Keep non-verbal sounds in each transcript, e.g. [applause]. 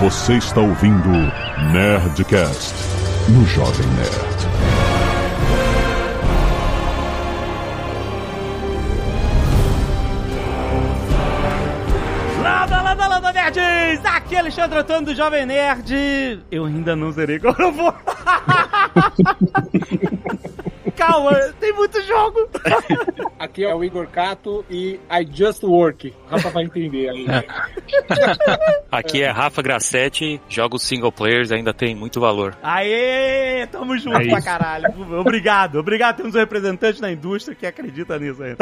Você está ouvindo Nerdcast no Jovem Nerd. Lada, lada, lada, nerds! Aqui é Alexandre Antônio do Jovem Nerd. Eu ainda não zerei God of War. [laughs] Calma, tem muito jogo. [laughs] Aqui é o Igor Cato e I Just Work. O Rafa vai entender aí. [laughs] Aqui é Rafa Grassetti, jogos single players ainda tem muito valor. Aê, tamo junto É pra isso. caralho. Obrigado, obrigado. Temos um representante da indústria que acredita nisso ainda.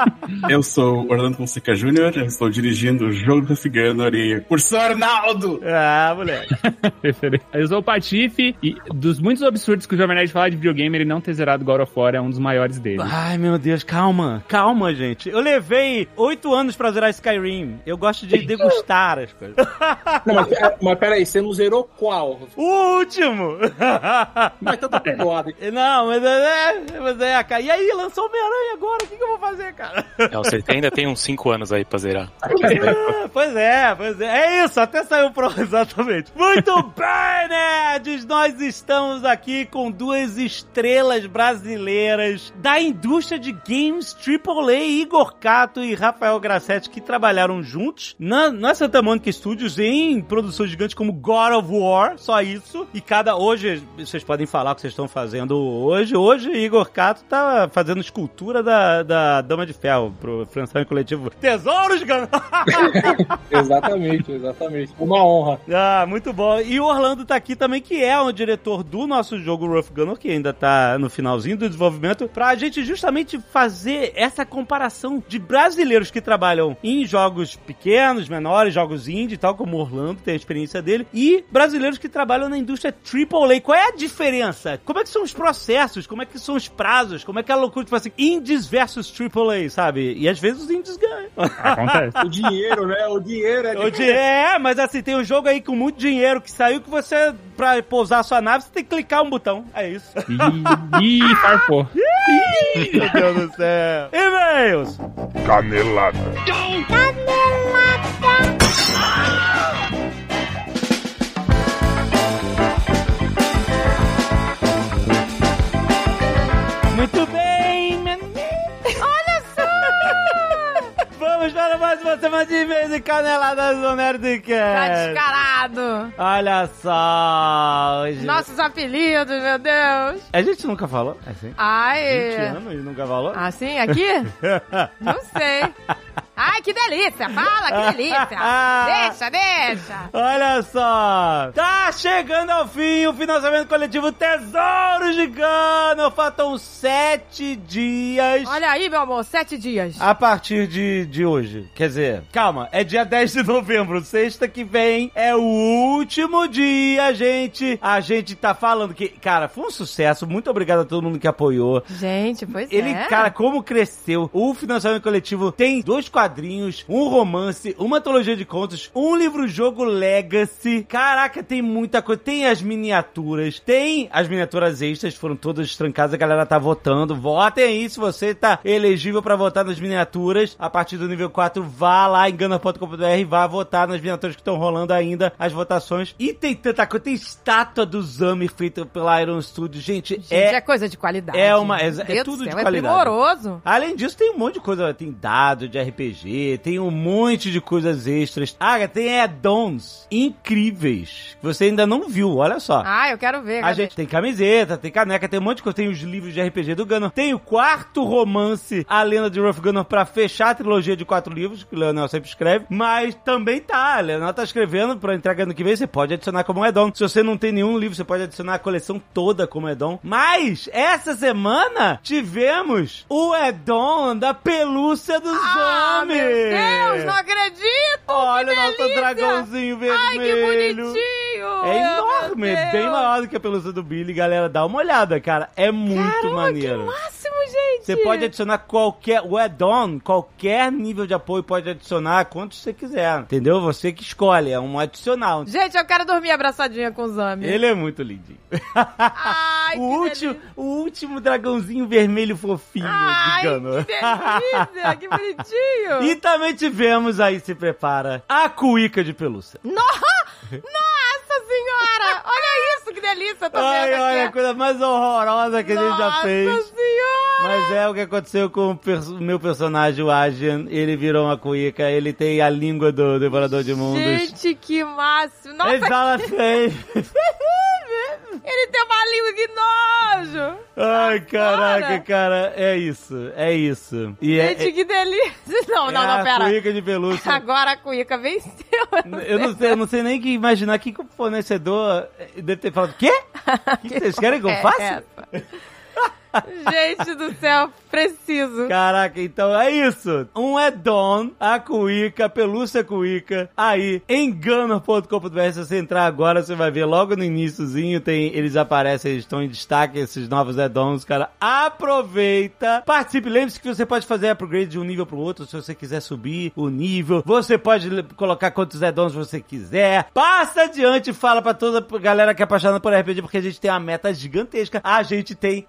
[laughs] Eu sou Orlando Fonseca Jr., eu estou dirigindo o jogo do Figueiredo e por Arnaldo! ah, moleque. Eu sou o Patife e dos muitos absurdos que o Jovem Nerd fala de videogame, ele não ter zerado God War é um dos maiores deles. Ai, meu Deus, calma, calma, gente. Eu levei oito anos pra zerar Skyrim. Eu gosto de degustar as coisas. [laughs] Não, mas, é, mas peraí, você não zerou qual? O último! [laughs] Mas então tá perdoado. Não, mas é, mas é, cara. E aí, lançou Homem-Aranha agora, o que, que eu vou fazer, cara? É, você ainda tem uns 5 anos aí pra zerar. [laughs] Pois é, pois é. É isso, até saiu pro. Exatamente. Muito bem, nerds! Nós estamos aqui com duas estrelas brasileiras da indústria de games AAA, Igor Cato e Rafael Grassetti, que trabalharam juntos na, na Santa Mônica Studios em produções gigantes como God of War, só isso. E cada. Hoje, vocês podem falar o que vocês estão fazendo hoje. Hoje, Igor Cato tá fazendo escultura da, da Dama de Ferro pro financiamento coletivo Tesouros, [laughs] Gun! [laughs] Exatamente, exatamente. Uma honra. Ah, muito bom. E o Orlando tá aqui também, que é o diretor do nosso jogo Rough Gunner, que ainda tá no finalzinho do desenvolvimento, pra gente justamente fazer essa comparação de brasileiros que trabalham em jogos pequenos, menores, jogos indie, tal como Orlando tem a experiência dele, e brasileiros que trabalham na indústria AAA. Qual é a diferença? Como é que são os processos? Como é que são os prazos? Como é que é a loucura, tipo assim, indies versus AAA, sabe? E às vezes os indies ganham. Acontece. O dinheiro, né? O dinheiro é. O di- É, mas assim, tem um jogo aí com muito dinheiro que saiu que você, pra pousar a sua nave, você tem que clicar um botão. É isso. Ih, farpou. [laughs] Ih, Meu Deus do céu. E-mails. Canelada. Muito bem, Vamos para mais uma semana de e-mails e caneladas do Tá Nerdcast. descarado. Olha só. Hoje... Nossos apelidos, meu Deus. A gente nunca falou? É assim? 20 Ai. anos e nunca falou? Assim, aqui? [laughs] Não sei. Ai, que delícia. Fala, que delícia. [laughs] Deixa, deixa. Olha só! Tá chegando ao fim o financiamento coletivo Tesouros de Gano! Faltam sete dias Olha aí, meu amor, sete dias. a partir de, de hoje. Quer dizer, calma, é dia 10 de novembro, sexta que vem é o último dia, gente. A gente tá falando que, cara, foi um sucesso. Muito obrigado a todo mundo que apoiou. Gente, pois Ele, é. cara, como cresceu. O financiamento coletivo tem dois quadrinhos, um romance, uma antologia de contos, um livro-jogo Legacy. Caraca, tem muita coisa. Tem as miniaturas, tem as miniaturas extras, foram todas trancadas, a galera tá votando. Votem aí se você tá elegível pra votar nas miniaturas. A partir do nível 4, vá lá em gana.com.br e vá votar nas miniaturas que estão rolando ainda, as votações. E tem tanta coisa, tem estátua do Zami feita pela Iron Studio. Gente, Gente, é, é coisa de qualidade. é uma- é- é tudo do de céu, qualidade. É primoroso. Além disso, tem um monte de coisa. Tem dado de RPG, tem um monte de coisas extras. Ah, tem add-ons incríveis que você ainda não viu, olha só. Ah, eu quero ver. A cadê? gente tem camiseta, tem caneca, tem um monte de coisa. Tem os livros de RPG do Gunner. Tem o quarto romance, A Lenda de Ruff Gunner, pra fechar a trilogia de quatro livros, que o Leonel sempre escreve. Mas também tá, a Leonel tá escrevendo pra entrega ano que vem. Você pode adicionar como add-on. Se você não tem nenhum livro, você pode adicionar a coleção toda como add-on. Mas, essa semana, tivemos o add-on da pelúcia do Ah, Zombie. Meu Deus, não acredito. Olha o nosso dragãozinho vermelho. Ai, que bonitinho. É enorme, é bem maior do que a pelúcia do Billy, galera. Dá uma olhada, cara. É muito Caramba, maneiro. que gente. Você pode adicionar qualquer, o add-on, qualquer nível de apoio pode adicionar quantos você quiser, entendeu? Você que escolhe, é um adicional. Gente, eu quero dormir abraçadinha com o Zami. Ele é muito lindinho. Ai, [laughs] o, que último, delícia. o último dragãozinho vermelho fofinho, Ai, digamos. que delícia, que [laughs] bonitinho. E também tivemos aí, se prepara, a cuíca de pelúcia. [laughs] Nossa! Nossa senhora! Olha isso, que delícia! Ai, olha, a coisa mais horrorosa que a gente já Nossa fez. senhora! Mas é o que aconteceu com o pers- meu personagem, o Ajian. Ele virou uma cuíca, ele tem a língua do Devorador de Mundos. Gente, que máximo! Nossa, Ele fala feio. [laughs] ele tem uma língua que nojo! Ai, caraca, cara, é isso, é isso. E é, Gente, que delícia! [laughs] Não, é não, não, a pera. cuíca de pelúcia. Agora a cuíca venceu. Eu não sei, eu não sei nem que imaginar que o fornecedor deve ter falado, quê? O que [laughs] vocês querem que eu É faça? essa. Gente do céu, preciso. Caraca, então é isso. Um é Don, a cuíca, a pelúcia cuíca. Aí, engano.com.br, se você entrar agora, você vai ver logo no iníciozinho, tem, eles aparecem, eles estão em destaque, esses novos add-ons, cara. Aproveita, participe, lembre-se que você pode fazer upgrade de um nível pro outro, se você quiser subir o nível. Você pode colocar quantos add-ons você quiser. Passa adiante e fala pra toda a galera que é apaixonada por RPG, porque a gente tem uma meta gigantesca. A gente tem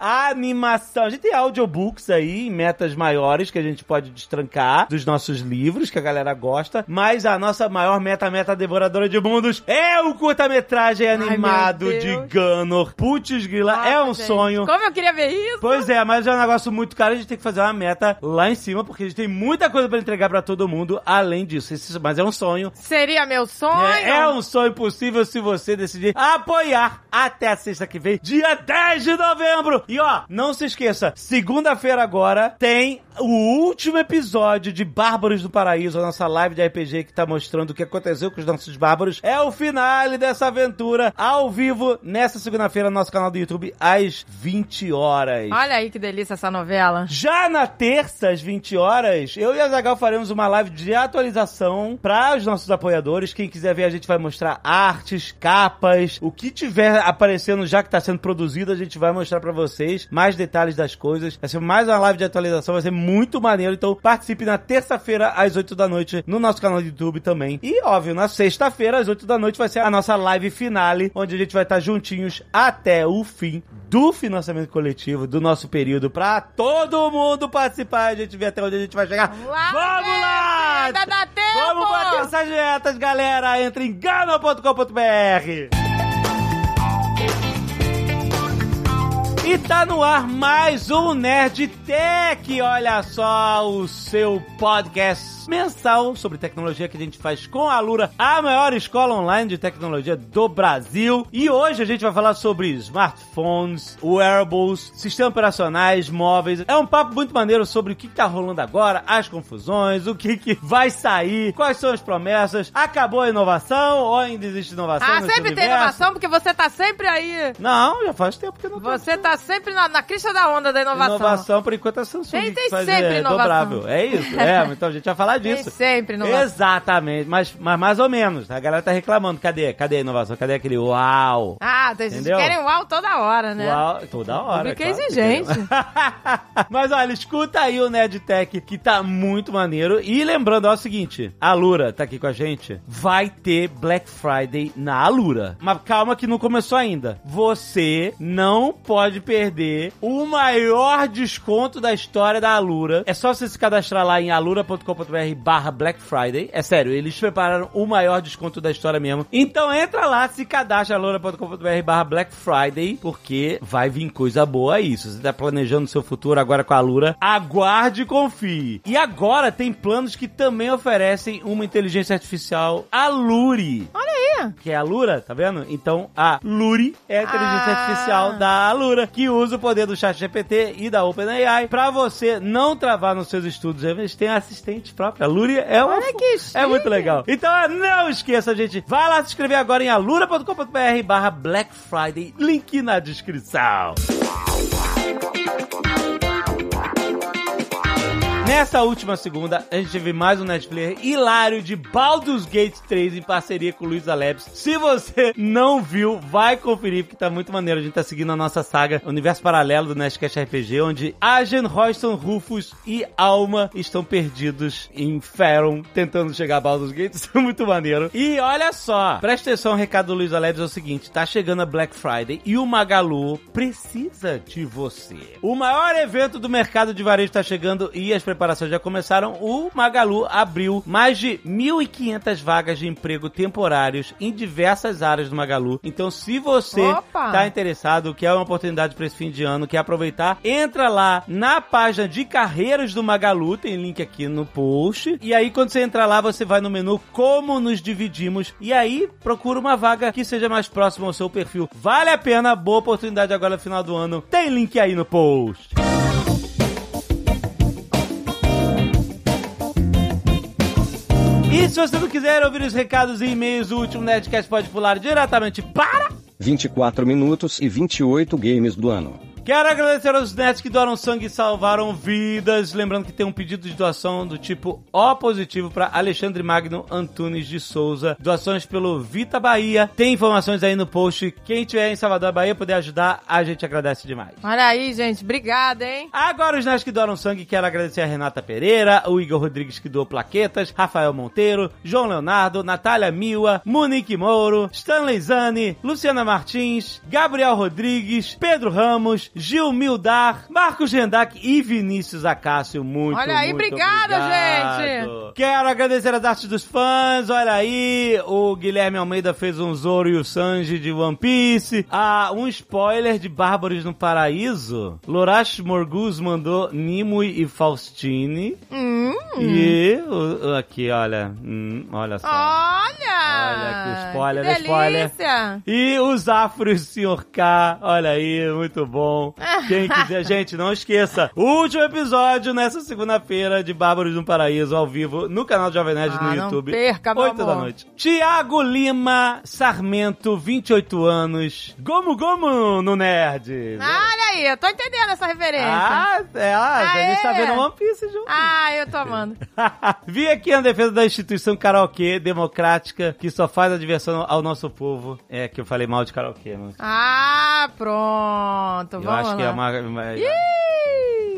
animação, a gente tem audiobooks aí, metas maiores que a gente pode destrancar dos nossos livros, que a galera gosta. Mas a nossa maior meta, meta devoradora de mundos, é o curta-metragem animado meu de Deus. Gunner. Putz, grila, Nossa, é um gente, sonho. Como eu queria ver isso? Pois é, mas é um negócio muito caro, a gente tem que fazer uma meta lá em cima, porque a gente tem muita coisa pra entregar pra todo mundo além disso. Esse- mas é um sonho. Seria meu sonho. É, é um sonho possível se você decidir apoiar até a sexta que vem, dia 10 de novembro. E ó, não se esqueça, segunda-feira agora tem o último episódio de Bárbaros do Paraíso, a nossa live de RPG que tá mostrando o que aconteceu com os nossos bárbaros. É o finale dessa aventura ao vivo nessa segunda-feira no nosso canal do YouTube às 20 horas. Olha aí que delícia essa novela. Já na terça, às 20 horas, eu e a Zagal faremos uma live de atualização para os nossos apoiadores. Quem quiser ver, a gente vai mostrar artes, capas, o que tiver aparecendo já que está sendo produzido, a gente vai mostrar para vocês mais detalhes das coisas. Vai ser mais uma live de atualização, vai ser muito maneiro. Então participe na terça-feira, às 8 da noite, no nosso canal do YouTube também. E, óbvio, na sexta-feira, às 8 da noite, vai ser a nossa live finale, onde a gente vai estar juntinhos até o fim do financiamento coletivo, do nosso período, pra todo mundo participar. A gente vê até onde a gente vai chegar. Vamos lá, Vamos lá! Ainda dá tempo! Vamos bater essas metas, galera! Entre em gano.com.br. E tá no ar mais um Nerd Tech. Olha só o seu podcast mensal sobre tecnologia que a gente faz com a Lura, a maior escola online de tecnologia do Brasil. E hoje a gente vai falar sobre smartphones, wearables, sistemas operacionais, móveis. É um papo muito maneiro sobre o que tá rolando agora, as confusões, o que, que vai sair, quais são as promessas. Acabou a inovação ou ainda existe inovação? Ah, sempre tem universo? inovação, porque você tá sempre aí. Não, já faz tempo que não. Você tá sempre na, na crista da onda da inovação. Inovação, por enquanto, é Samsung Tem- tem faz sempre é, inovação. dobrável. É isso, é. [laughs] Então a gente vai falar Tem disso. sempre inovação. Exatamente, mas, mas mais ou menos. A galera tá reclamando. Cadê? Cadê a inovação? Cadê aquele uau? Ah, vocês querem uau toda hora, né? Uau, toda hora. Público é claro exigente. tem. [laughs] Mas olha, escuta aí o Nerdtech, que tá muito maneiro. E lembrando, ó, o seguinte: a Alura tá aqui com a gente. Vai ter Black Friday na Alura. Mas calma que não começou ainda. Você não pode perder o maior desconto da história da Alura. É só você se cadastrar lá em alura.com.br barra Black Friday. É sério, eles prepararam o maior desconto da história mesmo. Então entra lá, se cadastra alura.com.br barra Black Friday, porque vai vir coisa boa aí. Se você tá planejando seu futuro agora com a Alura, aguarde e confie. E agora tem planos que também oferecem uma inteligência artificial Aluri. Olha aí. Que é a Lura, tá vendo? Então a Luri é a inteligência Ah. artificial da Alura, que usa o poder do chat GPT e da OpenAI pra você não travar nos seus estudos. Eles têm assistente próprio. A Luri é uma. Olha que É chique. muito legal. Então não esqueça, gente. Vai lá se inscrever agora em alura.com.br barra Black Friday. Link na descrição. Nessa última segunda, a gente teve mais um Netflix hilário de Baldur's Gate 3 em parceria com o Luiz Labs. Se você [laughs] não viu, vai conferir, porque tá muito maneiro. A gente tá seguindo a nossa saga Universo Paralelo do Nerdcast RPG, onde Agen, Royston, Rufus e Alma estão perdidos em Faron, tentando chegar a Baldur's Gate. [laughs] Isso é muito maneiro. E olha só, presta atenção, o recado do Luiz Labs é o seguinte, tá chegando a Black Friday e o Magalu precisa de você. O maior evento do mercado de varejo tá chegando e as preparações preparações já começaram, o Magalu abriu mais de 1.500 vagas de emprego temporários em diversas áreas do Magalu. Então, se você Opa! tá interessado, quer uma oportunidade para esse fim de ano, quer aproveitar, entra lá na página de carreiras do Magalu, tem link aqui no post. E aí, quando você entrar lá, você vai no menu Como nos dividimos. E aí, procura uma vaga que seja mais próxima ao seu perfil. Vale a pena, boa oportunidade agora no final do ano. Tem link aí no post. E se você não quiser ouvir os recados e e-mails do último Nerdcast, pode pular diretamente para 24 minutos e 28 games do ano. Quero agradecer aos netos que doaram sangue e salvaram vidas. Lembrando que tem um pedido de doação do tipo O positivo para Alexandre Magno Antunes de Souza. Doações pelo Vita Bahia. Tem informações aí no post. Quem tiver em Salvador, Bahia, puder ajudar, a gente agradece demais. Olha aí, gente. Obrigada, hein? Agora os netos que doaram sangue, quero agradecer a Renata Pereira, o Igor Rodrigues que doou plaquetas, Rafael Monteiro, João Leonardo, Natália Miwa, Monique Mouro, Stanley Zani, Luciana Martins, Gabriel Rodrigues, Pedro Ramos, Gil Mildar, Marcos Gendac e Vinícius Acácio. Muito, Olha aí, muito obrigada, obrigado. Quero agradecer as artes dos fãs. Olha aí, o Guilherme Almeida fez um Zoro e o Sanji de One Piece. Ah, um spoiler de Bárbaros no Paraíso. Lorash Morguz mandou Nimue e Faustine. Hum. E o- aqui, olha. hum, olha só. Olha! Olha aqui, spoiler, que spoiler. delícia. E os afros, Sr. K. Olha aí, muito bom. Quem quiser, [laughs] gente, não esqueça. Último episódio nessa segunda-feira de Bárbaros no Paraíso, ao vivo, no canal do Jovem Nerd Ah, no não YouTube. perca, meu 8 da amor. noite. Tiago Lima Sarmento, 28 anos. Gomo Gomo no Nerd. Olha aí, eu tô entendendo essa referência. Ah, é, ah, a gente tá vendo One Piece junto. Ah, eu tô amando. [laughs] Vim aqui na defesa da instituição karaokê democrática que só faz a diversão ao nosso povo. É que eu falei mal de karaokê, mas Ah, pronto. Vamos acho que lá. é uma. uma-!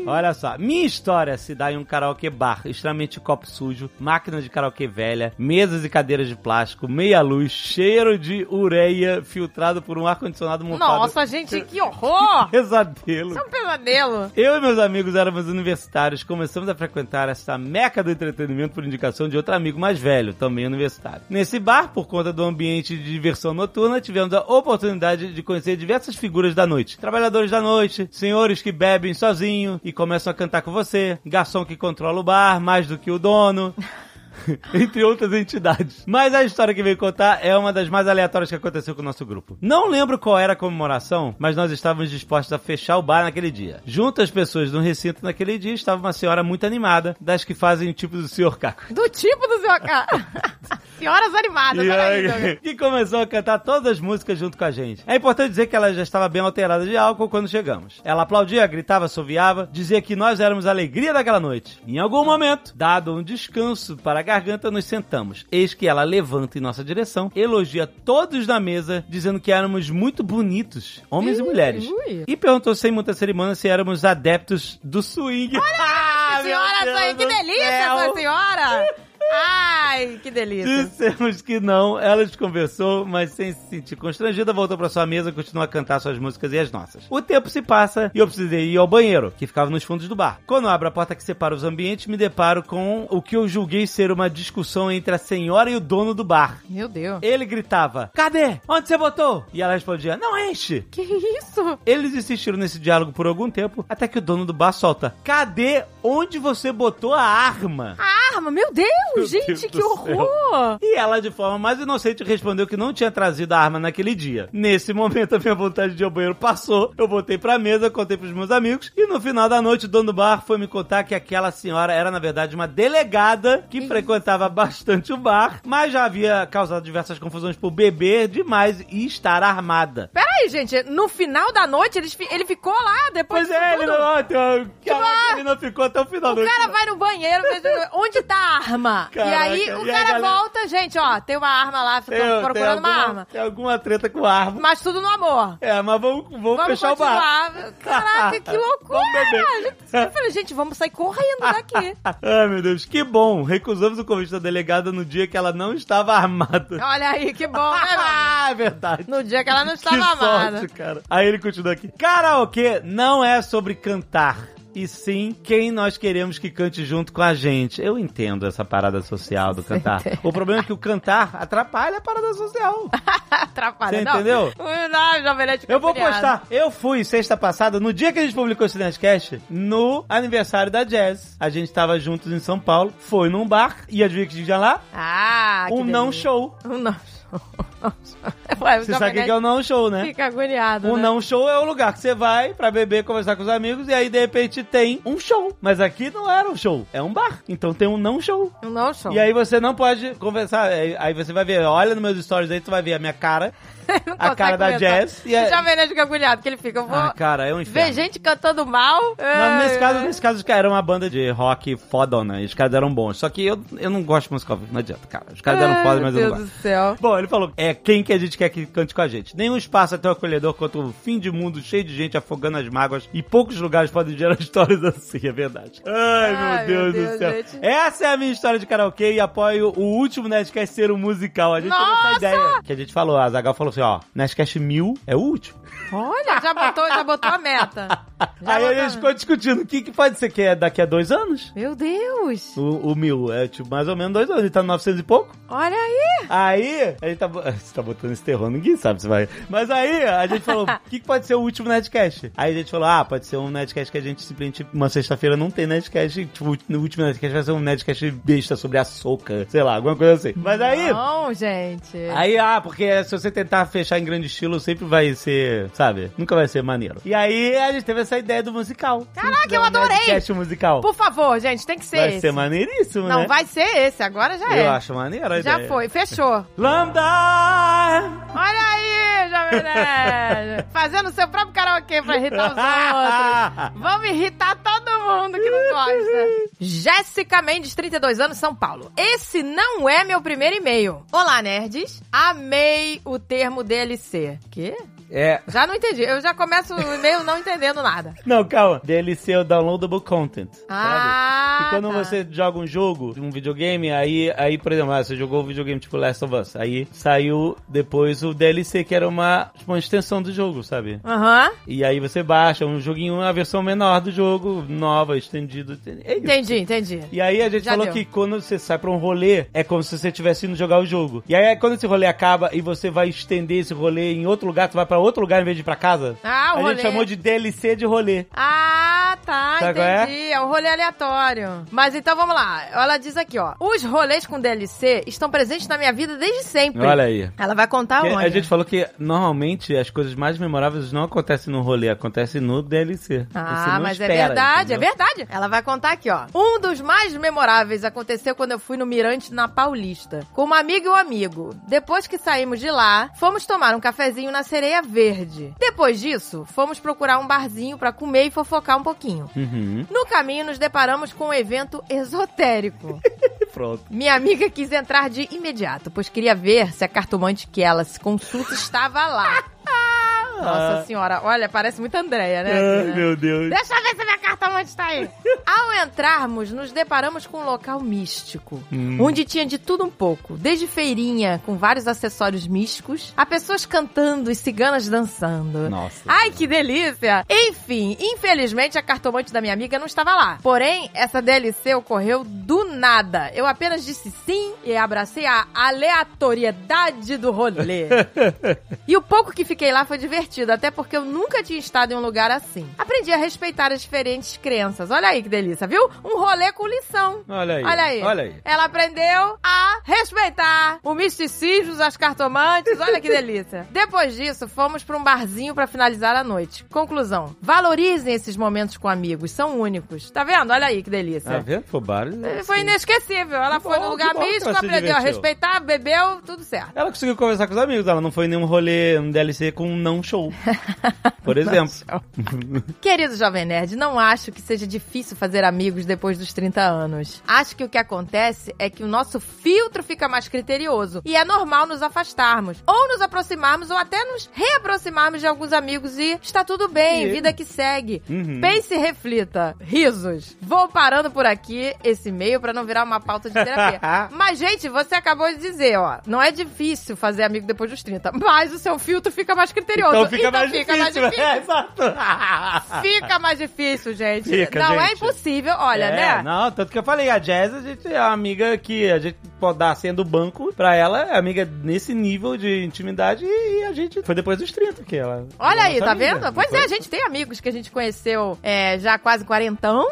Olha só, minha história se dá em um karaokê bar, extremamente copo sujo, máquina de karaokê velha, mesas e cadeiras de plástico, meia luz, cheiro de ureia filtrado por um ar-condicionado montado. Nossa, gente, que horror! [laughs] Pesadelo. Isso é um pesadelo. Eu e meus amigos éramos universitários, começamos a frequentar essa meca do entretenimento por indicação de outro amigo mais velho, também universitário. Nesse bar, por conta do ambiente de diversão noturna, tivemos a oportunidade de conhecer diversas figuras da noite. Trabalhadores da noite, senhores que bebem sozinho e começam a cantar com você, garçom que controla o bar mais do que o dono. [laughs] [laughs] entre outras entidades. Mas a história que veio contar é uma das mais aleatórias que aconteceu com o nosso grupo. Não lembro qual era a comemoração, mas nós estávamos dispostos a fechar o bar naquele dia. Junto às pessoas no recinto naquele dia estava uma senhora muito animada, das que fazem o tipo do Sr. Caco. Do tipo do seu cara. [laughs] Senhoras animadas, E aí, que começou a cantar todas as músicas junto com a gente. É importante dizer que ela já estava bem alterada de álcool quando chegamos. Ela aplaudia, gritava, assoviava, dizia que nós éramos a alegria daquela noite. Em algum momento, dado um descanso para garganta, nos sentamos. Eis que ela levanta em nossa direção, elogia todos na mesa, dizendo que éramos muito bonitos, homens e mulheres. ui. E perguntou sem muita cerimônia se éramos adeptos do swing. [laughs] Ah, meu Senhora, aí, Deus que delícia senhora! [laughs] Ai, que delícia. Dissemos que não, ela desconversou, mas sem se sentir constrangida, voltou pra sua mesa e continuou a cantar suas músicas e as nossas. O tempo se passa e eu precisei ir ao banheiro, que ficava nos fundos do bar. Quando eu abro a porta que separa os ambientes, me deparo com o que eu julguei ser uma discussão entre a senhora e o dono do bar. Meu Deus. Ele gritava: Cadê? Onde você botou? E ela respondia: Não enche. Que isso? Eles insistiram nesse diálogo por algum tempo, até que o dono do bar solta: Cadê onde você botou a arma? Arma, meu Deus, Meu gente, Deus que horror. E ela, de forma mais inocente, respondeu que não tinha trazido a arma naquele dia. Nesse momento, a minha vontade de ir ao banheiro passou. Eu voltei pra mesa, contei pros meus amigos. E no final da noite, o dono do bar foi me contar que aquela senhora era, na verdade, uma delegada que frequentava bastante o bar, mas já havia causado diversas confusões por beber demais e estar armada. Peraí, gente, no final da noite ele, ele ficou lá depois Pois é, disso ele tudo? não, caraca, ah, ele não ficou até o final da O noite. cara vai no banheiro, onde tá a arma? Caraca, e aí e o aí, cara galera? volta, gente, ó, tem uma arma lá, Tem- ficamos tem procurando uma alguma- arma. Tem alguma treta com arma. Mas tudo no amor. É, mas vamos, vamos, Vamos fechar o bar. continuar. [laughs] Caraca, que [laughs] loucura! Eu falei, gente, vamos sair correndo daqui. [laughs] Ai, meu Deus, que bom. Recusamos o convite da delegada no dia que ela não estava armada. Olha aí, que bom, né? Ah, é verdade. No dia que ela não estava que amada. sorte, cara. Aí ele continua aqui. Karaokê não é sobre cantar. E sim quem nós queremos que cante junto com a gente. Eu entendo essa parada social do cantar. O problema é que o cantar atrapalha a parada social. [laughs] Atrapalha. Você não. entendeu? Não, Jovem Nerd Eu vou postar. Eu fui sexta passada, no dia que a gente publicou esse Nerdcast, no aniversário da Jazz. A gente tava juntos em São Paulo, foi num bar, e adivinha que tinha lá? Ah, um não delícia. show. Um não show. [laughs] Ué, Você sabe o que é o não show, né? Fica agoniado, O né? não show é o lugar que você vai pra beber, conversar com os amigos, e aí de repente tem um show. Mas aqui não era um show, é um bar. Então tem um não show. Um não show. E aí você não pode conversar. Aí você vai ver, olha nos meus stories aí, tu vai ver a minha cara, [laughs] a cara da. Jazz. E é... Nerd fica agoniado, que ele fica, eu vou Ah, cara, é um inferno. ver gente cantando mal. Não, nesse caso, nesse caso, os caras eram uma banda de rock fodona. E os caras eram bons. Só que eu, eu não gosto de música ao vivo, não adianta, cara. Os caras eram foda, meu mas eu não Deus gosto. do céu. Bom, ele falou, é quem que a gente quer que cante com a gente. Nenhum espaço é tão acolhedor quanto o fim de mundo cheio de gente afogando as mágoas e poucos lugares podem gerar [laughs] histórias assim, é verdade. Ai, Ai, meu Deus, meu do Deus, céu. gente. Essa é a minha história de karaokê e apoio o último Nerdcast ser um musical. A gente teve Nossa! essa ideia que a gente falou. A Zagal falou assim, ó, Nerdcast mil é o último. Olha, já botou, já botou a meta. Já Aí a botou- gente ficou discutindo o que, que pode ser que é daqui a dois anos. Meu Deus. O, o mil é tipo mais ou menos dois anos, ele tá no 900 e pouco. Olha aí. Aí, a gente tá, [laughs] você tá botando esse terror, ninguém sabe se vai. Mas aí, a gente falou, o [laughs] que, que pode ser o último Nerdcast? Aí a gente falou, ah, pode ser um Nerdcast que a gente simplesmente, uma sexta-feira não tem Nerdcast, tipo, no último Nerdcast vai ser um Nerdcast besta sobre a soca, sei lá, alguma coisa assim. Mas aí... Não, gente. Aí, ah, porque se você tentar fechar em grande estilo, sempre vai ser, sabe? Nunca vai ser maneiro. E aí, a gente teve essa ideia do musical. Caraca, eu adorei! Nerdcast musical. Por favor, gente, tem que ser Vai esse. ser maneiríssimo, Não, né? vai ser esse. Agora já Eu é. acho maneiro a Já ideia. foi, fechou. Lambda! Olha aí, Jovem Nerd. [laughs] Fazendo seu próprio karaokê pra irritar os outros. Vamos irritar todo mundo que não gosta. Jéssica Mendes, 32 anos, São Paulo. Esse não é meu primeiro e-mail. Olá, nerds. Amei o termo DLC. Quê? É. Já não entendi. Eu já começo o e-mail não entendendo nada. Não, calma. DLC é o downloadable content. Ah, sabe? E quando tá. você joga um jogo, um videogame, aí, aí por exemplo, ah, você jogou um videogame tipo Last of Us. Aí saiu depois o DLC, que era uma, tipo, uma extensão do jogo, sabe? Aham. E aí você baixa um joguinho, uma versão menor do jogo, nova, estendido. É. Entendi, entendi. E aí a gente Já falou deu. que quando você sai pra um rolê, é como se você estivesse indo jogar o jogo. E aí quando esse rolê acaba e você vai estender esse rolê em outro lugar, tu vai pra outro lugar em vez de ir pra casa. Ah, o a rolê. gente chamou de DLC de rolê. Ah, tá, Sabe é? entendi. É? um rolê aleatório. Mas então vamos lá. Ela diz aqui, ó. Os rolês com DLC estão presentes na minha vida desde sempre. Olha aí. Ela vai contar Que onde? a gente falou que normalmente as coisas mais memoráveis não acontecem no rolê, acontecem no DLC. Ah, mas é espera, verdade, entendeu? é verdade. Ela vai contar aqui, ó. Um dos mais memoráveis aconteceu quando eu fui no Mirante na Paulista, com uma amiga e um amigo. Depois que saímos de lá, fomos tomar um cafezinho na Sereia Verde. Depois disso, fomos procurar um barzinho pra comer e fofocar um pouquinho. Uhum. No caminho, nos deparamos com um evento esotérico. [laughs] Pronto. Minha amiga quis entrar de imediato, pois queria ver se a cartomante que ela se consulta estava lá. [laughs] Nossa senhora, olha, parece muito Andréia, né? Ai, aqui, né? meu Deus. Deixa eu ver se minha cartomante está aí. [laughs] Ao entrarmos, nos deparamos com um local místico, Hum. onde tinha de tudo um pouco, desde feirinha com vários acessórios místicos, a pessoas cantando e ciganas dançando. Nossa. Ai, que delícia! Enfim, infelizmente a cartomante da minha amiga não estava lá. Porém, essa DLC ocorreu do nada. Eu apenas disse sim e abracei a aleatoriedade do rolê. [laughs] e o pouco que fiquei lá foi divertido, até porque eu nunca tinha estado em um lugar assim. Aprendi a respeitar as diferentes crenças. Olha aí que delícia, viu? Um rolê com lição. Olha aí. Olha aí. Olha aí. Ela aprendeu a respeitar o misticismo, as cartomantes. Olha que delícia. [laughs] Depois disso, fomos pra um barzinho pra finalizar a noite. Conclusão: valorizem esses momentos com amigos, são únicos. Tá vendo? Olha aí que delícia. Tá vendo? Foi vários. Foi inesquecível. Ela foi bom, no lugar místico, aprendeu a respeitar, bebeu, tudo certo. Ela conseguiu conversar com os amigos, ela não foi em nenhum rolê, um DLC com um não show. Por [laughs] exemplo. [laughs] Querido Jovem Nerd, não acho que seja difícil fazer amigos depois dos 30 anos. Acho que o que acontece é que o nosso filtro fica mais criterioso e é normal nos afastarmos, ou nos aproximarmos, ou até nos reaproximarmos de alguns amigos e está tudo bem, E- vida que segue. Uhum. Pense e reflita. Risos. Vou parando por aqui esse e-mail pra não virar uma pauta de terapia. [laughs] Mas, gente, você acabou de dizer, ó, não é difícil fazer amigo depois dos 30, mas o seu filtro fica mais criterioso. Então fica, mais, fica difícil. mais difícil. É, exato. [laughs] Fica mais difícil, gente. Fica, não é gente. impossível, olha, é, né? Não, tanto que eu falei, a Jazz, a gente é uma amiga que a gente pode dar sendo banco pra ela, é amiga nesse nível de intimidade e a gente foi depois dos 30 que ela. Olha aí, tá amiga. vendo? Pois é, a gente tem amigos que a gente conheceu é, já quase quarentão,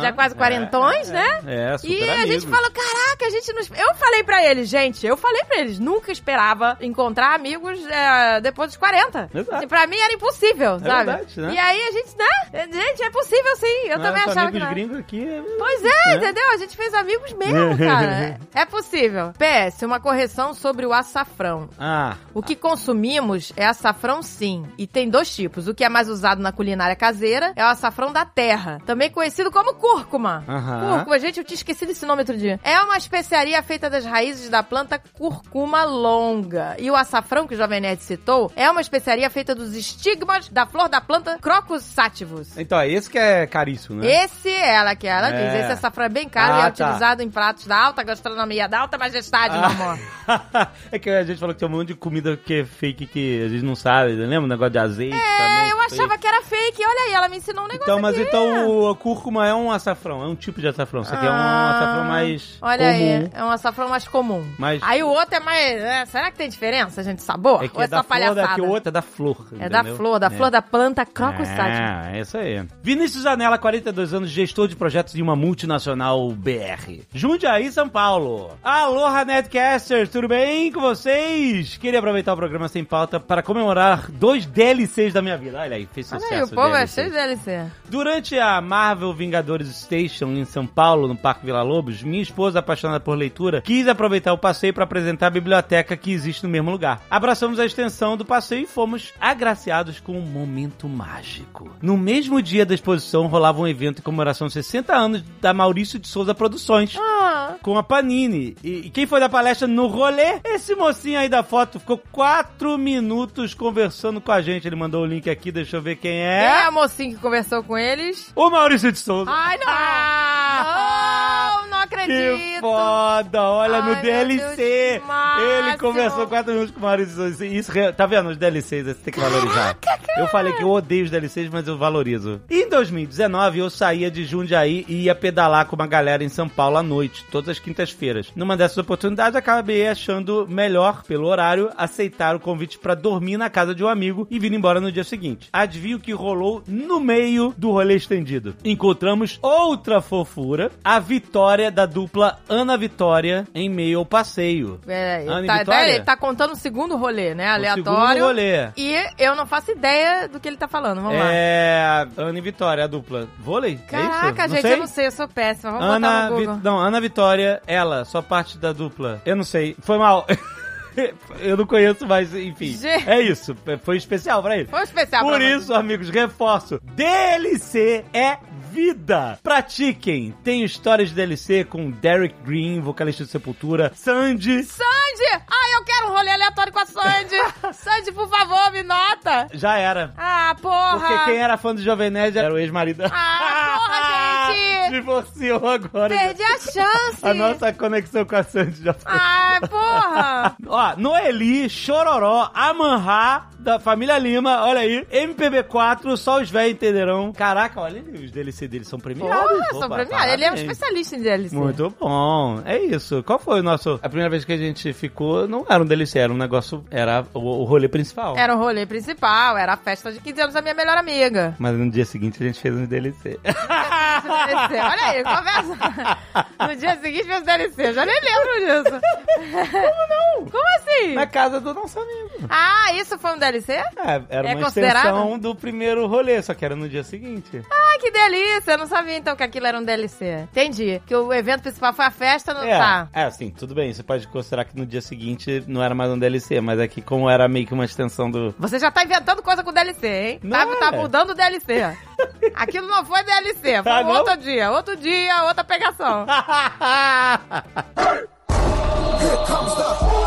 já quase quarentões, É, né? É, super E a amigos. gente falou, caraca, a gente não... esp- Eu falei pra eles, gente, eu falei pra eles, nunca esperava encontrar amigos é, depois dos 40. Exato. Assim, pra mim era impossível, sabe? verdade, né? E aí a gente, né? Gente, é possível sim, eu Não, também achava que não. gringos aqui. é- Pois é, né? entendeu? A gente fez amigos mesmo, [laughs] cara. É possível. PS, uma correção sobre o açafrão. Ah, O que consumimos é açafrão sim. E tem dois tipos. O que é mais usado na culinária caseira é o açafrão da terra. Também conhecido como cúrcuma. Cúrcuma, gente, eu tinha esquecido esse nome outro dia. É uma especiaria feita das raízes da planta curcuma longa. E o açafrão que o Jovem Nerd citou é uma especiaria feita dos estigmas da flor da planta Crocus sativus. então, é esse que é caríssimo, né? Esse é ela que ela É. diz. Esse açafrão é bem caro Ah, e é tá. utilizado em pratos da alta gastronomia, da alta majestade, meu amor. [laughs] é que a gente falou que tem um monte de comida que é fake que a gente não sabe, lembra? O negócio de azeite também. É, eu achava que era fake. Olha aí, ela me ensinou um negócio Então, mas aqui. então o cúrcuma é um açafrão, é um tipo de açafrão. Isso aqui é um Ah, açafrão mais Olha comum. aí, é um açafrão mais comum. Mas- Aí o outro é mais... é, será que tem diferença, gente, sabor? É que Ou é, é da só flor, palhaçada? daqui o outro é da flor. É da entendeu? flor, da É. flor da planta Crocus sativus. É, é isso aí. Vinícius Janela, 42 anos, gestor de projetos de uma multinacional BR. Jundiaí, São Paulo. Aloha, Netcasters, tudo bem com vocês? Queria aproveitar o programa Sem Pauta para comemorar dois DLCs da minha vida. Olha aí, fez Olha sucesso. aí, o povo é DLCs. cheio de DLC. Durante a Marvel Vingadores Station em São Paulo, no Parque Vila Lobos, minha esposa, apaixonada por leitura, quis aproveitar o passeio para apresentar a biblioteca que existe no mesmo lugar. Abraçamos a extensão do passeio e fomos agraciados com um momento mágico. No mesmo dia da exposição, rolava um evento em comemoração aos 60 anos da Maurício de Souza Produções. Ah, Com a Panini. E, e quem foi da palestra no rolê? Esse mocinho aí da foto ficou quatro minutos conversando com a gente. Ele mandou o link aqui, deixa eu ver quem quem é. é o mocinho que conversou com eles? O Maurício de Souza. Ai, não! Ah! não, não acredito! Que foda! Olha, no Ai, meu DLC. Ele conversou quatro minutos com o Maurício. Isso, tá vendo? Os DLCs, você tem que valorizar. Eu falei que eu odeio os DLCs, mas eu valorizo. Em 2019, eu saía de Jundiaí e ia pedalar com uma galera em São Paulo à noite, todas as quintas-feiras. Numa dessas oportunidades, acabei achando melhor, pelo horário, aceitar o convite pra dormir na casa de um amigo e vir embora no dia seguinte. Adivinha o que rolou no meio do rolê estendido? Encontramos outra fofura, a vitória da dupla Ana Vitória em meio ao passeio. Peraí, Ana e tá, Vitória? ele tá contando o segundo rolê, né? O Aleatório. segundo rolê. E eu não faço ideia do que ele tá falando. Vamos lá. É. Ana e Vitória, a dupla. Vôlei? é Caraca, isso? gente, sei. eu não sei, eu sou péssima. Vamos Ana, botar no Vi- Google. não, Ana Vitória, ela, só parte da dupla. Eu não sei, foi mal. [laughs] Eu não conheço, mas enfim. Gente. É isso, foi especial pra ele. Foi especial Por pra isso, amigos, reforço: DLC é vida. Pratiquem. Tem histórias de DLC com Derek Green, vocalista de Sepultura, Sandy. Sandy! Ai, eu quero um rolê aleatório com a Sandy! [laughs] Sandy, por favor, me nota! Já era. Ah, porra! Porque quem era fã do Jovem Nerd era o ex-marido. Ah, porra, [laughs] gente! Divorciou agora. Perdi a chance! A nossa conexão com a Sandy já foi. Ah, porra! [laughs] Ó, Noeli, Chororó, Amanhá, da família Lima, olha aí. MPB4, só os velhos entenderão. Caraca, olha os DLC deles são premiados. Porra, sou Opa, premiada. Ele é um especialista em DLC. Muito bom. É isso. Qual foi o nosso. A primeira vez que a gente ficou, não era um DLC, era um negócio. Era o, o rolê principal. Era o rolê principal, era a festa de 15 anos da minha melhor amiga. Mas no dia seguinte a gente fez um DLC. [laughs] DLC. Olha aí, conversa. No dia seguinte fez o DLC, eu já nem lembro disso. Como não? Como assim? Na casa do nosso amigo. Ah, isso foi um DLC? É, era É uma extensão do primeiro rolê, só que era no dia seguinte. Ah, que delícia! Eu não sabia então que aquilo era um DLC. Entendi. Que o evento principal foi a festa, não É, tá? é, assim, tudo bem. Você pode considerar que no dia seguinte não era mais um DLC, mas aqui, como era meio que uma extensão do. Você já tá inventando coisa com DLC, hein? Não Tá, tá é. mudando o DLC. [laughs] Aquilo não foi DLC, foi Ah, outro dia. Outro dia, outra pegação. [laughs]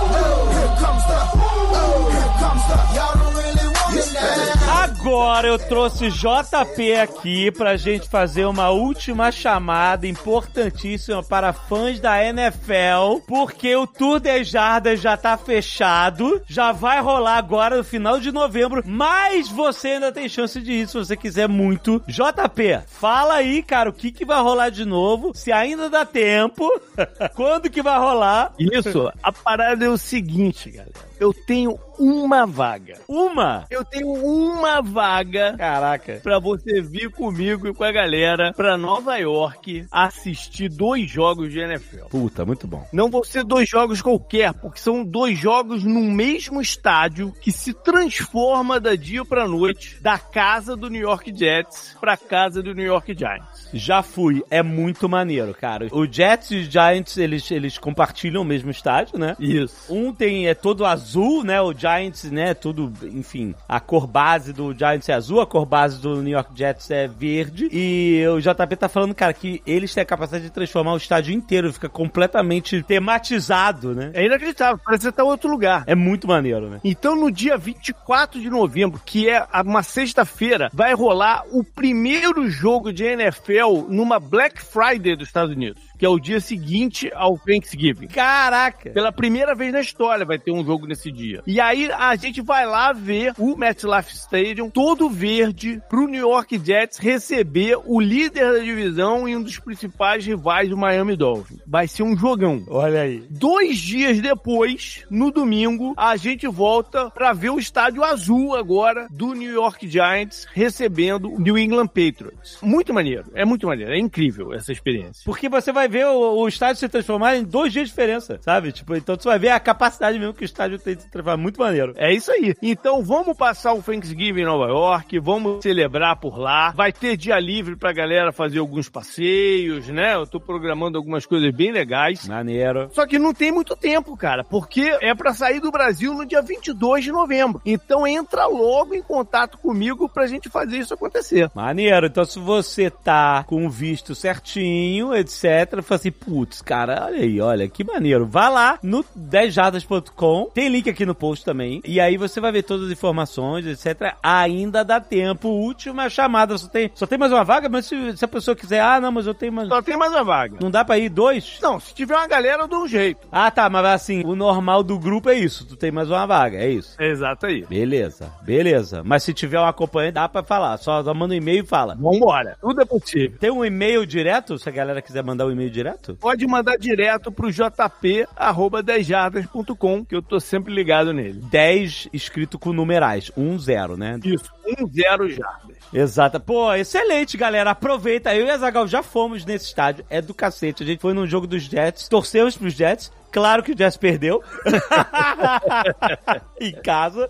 agora eu trouxe JP aqui pra gente fazer uma última chamada importantíssima para fãs da NFL, porque o Tour de Jardas já tá fechado, já vai rolar agora no final de novembro, mas você ainda tem chance de ir se você quiser muito. JP, fala aí, cara, o que que vai rolar de novo, se ainda dá tempo, [laughs] quando que vai rolar. Isso, a parada é o seguinte, galera. Eu tenho uma vaga. Uma? Eu tenho uma vaga Caraca. pra você vir comigo e com a galera pra Nova York assistir dois jogos de NFL. Puta, muito bom. Não vão ser dois jogos qualquer, porque são dois jogos no mesmo estádio que se transforma da dia pra noite da casa do New York Jets pra casa do New York Giants. Já fui, é muito maneiro, cara. O Jets e os Giants, eles, eles compartilham o mesmo estádio, né? Isso. Um tem, é todo azul, né? O Giants, né? Tudo, enfim, a cor base do Giants é azul, a cor base do New York Jets é verde. E o JP tá falando, cara, que eles têm a capacidade de transformar o estádio inteiro, fica completamente tematizado, né? É inacreditável, parece que tá em outro lugar. É muito maneiro, né? Então, no dia 24 de novembro, que é uma sexta-feira, vai rolar o primeiro jogo de NFL numa Black Friday dos Estados Unidos, que é o dia seguinte ao Thanksgiving. Caraca! Pela primeira vez na história vai ter um jogo nesse dia. E aí a gente vai lá ver o MetLife Stadium todo verde pro New York Jets receber o líder da divisão e um dos principais rivais do Miami Dolphins. Vai ser um jogão. Olha aí. Dois dias depois, no domingo, a gente volta pra ver o estádio azul agora do New York Giants recebendo o New England Patriots. Muito maneiro, é muito maneiro, é incrível essa experiência. Porque você vai ver o, o estádio se transformar em dois dias de diferença, sabe? Tipo, então você vai ver a capacidade mesmo que o estádio tem de se transformar. Muito maneiro. É isso aí. Então vamos passar o Thanksgiving em Nova York, vamos celebrar por lá. Vai ter dia livre pra galera fazer alguns passeios, né? Eu tô programando algumas coisas bem legais. Maneiro. Só que não tem muito tempo, cara, porque é pra sair do Brasil no dia 22 de novembro. Então entra logo em contato comigo pra gente fazer isso acontecer. Maneiro. Então, se você tá com o visto certinho, etc., fala assim, putz, cara, olha aí, olha, que maneiro. Vá lá no 10jardas.com, tem link aqui no post também, e aí você vai ver todas as informações, etc. Ainda dá tempo, última chamada, só tem, só tem mais uma vaga, mas se, se a pessoa quiser, ah, não, mas eu tenho mais... Só tem mais uma vaga. Não dá pra ir dois? Não, se tiver uma galera, eu dou um jeito. Ah, tá, mas assim, o normal do grupo é isso, tu tem mais uma vaga, é isso. Exato aí. Beleza, beleza. Mas se tiver um acompanhante, dá pra falar. Só, só manda um e-mail e fala. Vambora. Tudo é possível. Tem um e-mail direto, se a galera quiser mandar um e-mail direto? Pode mandar direto pro jp.10jardas.com, que eu tô sempre ligado nele. 10 escrito com numerais, 1 0, né? Isso, um zero jardas. Exato. Pô, excelente, galera. Aproveita. Eu e a Zagal já fomos nesse estádio. É do cacete. A gente foi num jogo dos Jets, torcemos pros Jets. Claro que o Jets perdeu. [laughs] em casa.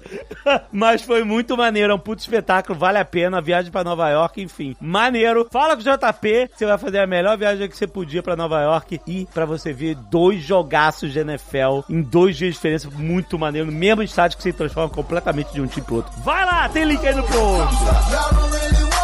Mas foi muito maneiro. É um puto espetáculo. Vale a pena. A viagem pra Nova York, enfim. Maneiro. Fala com o JP. Você vai fazer a melhor viagem que você podia pra Nova York. E pra você ver dois jogaços de NFL em dois dias de diferença. Muito maneiro. No mesmo estádio que se transforma completamente de um time pro outro. Vai lá, tem link aí no post.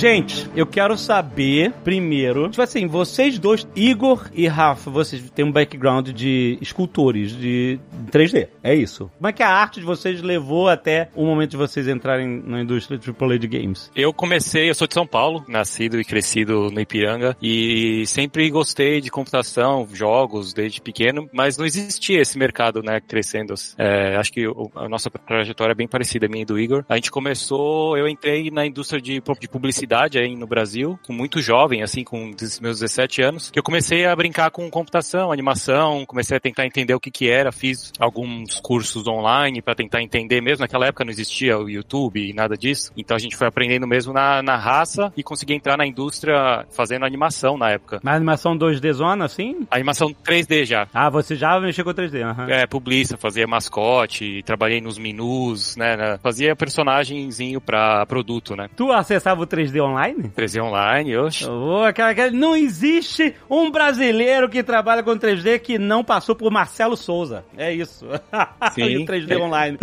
Gente, eu quero saber primeiro, tipo assim, vocês dois, Igor e Rafa, vocês têm um background de escultores de 3D, é isso. Como é que a arte de vocês levou até o momento de vocês entrarem na indústria de AAA de games? Eu comecei, eu sou de São Paulo, nascido e crescido no Ipiranga, e sempre gostei de computação, jogos, desde pequeno, mas não existia esse mercado, né, crescendo. É, acho que a nossa trajetória é bem parecida, a minha e do Igor. A gente começou, eu entrei na indústria de, de publicidade aí no Brasil, com muito jovem, assim, com meus 17 anos, que eu comecei a brincar com computação, animação, comecei a tentar entender o que que era, fiz alguns cursos online para tentar entender mesmo. Naquela época não existia o YouTube e nada disso, então a gente foi aprendendo mesmo na, na raça e consegui entrar na indústria fazendo animação na época. Mas animação 2D zona, assim? Animação 3D já. Ah, você já mexeu com 3D, aham. É, publista, fazia mascote, trabalhei nos menus, né, né, fazia personagenzinho pra produto, né. Tu acessava o 3D 3D Online? 3D Online, oxe. Cara, cara, não existe um brasileiro que trabalha com 3D que não passou por Marcelo Souza. É isso. Sim. [laughs] e o 3D Online.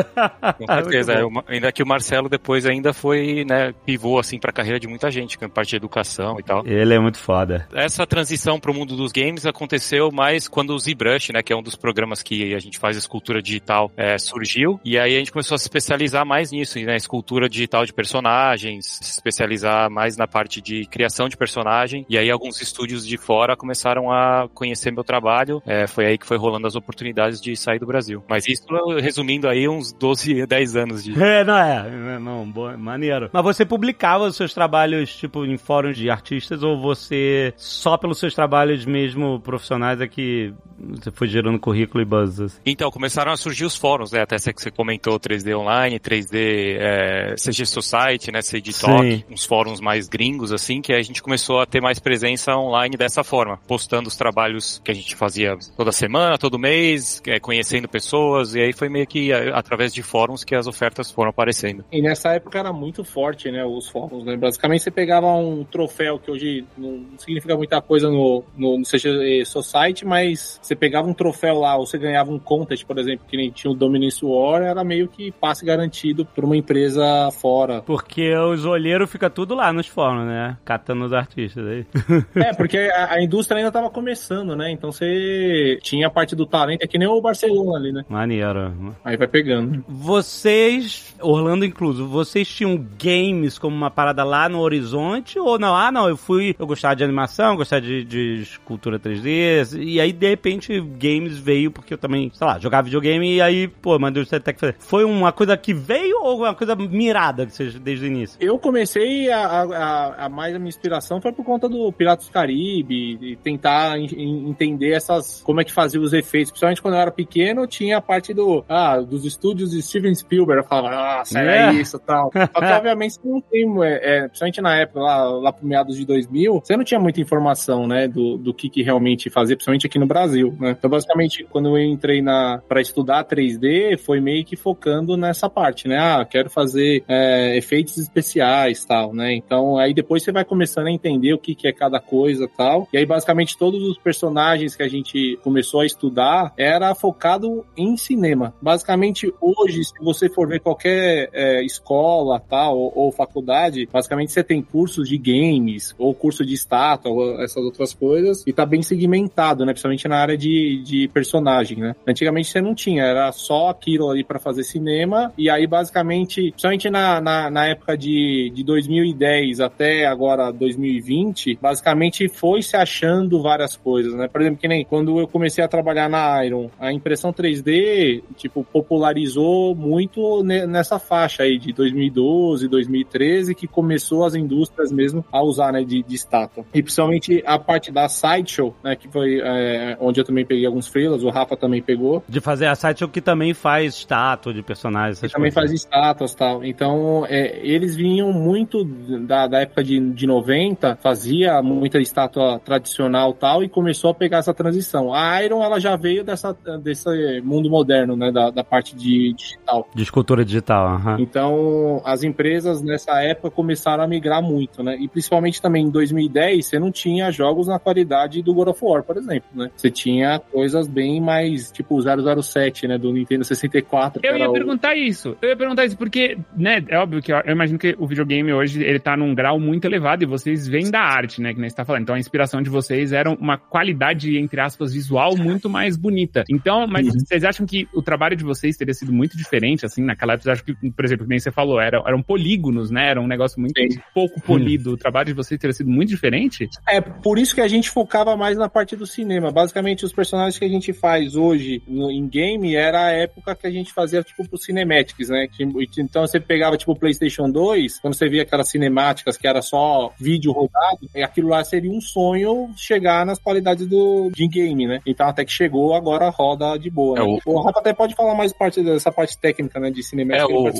Com certeza. É, ainda que o Marcelo depois ainda foi, né, pivô, assim, pra carreira de muita gente, com parte de educação e tal. Ele é muito foda. Essa transição pro mundo dos games aconteceu mais quando o ZBrush, né, que é um dos programas que a gente faz escultura digital, é, surgiu. E aí a gente começou a se especializar mais nisso, né, escultura digital de personagens, se especializar mais na parte de criação de personagem. E aí alguns estúdios de fora começaram a conhecer meu trabalho. É, foi aí que foi rolando as oportunidades de sair do Brasil. Mas isso, resumindo aí, uns 12, 10 [laughs] anos de, É, não é. Não, boa, maneiro. Mas você publicava os seus trabalhos, tipo, em fóruns de artistas ou você, só pelos seus trabalhos mesmo profissionais, é que você foi gerando currículo e buzz? assim? Então, começaram a surgir os fóruns, né? Até essa que você comentou, 3D Online, 3D é, CG Society, né? CG Sim. Talk, uns fóruns mais gringos, assim, que a gente começou a ter mais presença online dessa forma, postando os trabalhos que a gente fazia toda semana, todo mês, é, conhecendo pessoas, e aí foi meio que é, através de fóruns que as ofertas foram aparecendo. E nessa época era muito forte, né, os fóruns, né? Basicamente você pegava um troféu que hoje não significa muita coisa no, no, no CG Society, mas você pegava um troféu lá, ou você ganhava um contest, por exemplo, que nem tinha o Dominance War, era meio que passe garantido por uma empresa fora. Porque os olheiros fica tudo lá nos fóruns, né? Catando os artistas aí. [laughs] É, porque a, a indústria ainda tava começando, né? Então você tinha a parte do talento, é que nem o Barcelona ali, né? Maneiro. Aí vai pegando. Vocês, Orlando incluso, vocês tinham games como uma parada lá no horizonte ou não? Ah, não, eu fui, eu gostava de animação, gostava de, de escultura 3D, e aí de repente games veio porque eu também, sei lá, jogava videogame e aí, pô, mandei o até que fazer. Foi uma coisa que veio ou uma coisa mirada que vocês desde o início? Eu comecei a, a, a- a mais a minha inspiração foi por conta do Piratas do Caribe e tentar en- en- entender essas como é que fazia os efeitos. Principalmente quando eu era pequeno, tinha a parte do ah, dos estúdios de Steven Spielberg. Eu falava, nossa, era É. isso e tal. [laughs] Só que obviamente você não tem, é, é, principalmente na época, lá, lá pro meados de 2000, você não tinha muita informação, né, do, do que, que realmente fazia, principalmente aqui no Brasil, né. Então, basicamente, quando eu entrei na para estudar 3D, foi meio que focando nessa parte, né. Ah, quero fazer é, efeitos especiais tal, né. Então, aí depois você vai começando a entender o que, que é cada coisa tal. E aí, basicamente, todos os personagens que a gente começou a estudar era focado em cinema. Basicamente, hoje, se você for ver qualquer é, escola tal ou, ou faculdade, basicamente você tem cursos de games ou curso de estátua ou essas outras coisas e tá bem segmentado, né? Principalmente na área de, de personagem, né? Antigamente você não tinha, era só aquilo ali para fazer cinema e aí basicamente, principalmente na, na, na época de, de 2010 até agora 2020, basicamente foi se achando várias coisas, né? Por exemplo, que nem quando eu comecei a trabalhar na Iron, a impressão 3D, tipo, popularizou muito ne- nessa faixa aí de 2012, 2013, que começou as indústrias mesmo a usar, né, de, de estátua. E principalmente a parte da Sideshow, né, que foi é, onde eu também peguei alguns freelas, o Rafa também pegou, De fazer a site que também faz estátua de personagens, também faz estátuas e tal. Então, é, eles vinham muito da, da época de, de 90, fazia muita estátua tradicional e tal, e começou a pegar essa transição. A Iron, ela já veio dessa, desse mundo moderno, né, da, da parte de digital. De escultura digital, aham. Então, as empresas nessa época começaram a migrar muito, né? E principalmente também em 2010, você não tinha jogos na qualidade do God of War, por exemplo, né? Você tinha coisas bem mais, tipo o 007, né, do Nintendo 64. que Eu ia o- perguntar isso. Eu ia perguntar isso porque, né, é óbvio que eu, eu imagino que o videogame hoje ele tá num grau muito elevado e vocês vêm da arte, né, que nem você tá falando. Então a inspiração de vocês era uma qualidade, entre aspas, visual muito mais bonita. Então, mas vocês acham que o trabalho de vocês teria sido muito diferente, assim, naquela época? Vocês acham que, por exemplo, que nem você falou, era, eram polígonos, né? Era um negócio muito Sim. pouco polido. O trabalho de vocês teria sido muito diferente? É, por isso que a gente focava mais na parte do cinema. Basicamente, os personagens que a gente faz hoje no, em game era a época que a gente fazia, tipo, pro cinematics, né? Que- Então você pegava, tipo, o PlayStation 2, quando você via aquelas cinemáticas que era só vídeo rodado, e aquilo lá seria um sonho chegar nas qualidades do de game, né? Então até que chegou, agora roda de boa. É, né? o... Rafa até pode falar mais parte dessa parte técnica, né? De cinemática. É, o-.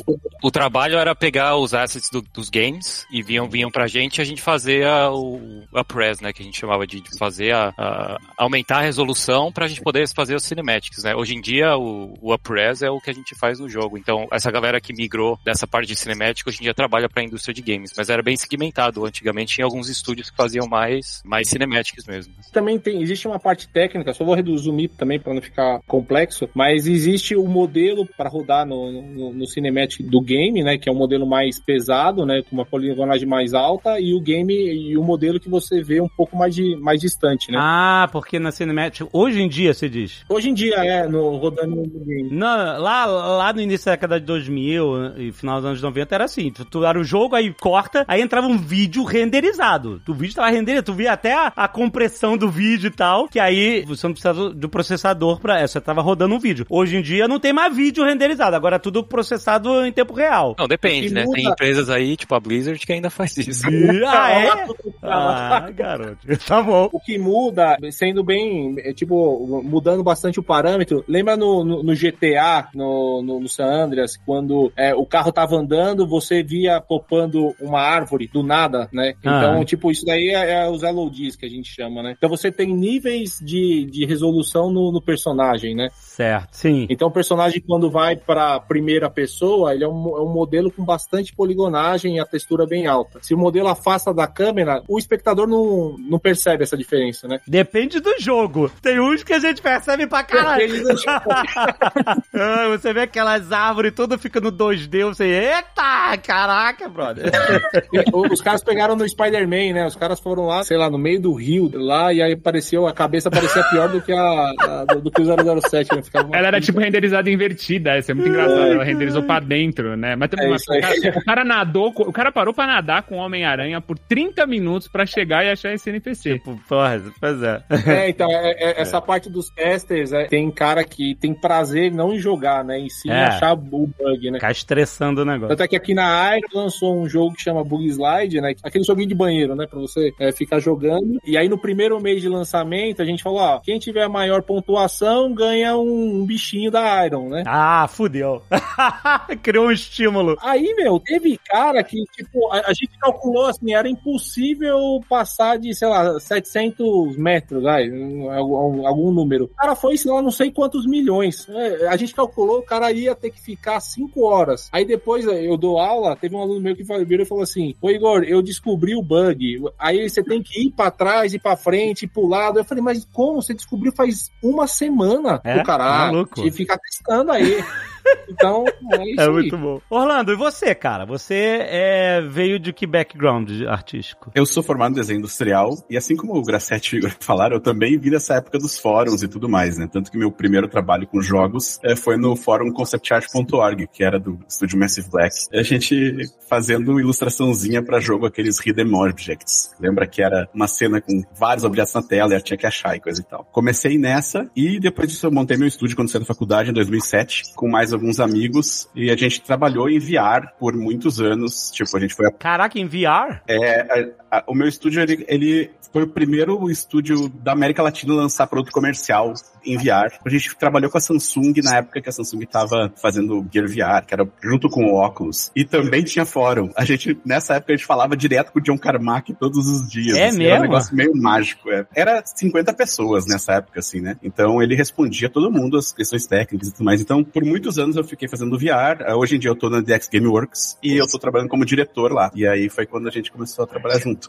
O trabalho era pegar os assets do- dos games e vinham, vinham pra gente a gente fazer a, o, a press, né? Que a gente chamava de, fazer a, a- aumentar a resolução pra gente poder fazer os cinematics, né? Hoje em dia, o, o upres é o que a gente faz no jogo. Então, essa galera que migrou dessa parte de cinematic, hoje em dia trabalha pra indústria de games. Mas era bem segmentado. Antigamente tinha alguns estúdios que faziam mais, mais cinematics mesmo. Também tem, existe uma parte técnica, só vou resumir também para não ficar complexo, mas existe o modelo para rodar no, no, no cinematic do game, né, que é um modelo mais pesado, né, com uma poligonagem mais alta, e o game e o modelo que você vê um pouco mais, de, mais distante, né? Ah, porque na Cinematic, hoje em dia, você diz? Hoje em dia, é, no, rodando no game. Não, lá, lá no início da década de 2000 e final dos anos 90 era assim, tu, tu era o jogo, aí corta, aí entrava um vídeo renderizado. O vídeo tava renderizado, tu via até a, a compressão do vídeo e tal, que aí você não precisava do processador pra... Você tava rodando um vídeo. Hoje em dia não tem mais vídeo renderizado, agora é tudo processado em tempo real. Não, depende, né? muda- Tem empresas aí, tipo a Blizzard, que ainda faz isso. [laughs] ah, é? Ah, garoto. [laughs] Tá bom. O que muda, sendo bem, é, tipo, mudando bastante o parâmetro, lembra no, no, no GTA, no, no, no San Andreas, quando é, o carro tava andando, você via popando uma árvore do nada, né? Então, Ah. tipo, isso daí é, é os LODs que a gente chama, né? Então você tem níveis de, de resolução no, no personagem, né? Certo, sim. Então o personagem, quando vai pra primeira pessoa, ele é um, é um modelo com bastante poligonagem e a textura bem alta. Se o modelo afasta da câmera, o espectador não, não percebe essa diferença, né? Depende do jogo. Tem uns que a gente percebe pra caralho. Depende do jogo. [laughs] Ah, você vê aquelas árvores tudo fica no 2D, você, eita, caraca, brother. [laughs] Os caras pegaram no Spider-Man, né? Os caras foram lá, sei lá, no meio do rio, lá, e aí apareceu, a cabeça parecia pior do que a, a- do, do que o 007, né? Ficava Ela era tipo renderizada invertida, isso é muito engraçado. Ela renderizou pra dentro, né? Mas também É mas o, cara, o cara nadou, o cara parou pra nadar com o Homem-Aranha por 30 minutos pra chegar e achar esse NPC. Tipo, porra, pois é. É, então, é- é- essa parte dos testers, é, tem cara que tem prazer não em jogar, né? Em sim É. achar o bug, né? Ficar estressando o negócio. Tanto é que aqui na Air lançou um jogo que chama Bug Slide, né? Aquele joguinho de banheiro, né? Pra você é, ficar jogando. E aí no primeiro mês de lançamento, a gente falou, ó, quem tiver a maior pontuação ganha um, um bichinho da Iron, né? Ah, fudeu. [laughs] Criou um estímulo. Aí, meu, teve cara que, tipo, a, a gente calculou assim, era impossível passar de, sei lá, 700 metros, um- algum, algum número. O cara foi, sei lá, não sei quantos milhões. É, a gente calculou, o cara ia ter que ficar 5 horas. Aí depois eh, eu dou aula, teve um aluno meu que virou e falou assim: Ô Igor, eu descobri o bug. Aí você tem que ir pra trás, ir pra frente, ir pro lado. Eu falei, mas como? Você descobriu faz uma semana. É? O cara, Maluco. e fica testando aí. [laughs] Então, é isso É aí. muito bom. Orlando, e você, cara? Você é, veio de que background artístico? Eu sou formado em desenho industrial e assim como o Grassetti e o Igor falaram, eu também vi dessa época dos fóruns e tudo mais, né? Tanto que meu primeiro trabalho com jogos eh, foi no fórum conceptart.org, que era do estúdio Massive Black. A gente fazendo ilustraçãozinha pra jogo aqueles hidden objects. Lembra que era uma cena com vários objetos na tela e eu tinha que achar e coisa e tal. Comecei nessa e depois disso eu montei meu estúdio quando saí da faculdade em 2007 com mais alguns amigos e a gente trabalhou em VR por muitos anos. Tipo, a gente foi a Caraca, em VR? é, a- a- o meu estúdio, ele, ele foi o primeiro estúdio da América Latina a lançar produto comercial em VR. A gente trabalhou com a Samsung na época que a Samsung estava fazendo Gear VR, que era junto com o Oculus. E também tinha fórum. A gente, nessa época, a gente falava direto com o John Carmack todos os dias. É assim, mesmo? Era um negócio meio mágico. é. Era 50 pessoas nessa época, assim, né? Então ele respondia todo mundo as questões técnicas e tudo mais. Então, por muitos anos eu fiquei fazendo VR. Eh, Hoje em dia eu tô na DX Gameworks e eu tô trabalhando como diretor lá. E aí foi quando a gente começou a trabalhar junto.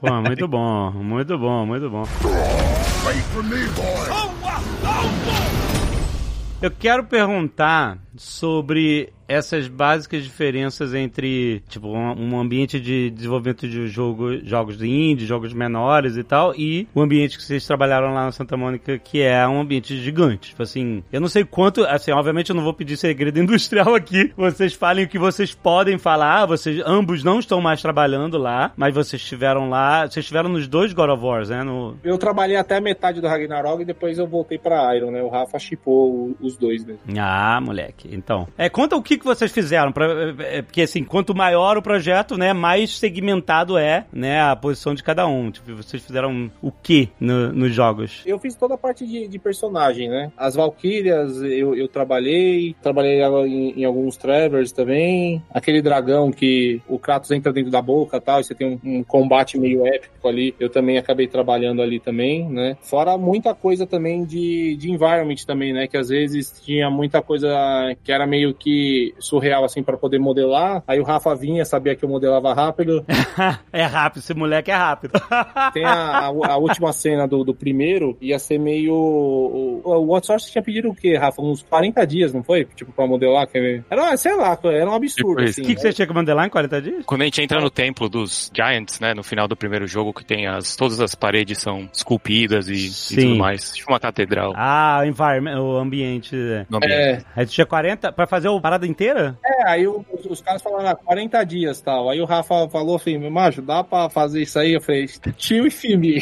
Pô, muito bom, muito bom, muito bom. Eu quero perguntar sobre essas básicas diferenças entre, tipo, um, um ambiente de desenvolvimento de jogo, jogos de indie, jogos menores e tal, e o ambiente que vocês trabalharam lá na Santa Mônica, que é um ambiente gigante. Tipo assim, eu não sei quanto, assim, obviamente eu não vou pedir segredo [laughs] industrial aqui. Vocês falem o que vocês podem falar, vocês ambos não estão mais trabalhando lá, mas vocês estiveram lá, vocês estiveram nos dois God of Wars, né? No, Eu trabalhei até a metade do Ragnarok e depois eu voltei pra Iron, né? O Rafa chipou os dois mesmo. Ah, moleque. Então. É, conta o que, que vocês fizeram, pra, é, é, porque assim, quanto maior o projeto, né, mais segmentado é, né, a posição de cada um. Tipo, vocês fizeram o que no, nos jogos? Eu fiz toda a parte de, de personagem, né? As Valkyrias eu, eu trabalhei, trabalhei em, em alguns Travers também. Aquele dragão que o Kratos entra dentro da boca e tal, e você tem um, um combate meio épico ali, eu também acabei trabalhando ali também, né? Fora muita coisa também de, de environment também, né? Que às vezes tinha muita coisa que era meio que surreal, assim, para poder modelar. Aí o Rafa vinha, sabia que eu modelava rápido. [laughs] é rápido, esse moleque é rápido. [laughs] Tem a, a, a última cena do, do, primeiro, ia ser meio. O, o Outsource tinha pedido o quê, Rafa? Uns 40 dias, não foi? Tipo, pra modelar? Era, sei lá, era um absurdo. Assim, o que, que você tinha que modelar em 40 dias? Quando a gente entra no templo dos Giants, né? No final do primeiro jogo, que tem as. Todas as paredes são esculpidas e, e tudo mais. Tipo uma catedral. Ah, o environment, o ambiente. No ambiente. É. Aí tu tinha 40 pra fazer a parada inteira? É, aí o, os caras falaram, ah, 40 dias tal. Aí o Rafa falou assim, macho, dá pra fazer isso aí? Eu falei, tio e filme.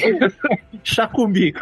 Chá comigo.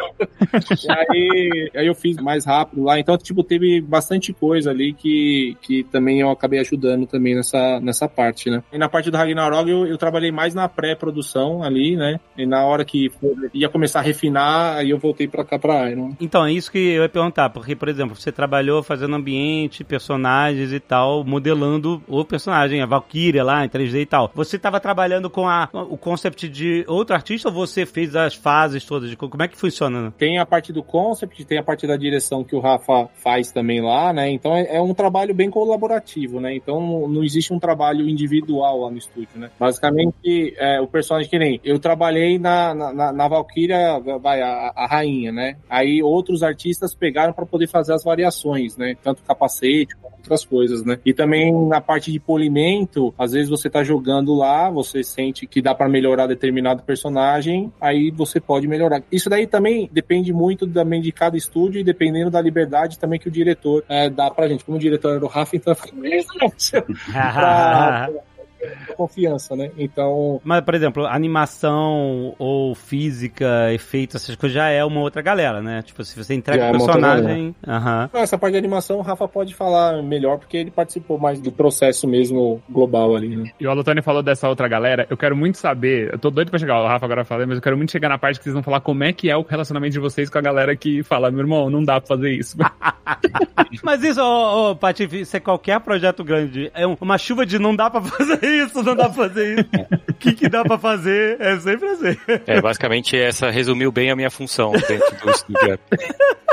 e aí, aí eu fiz mais rápido lá. Então, tipo, teve bastante coisa ali que, que também eu acabei ajudando também nessa, nessa parte, né? E na parte do Ragnarok eu, eu trabalhei mais na pré-produção ali, né? E na hora que ia começar a refinar, aí eu voltei pra cá pra Iron. Então, é isso que eu ia perguntar, porque, por exemplo, você trabalhou fazendo ambiente, personagens e tal, modelando o personagem, a Valkyria lá em 3D e tal. Você estava trabalhando com a, o concept de outro artista ou você fez as fases todas? Como é que funciona? Tem a parte do concept, tem a parte da direção que o Rafa faz também lá, né? Então é, é um trabalho bem colaborativo, né? Então não existe um trabalho individual lá no estúdio, né? Basicamente, é, o personagem que nem eu trabalhei na, na, na Valkyria, vai, a, a rainha, né? Aí outros artistas pegaram para poder fazer as variações, né? Tanto capacete, outras coisas, né? E também na parte de polimento, às vezes você tá jogando lá, você sente que dá para melhorar determinado personagem, aí você pode melhorar. Isso daí também depende muito também de cada estúdio e dependendo da liberdade também que o diretor é, dá pra gente. Como o diretor era o Rafa, então [laughs] [laughs] pra, confiança, né? Então. Mas, por exemplo, animação ou física, efeitos, essas coisas já é uma outra galera, né? Tipo, se você entrega o é personagem. Uhum. Essa parte de animação o Rafa pode falar melhor, porque ele participou mais do processo mesmo global ali, né? E o Alotone falou dessa outra galera. Eu quero muito saber. Eu tô doido pra chegar, o Rafa agora falei, mas eu quero muito chegar na parte que vocês vão falar como é que é o relacionamento de vocês com a galera que fala, meu irmão, não dá pra fazer isso. [laughs] mas isso, ô, ô Pati, isso é qualquer projeto grande. É uma chuva de não dá pra fazer isso, não dá pra fazer isso. O que, que dá pra fazer? É sempre assim. É, basicamente, essa resumiu bem a minha função dentro do estúdio.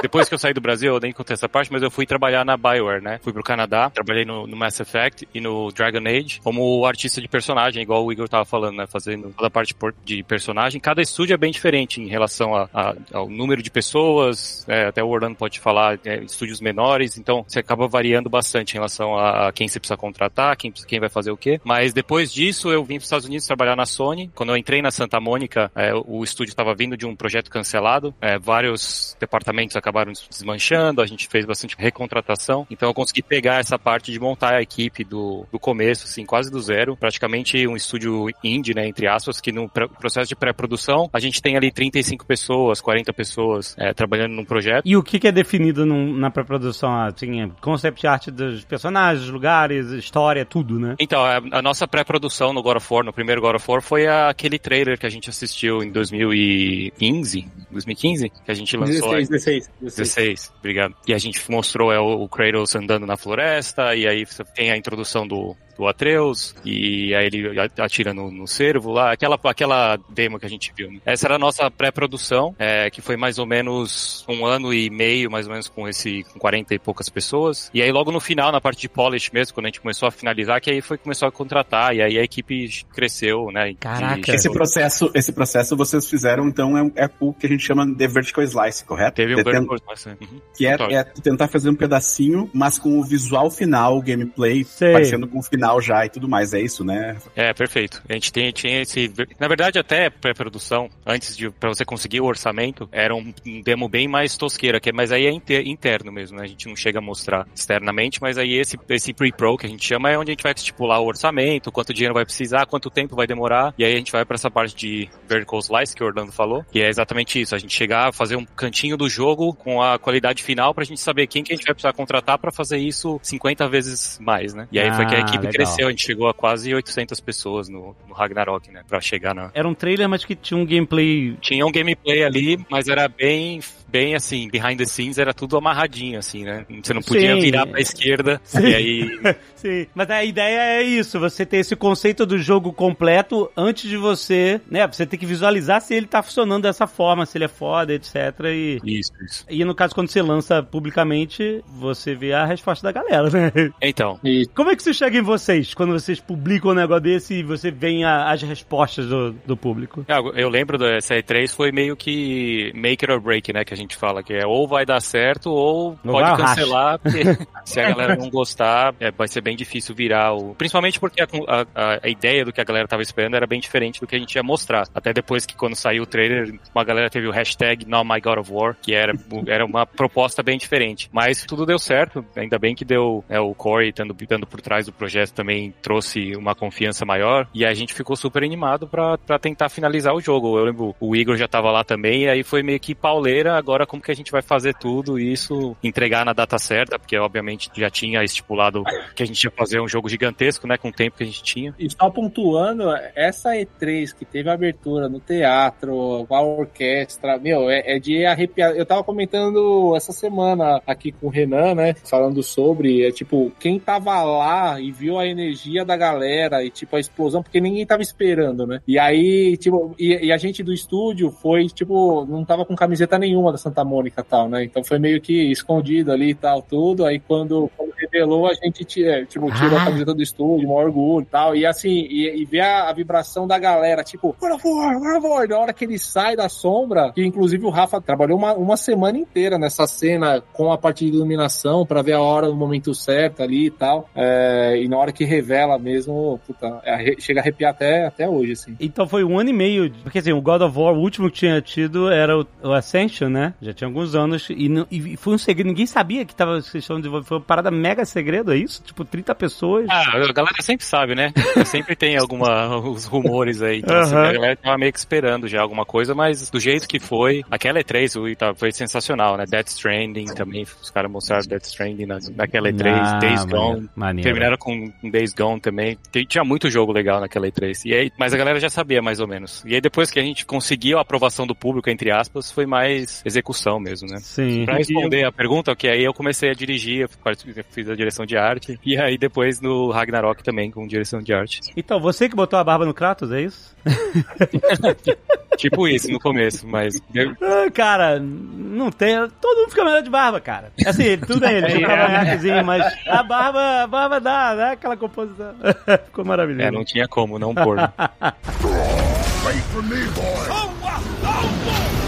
Depois que eu saí do Brasil, eu nem contei essa parte, mas eu fui trabalhar na Bioware, né? Fui pro Canadá, trabalhei no, no Mass Effect e no Dragon Age como artista de personagem, igual o Igor tava falando, né? Fazendo toda a parte de personagem. Cada estúdio é bem diferente em relação a, a, ao número de pessoas, é, até o Orlando pode falar, é, estúdios menores, então você acaba variando bastante em relação a, a quem você precisa contratar, quem, quem vai fazer o quê. Mas depois disso, eu vim para os Estados Unidos trabalhar na Sony. Quando eu entrei na Santa Mônica, é, o estúdio estava vindo de um projeto cancelado. É, vários departamentos acabaram desmanchando, a gente fez bastante recontratação. Então eu consegui pegar essa parte de montar a equipe do, do começo, assim, quase do zero. Praticamente um estúdio indie, né, entre aspas, que no processo de pré-produção a gente tem ali 35 pessoas, 40 pessoas é, trabalhando num projeto. E o que, que é definido num, na pré-produção? Assim, é concept art dos personagens, lugares, história, tudo, né? Então, a, a nossa pré-produção no God of War, no primeiro God of War, foi aquele trailer que a gente assistiu em 2015, 2015, que a gente lançou. 16, 16, 16. 16, obrigado. E a gente mostrou é, o, Kratos andando na floresta, e aí você tem a introdução do, do Atreus, e aí ele atira no, no cervo lá, aquela, aquela demo que a gente viu. Né? Essa era a nossa pré-produção, é, que foi mais ou menos um ano e meio, mais ou menos, com esse, com 40 e poucas pessoas. E aí logo no final, na parte de polish mesmo, quando a gente começou a finalizar, que aí foi começou a contratar, e aí a equipe cresceu, né? Caraca. Esse processo, esse processo vocês fizeram, então, é, é o que a gente chama de vertical slice, correto? Teve um de vertical slice, uhum. Que é, é, tentar fazer um pedacinho, mas com o visual final, o gameplay, Sei. parecendo com o final final já e tudo mais, é isso, né? É, perfeito. A gente tem, tinha esse. Na verdade, até pré-produção, antes de para você conseguir o orçamento, era um, um, demo bem mais tosqueira, que, mas aí é inter, interno mesmo, né? A gente não chega a mostrar externamente, mas aí esse, esse pre-pro que a gente chama é onde a gente vai estipular o orçamento, quanto dinheiro vai precisar, quanto tempo vai demorar, e aí a gente vai para essa parte de vertical slice que o Orlando falou, que é exatamente isso, a gente chegar a fazer um cantinho do jogo com a qualidade final pra gente saber quem que a gente vai precisar contratar para fazer isso 50 vezes mais, né? E aí ah, foi que a equipe legal. Cresceu, a gente chegou a quase 800 pessoas no, no Ragnarok, né? Pra chegar na... Era um trailer, mas que tinha um gameplay... Tinha um gameplay ali, mas era bem bem assim, behind the scenes era tudo amarradinho, assim, né? Você não podia Sim. virar pra esquerda Sim. e aí. [laughs] Sim, mas a ideia é isso, você ter esse conceito do jogo completo antes de você, né? Você tem que visualizar se ele tá funcionando dessa forma, se ele é foda, etc. E, isso, isso. E no caso, quando você lança publicamente, você vê a resposta da galera, né? Então. E como é que isso chega em vocês, quando vocês publicam um negócio desse e você vê a, as respostas do, do público? Eu lembro da SE3 foi meio que make it or break, né? Que a gente gente fala, que é ou vai dar certo ou não pode cancelar, porque [laughs] se a galera não gostar, é, vai ser bem difícil virar o. Principalmente porque a, a, a, ideia do que a galera tava esperando era bem diferente do que a gente ia mostrar. Até depois que quando saiu o trailer, uma galera teve o hashtag Not My God of War, que era, era uma proposta bem diferente. Mas tudo deu certo, ainda bem que deu é, o Corey estando, estando por trás do projeto também trouxe uma confiança maior e a gente ficou super animado para tentar finalizar o jogo. Eu lembro, o Igor já tava lá também, e aí foi meio que pauleira, agora agora como que a gente vai fazer tudo isso, entregar na data certa, porque obviamente já tinha estipulado que a gente ia fazer um jogo gigantesco, né, com o tempo que a gente tinha. E só pontuando, essa E3 que teve abertura no teatro, com a orquestra, meu, é, é de arrepiar. Eu tava comentando essa semana aqui com o Renan, né, falando sobre, é tipo, quem tava lá e viu a energia da galera e tipo a explosão, porque ninguém tava esperando, né? E aí, tipo, e, e a gente do estúdio foi, tipo, não tava com camiseta nenhuma Santa Mônica e tal, né? Então foi meio que escondido ali e tal, tudo. Aí quando, quando revelou, a gente tira, tipo, tirou ah. a camiseta do estúdio, um orgulho e tal. E assim, e, e ver a, a, vibração da galera, tipo, por favor, por favor. Na hora que ele sai da sombra, que inclusive o Rafa trabalhou uma, uma semana inteira nessa cena com a parte de iluminação para ver a hora no momento certo ali e tal. É, e na hora que revela mesmo, puta, é, chega a arrepiar até, até hoje, assim. Então foi um ano e meio, porque assim, o God of War, o último que tinha tido era o, o Ascension, né? Já tinha alguns anos. E, não, e foi um segredo. Ninguém sabia que tava questão de Foi uma parada mega segredo, é isso? Tipo, 30 pessoas. Ah, a galera sempre sabe, né? [laughs] sempre tem alguma, os rumores aí. Então, assim, a galera tava meio que esperando já alguma coisa, mas do jeito que foi, aquela E3 tá, foi sensacional, né? Death Stranding também, os caras mostraram Death Stranding na, naquela E3, ah, Days Gone. Maneiro. Terminaram com Days Gone também. Tinha muito jogo legal naquela E3. E aí, mas a galera já sabia mais ou menos. E aí depois que a gente conseguiu a aprovação do público, entre aspas, foi mais execução mesmo, né? Sim. Pra responder a pergunta, que aí eu comecei a dirigir, eu fiz a direção de arte, e aí depois no Ragnarok também com direção de arte. Então, você que botou a barba no Kratos, é isso? [laughs] tipo isso no começo, mas. Ah, cara, não tem. Todo mundo fica melhor de barba, cara. Assim, tudo bem, ele tinha um mas a barba, a barba dá, dá aquela composição. [laughs] Ficou maravilhoso. É, não tinha como não pôr. [laughs] Wait for me, boy! Oh,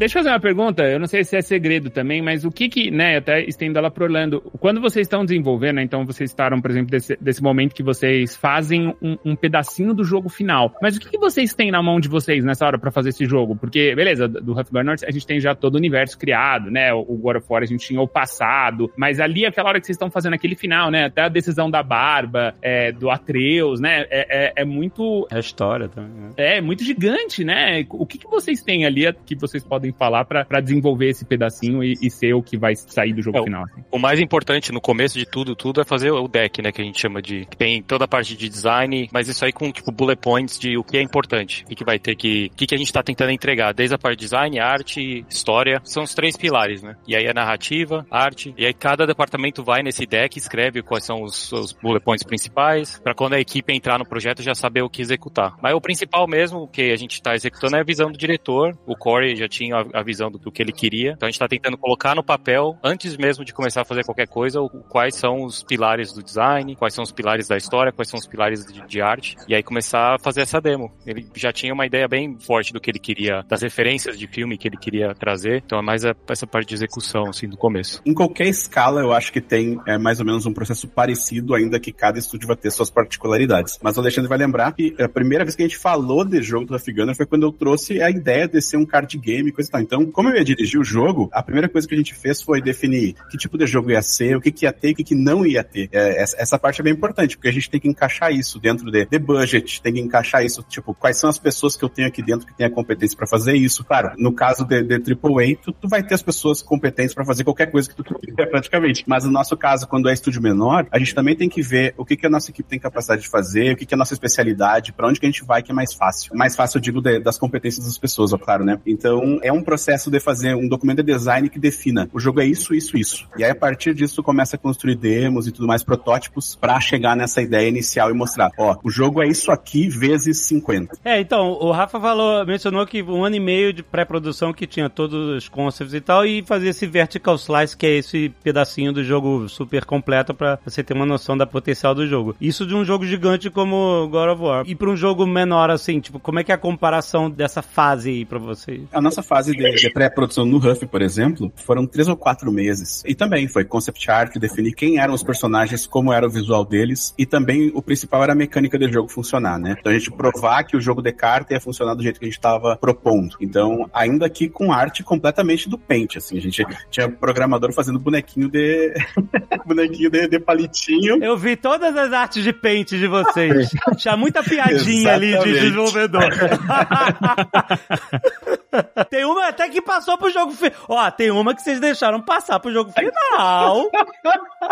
Deixa eu fazer uma pergunta, eu não sei se é segredo também, mas o que que, né, até estendo ela pro Orlando, quando vocês estão desenvolvendo, né, então vocês estavam, por exemplo, desse, desse momento que vocês fazem um, um, pedacinho do jogo final, mas o que que vocês têm na mão de vocês nessa hora para fazer esse jogo? Porque, beleza, do Huffburners a gente tem já todo o universo criado, né, o God of War a gente tinha o passado, mas ali aquela hora que vocês estão fazendo aquele final, né, até a decisão da Barba, é, do Atreus, né, é, é, é muito... É a história também, né? É, muito gigante, né, o que que vocês têm ali que vocês podem falar para desenvolver esse pedacinho e, e, ser o que vai sair do jogo é, final. Assim. O mais importante no começo de tudo, tudo é fazer o deck, né, que a gente chama de que tem toda a parte de design, mas isso aí com tipo bullet points de o que é importante, o que, que vai ter que, o que, que a gente está tentando entregar, desde a parte de design, arte, história, são os três pilares, né? E aí a narrativa, arte, e aí cada departamento vai nesse deck, escreve quais são os, os bullet points principais, para quando a equipe entrar no projeto já saber o que executar. Mas o principal mesmo que a gente está executando é a visão do diretor. O Corey já tinha a, visão do, do que ele queria. Então a gente tá tentando colocar no papel, antes mesmo de começar a fazer qualquer coisa, o, quais são os pilares do design, quais são os pilares da história, quais são os pilares de, de arte, e aí começar a fazer essa demo. Ele já tinha uma ideia bem forte do que ele queria, das referências de filme que ele queria trazer, então é mais a, essa parte de execução, assim, do começo. Em qualquer escala, eu acho que tem é, mais ou menos um processo parecido, ainda que cada estúdio vai ter suas particularidades. Mas o Alexandre vai lembrar que a primeira vez que a gente falou de jogo do Afghaner foi quando eu trouxe a ideia de ser um card game coisa tal. Então, como eu ia dirigir o jogo, a primeira coisa que a gente fez foi definir que tipo de jogo ia ser, o que, que ia ter e o que, que não ia ter. É, essa, essa parte é bem importante, porque a gente tem que encaixar isso dentro de, de budget, tem que encaixar isso, tipo, quais são as pessoas que eu tenho aqui dentro que têm a competência para fazer isso. Claro, no caso de, de AAA, tu, tu vai ter as pessoas competentes para fazer qualquer coisa que tu quiser, [laughs] praticamente. Mas no nosso caso, quando é estúdio menor, a gente também tem que ver o que, que a nossa equipe tem capacidade de fazer, o que, que é a nossa especialidade, para onde que a gente vai que é mais fácil. Mais fácil, eu digo, de, das competências das pessoas, ó, claro, né? Então, é um processo de fazer um documento de design que defina o jogo é isso, isso, isso. E aí, a partir disso, começa a construir demos e tudo mais, protótipos, para chegar nessa ideia inicial e mostrar, ó, o jogo é isso aqui vezes 50. É, então, o Rafa falou, mencionou que um ano e meio de pré-produção que tinha todos os concepts e tal, e fazer esse vertical slice, que é esse pedacinho do jogo super completo para você ter uma noção da potencial do jogo. Isso de um jogo gigante como God of War. E para um jogo menor, assim, tipo, como é que é a comparação dessa fase aí pra vocês? A nossa fase de, de pré-produção no Huff, por exemplo, foram três ou quatro meses. E também foi concept art, definir quem eram os personagens, como era o visual deles, e também o principal era a mecânica do jogo funcionar, né? Então a gente provar que o jogo de carta ia funcionar do jeito que a gente estava propondo. Então, ainda aqui com arte completamente do Paint, assim, a gente tinha programador fazendo bonequinho de [laughs] bonequinho de, de palitinho. Eu vi todas as artes de Paint de vocês. Tinha muita piadinha ali de desenvolvedor. [laughs] tem uma até que passou pro jogo final. Ó, tem uma que vocês deixaram passar pro jogo final.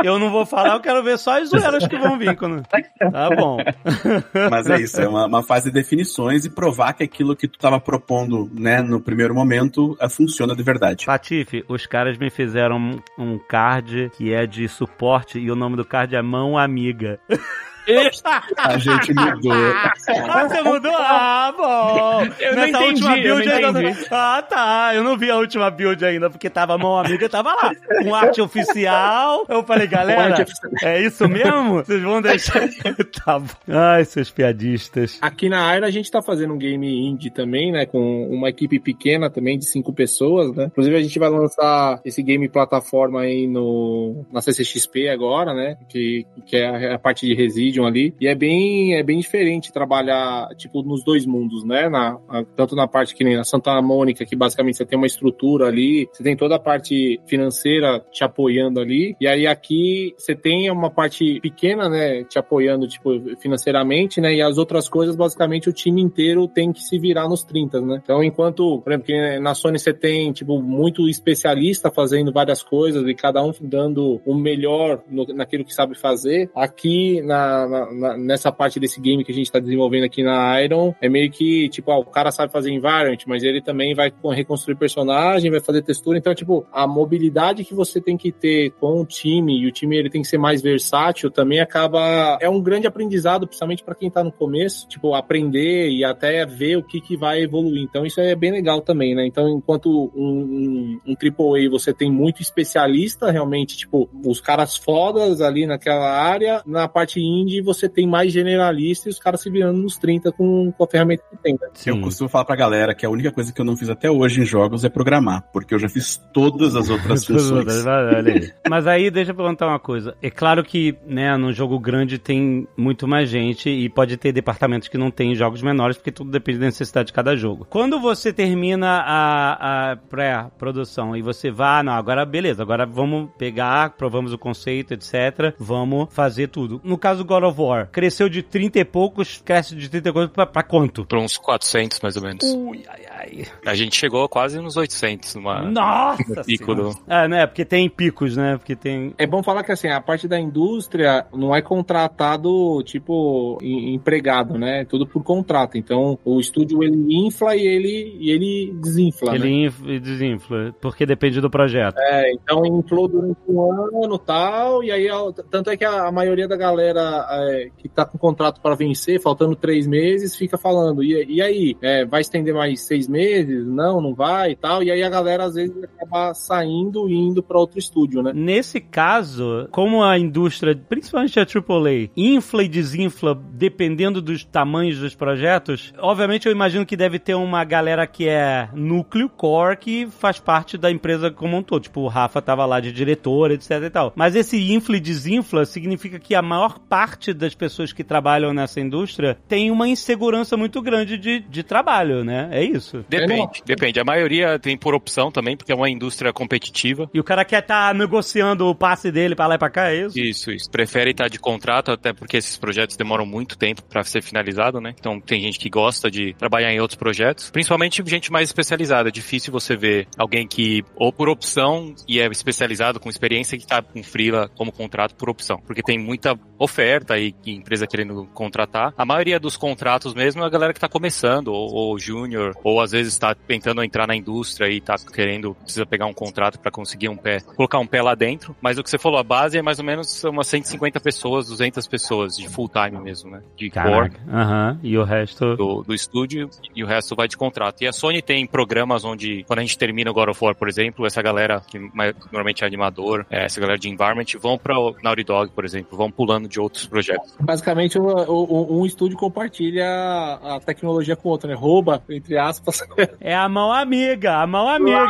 Eu não vou falar, eu quero ver só as zoeiras que vão vir. Quando... Tá bom. Mas é isso, é uma, uma fase de definições e provar que aquilo que tu estava propondo, né, no primeiro momento, eh, funciona de verdade. Patife, os caras me fizeram um- um card que é de suporte e o nome do card é Mão Amiga. [laughs] A gente mudou. Ah, você mudou? Ah, bom. [laughs] Eu não Nessa entendi, última eu build não ainda. entendi. Ah, tá. Eu não vi a última build ainda, porque tava mão amiga, tava lá. Com arte oficial. Eu falei, galera, é isso mesmo? Vocês vão deixar. [laughs] tá bom. Ai, seus piadistas. Aqui na Aira a gente tá fazendo um game indie também, né? Com uma equipe pequena também de cinco pessoas, né? Inclusive a gente vai lançar esse game plataforma aí no, na CCXP agora, né? Que, que é a, parte de Ali. E é bem, é bem diferente trabalhar, tipo, nos dois mundos, né? Na, a- tanto na parte que nem na Santa Mônica, que basicamente você tem uma estrutura ali, você tem toda a parte financeira te apoiando ali. E aí aqui você tem uma parte pequena, né? Te apoiando, tipo, financeiramente, né? E as outras coisas, basicamente, o time inteiro tem que se virar nos 30, né? Então, enquanto, por exemplo, na Sony você tem, tipo, muito especialista fazendo várias coisas e cada um dando o melhor no- naquilo que sabe fazer, aqui na, nessa parte desse game que a gente tá desenvolvendo aqui na Iron, é meio que, tipo, ah, o cara sabe fazer environment, mas ele também vai co- reconstruir personagem, vai fazer textura, então, tipo, a mobilidade que você tem que ter com o time, e o time ele tem que ser mais versátil, também acaba, é um grande aprendizado, principalmente para quem tá no começo, tipo, aprender e até ver o que que vai evoluir, então isso é bem legal também, né, então enquanto um, um, um AAA você tem muito especialista, realmente, tipo, os caras fodas ali naquela área, na parte indie você tem mais generalista e os caras se virando nos 30 com, com a ferramenta que tem, né? Eu costumo falar pra galera que a única coisa que eu não fiz até hoje em jogos é programar, porque eu já fiz todas as outras [laughs] funções. Aí. [laughs] Mas aí, deixa eu perguntar uma coisa. É claro que, né, num jogo grande tem muito mais gente e pode ter departamentos que não tem jogos menores, porque tudo depende da necessidade de cada jogo. Quando você termina a, a pré-produção e você vai, ah, não, agora beleza, agora vamos pegar, provamos o conceito, etc. Vamos fazer tudo. No caso do God of War, cresceu de 30 e poucos, cresce de 30 e poucos pra, pra quanto? Por uns 400, mais ou menos. Ui, ai, ai. A gente chegou quase nos 800 numa, Nossa! no pico do... É, né? Porque tem picos, né? Porque tem. É bom falar que assim, a parte da indústria não é contratado, tipo, em- empregado, né? É Tudo por contrato. Então, o estúdio ele infla e ele, e ele desinfla. né? Ele inf- e desinfla, porque depende do projeto. É, então inflou durante um ano e tal, e aí, tanto é que a, a maioria da galera é, que tá com contrato para vencer, faltando três meses, fica falando, e, e aí? É, vai estender mais seis meses? Não, não vai e tal. E aí a galera às vezes acaba saindo e indo para outro estúdio, né? Nesse caso, como a indústria, principalmente a AAA, infla e desinfla dependendo dos tamanhos dos projetos, obviamente eu imagino que deve ter uma galera que é núcleo, core, que faz parte da empresa como um todo. Tipo, o Rafa tava lá de diretor, etc e tal. Mas esse infla e desinfla significa que a maior parte das pessoas que trabalham nessa indústria tem uma insegurança muito grande de, de trabalho, né? É isso. Depende, depende. A maioria tem por opção também, porque é uma indústria competitiva. E o cara quer estar tá negociando o passe dele pra lá e pra cá, é isso? Isso, isso. Prefere estar de contrato, até porque esses projetos demoram muito tempo para ser finalizado, né? Então tem gente que gosta de trabalhar em outros projetos, principalmente gente mais especializada. É difícil você ver alguém que, ou por opção, e é especializado com experiência, que tá com freela como contrato por opção. Porque tem muita oferta e empresa querendo contratar. A maioria dos contratos mesmo é a galera que tá começando, ou, ou júnior, ou às vezes está tentando entrar na indústria e tá querendo, precisa pegar um contrato para conseguir um pé, colocar um pé lá dentro. Mas o que você falou, a base é mais ou menos umas 150 pessoas, 200 pessoas de full time mesmo, né? De core. Uhum. E o resto? Do, do estúdio e o resto vai de contrato. E a Sony tem programas onde, quando a gente termina o God of War, por exemplo, essa galera que normalmente é animador, é, essa galera de environment, vão para o Naughty Dog, por exemplo, vão pulando de outros projetos. Basicamente, um, um estúdio compartilha a tecnologia com o outro, né? Rouba, entre aspas. É a mão amiga, a mão amiga.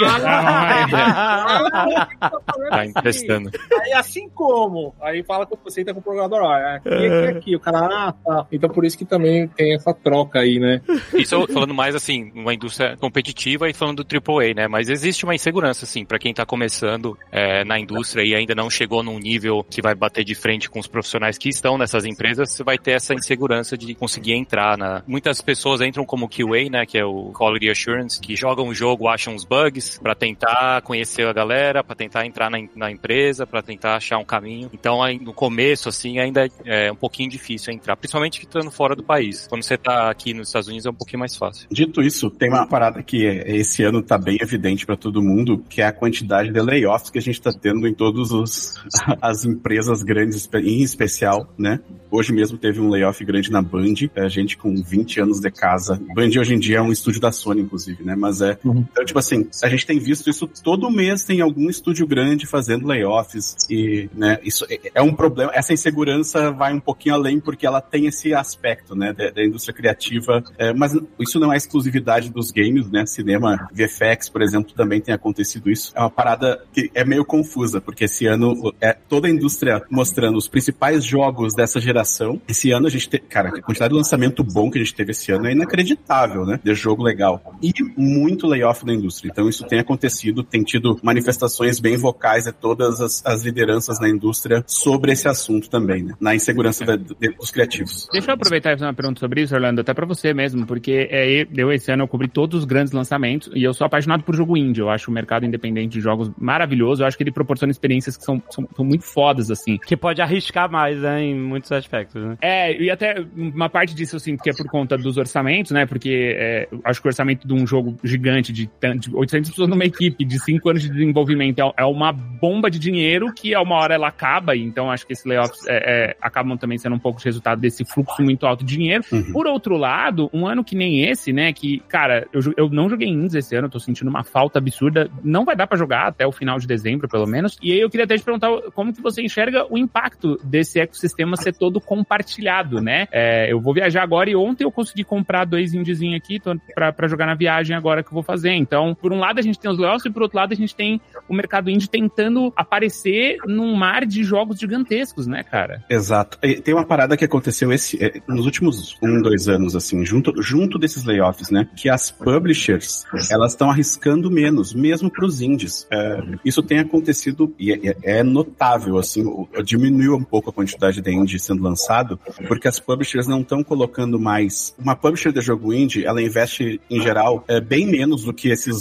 tá emprestando. Aí, assim como, aí fala que você tá com o programador, ó, aqui, aqui, aqui, o cara, ah, tá. Então, por isso que também tem essa troca aí, né? Isso falando mais, assim, uma indústria competitiva e falando do AAA, né? Mas existe uma insegurança, assim, para quem tá começando é, na indústria e ainda não chegou num nível que vai bater de frente com os profissionais que estão nessas empresas, você vai ter essa insegurança de conseguir entrar na... Muitas pessoas entram como QA, né? Que é o Quality Assurance, que jogam o jogo, acham os bugs para tentar conhecer a galera, para tentar entrar na, na empresa, para tentar achar um caminho. Então, aí, no começo, assim, ainda é um pouquinho difícil entrar, principalmente estando fora do país. Quando você tá aqui nos Estados Unidos é um pouquinho mais fácil. Dito isso, tem uma parada que esse ano tá bem evidente para todo mundo, que é a quantidade de layoffs que a gente tá tendo em todas [laughs] as empresas grandes, em especial, né? Hoje mesmo teve um layoff grande na Band, a gente com 20 anos de casa. Band hoje em dia é um estúdio da Sony, inclusive, né? Mas é. Uhum. Então, tipo assim, a gente tem visto isso todo mês, tem algum estúdio grande fazendo layoffs e, né, isso é, é um problema. Essa insegurança vai um pouquinho além porque ela tem esse aspecto, né, da, da indústria criativa. É, mas isso não é exclusividade dos games, né? Cinema, VFX, por exemplo, também tem acontecido isso. É uma parada que é meio confusa, porque esse ano é toda a indústria mostrando os principais jogos dessa geração. Esse ano a gente tem, cara, a quantidade de lançamento bom que a gente teve esse ano é inacreditável, né? De jogo legal. E muito layoff na indústria. Então isso tem acontecido, tem tido manifestações bem vocais de todas as, as lideranças na indústria sobre esse assunto também, né? Na insegurança da, de, dos criativos. Deixa eu aproveitar e fazer uma pergunta sobre isso, Orlando, até para você mesmo, porque é, eu esse ano eu cobri todos os grandes lançamentos e eu sou apaixonado por jogo indie. Eu acho o mercado independente de jogos maravilhoso. Eu acho que ele proporciona experiências que são, são, são muito fodas, assim. Que pode arriscar mais, né, em muitos aspectos, né? É, e até uma parte disso eu sinto que é por conta dos orçamentos, né? Porque é, acho que o orçamento de um jogo gigante de, de 800 pessoas numa equipe, de 5 anos de desenvolvimento, é, é, uma bomba de dinheiro que a uma hora ela acaba, então acho que esses layoffs é, é, acabam também sendo um pouco de resultado desse fluxo muito alto de dinheiro. Uhum. Por outro lado, um ano que nem esse, né? Que, cara, eu, eu não joguei indies esse ano, tô sentindo uma falta absurda. Não vai dar para jogar até o final de dezembro, pelo menos. E aí eu queria até te perguntar como que você enxerga o impacto desse ecossistema ser todo compartilhado, né? É, eu vou viajar agora e ontem eu consegui comprar dois indiezinhos aqui para jogar na viagem agora que eu vou fazer. Então, por um lado a gente tem os layoffs e por outro lado a gente tem o mercado indie tentando aparecer num mar de jogos gigantescos, né, cara? Exato. E tem uma parada que aconteceu esse, é, nos últimos um, dois anos, assim, junto, junto desses layoffs, né? Que as publishers, elas estão arriscando menos, mesmo para os indies. É, isso tem acontecido e é, é, notável, assim, diminuiu um pouco a quantidade de indie sendo lançado, porque as publishers não estão colocando mais. Uma publisher de jogo indie, ela investe em geral é bem menos do que esses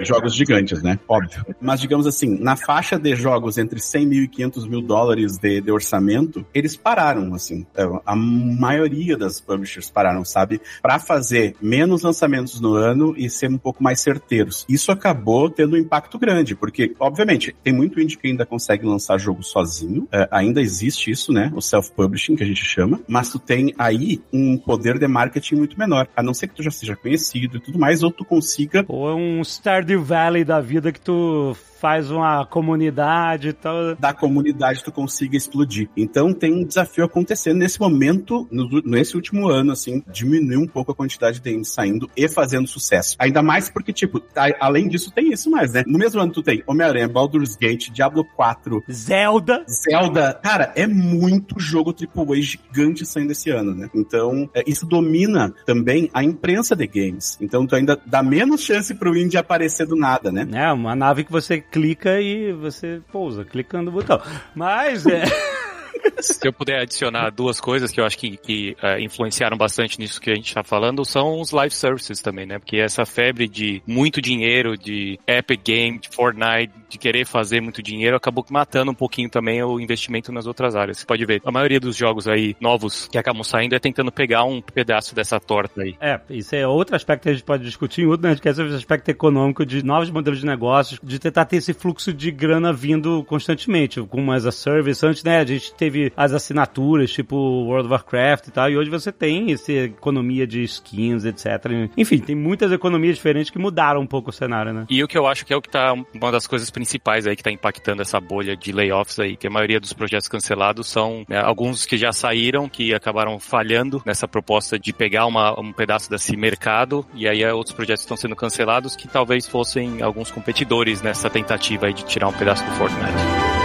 jogos gigantes, né? Óbvio. Mas digamos assim, na faixa de jogos entre 100 mil e 500 mil dólares de, de orçamento, eles pararam, assim. É, a maioria das publishers pararam, sabe? Para fazer menos lançamentos no ano e ser um pouco mais certeiros. Isso acabou tendo um impacto grande, porque, obviamente, tem muito indie que ainda consegue lançar jogo sozinho. É, ainda existe isso, né? O self-publishing, que a gente chama. Mas tu tem aí um poder de marketing muito menor. A não ser que tu já seja conhecido e tudo mais, ou tu consiga. Ou é um Stardew Valley da vida que tu faz uma comunidade e tal. Da comunidade tu consiga explodir. Então tem um desafio acontecendo nesse momento, no, nesse último ano, assim, diminuir um pouco a quantidade de indies saindo e fazendo sucesso. Ainda mais porque, tipo, a, além disso, tem isso mais, né? No mesmo ano tu tem Homem-Aranha, Baldur's Gate, Diablo 4, Zelda. Zelda. Cara, é muito jogo AAA gigante saindo esse ano, né? Então, é, isso domina também a imprensa de games. Então, tu ainda dá menos chance pro indie aparecer do nada, né? É, uma nave que você clica e você pousa, clicando no botão. Mas é. [laughs] Se eu puder adicionar duas coisas que eu acho que, que uh, influenciaram bastante nisso que a gente está falando, são os live services também, né? Porque essa febre de muito dinheiro, de Epic Game, de Fortnite, de querer fazer muito dinheiro, acabou matando um pouquinho também o investimento nas outras áreas. Você pode ver, a maioria dos jogos aí novos que acabam saindo é tentando pegar um pedaço dessa torta aí. É, isso é outro aspecto que a gente pode discutir em outro Nerdcast, é o aspecto econômico de novos modelos de negócios, de tentar ter esse fluxo de grana vindo constantemente, com mais a service. Antes, né, a gente teve as assinaturas, tipo World of Warcraft e tal, e hoje você tem essa economia de skins, etc. Enfim, tem muitas economias diferentes que mudaram um pouco o cenário, né? E o que eu acho que é o que tá uma das coisas principais aí que tá impactando essa bolha de layoffs aí, que a maioria dos projetos cancelados são né, alguns que já saíram, que acabaram falhando nessa proposta de pegar uma, um pedaço desse mercado, e aí outros projetos estão sendo cancelados que talvez fossem alguns competidores nessa tentativa aí de tirar um pedaço do Fortnite.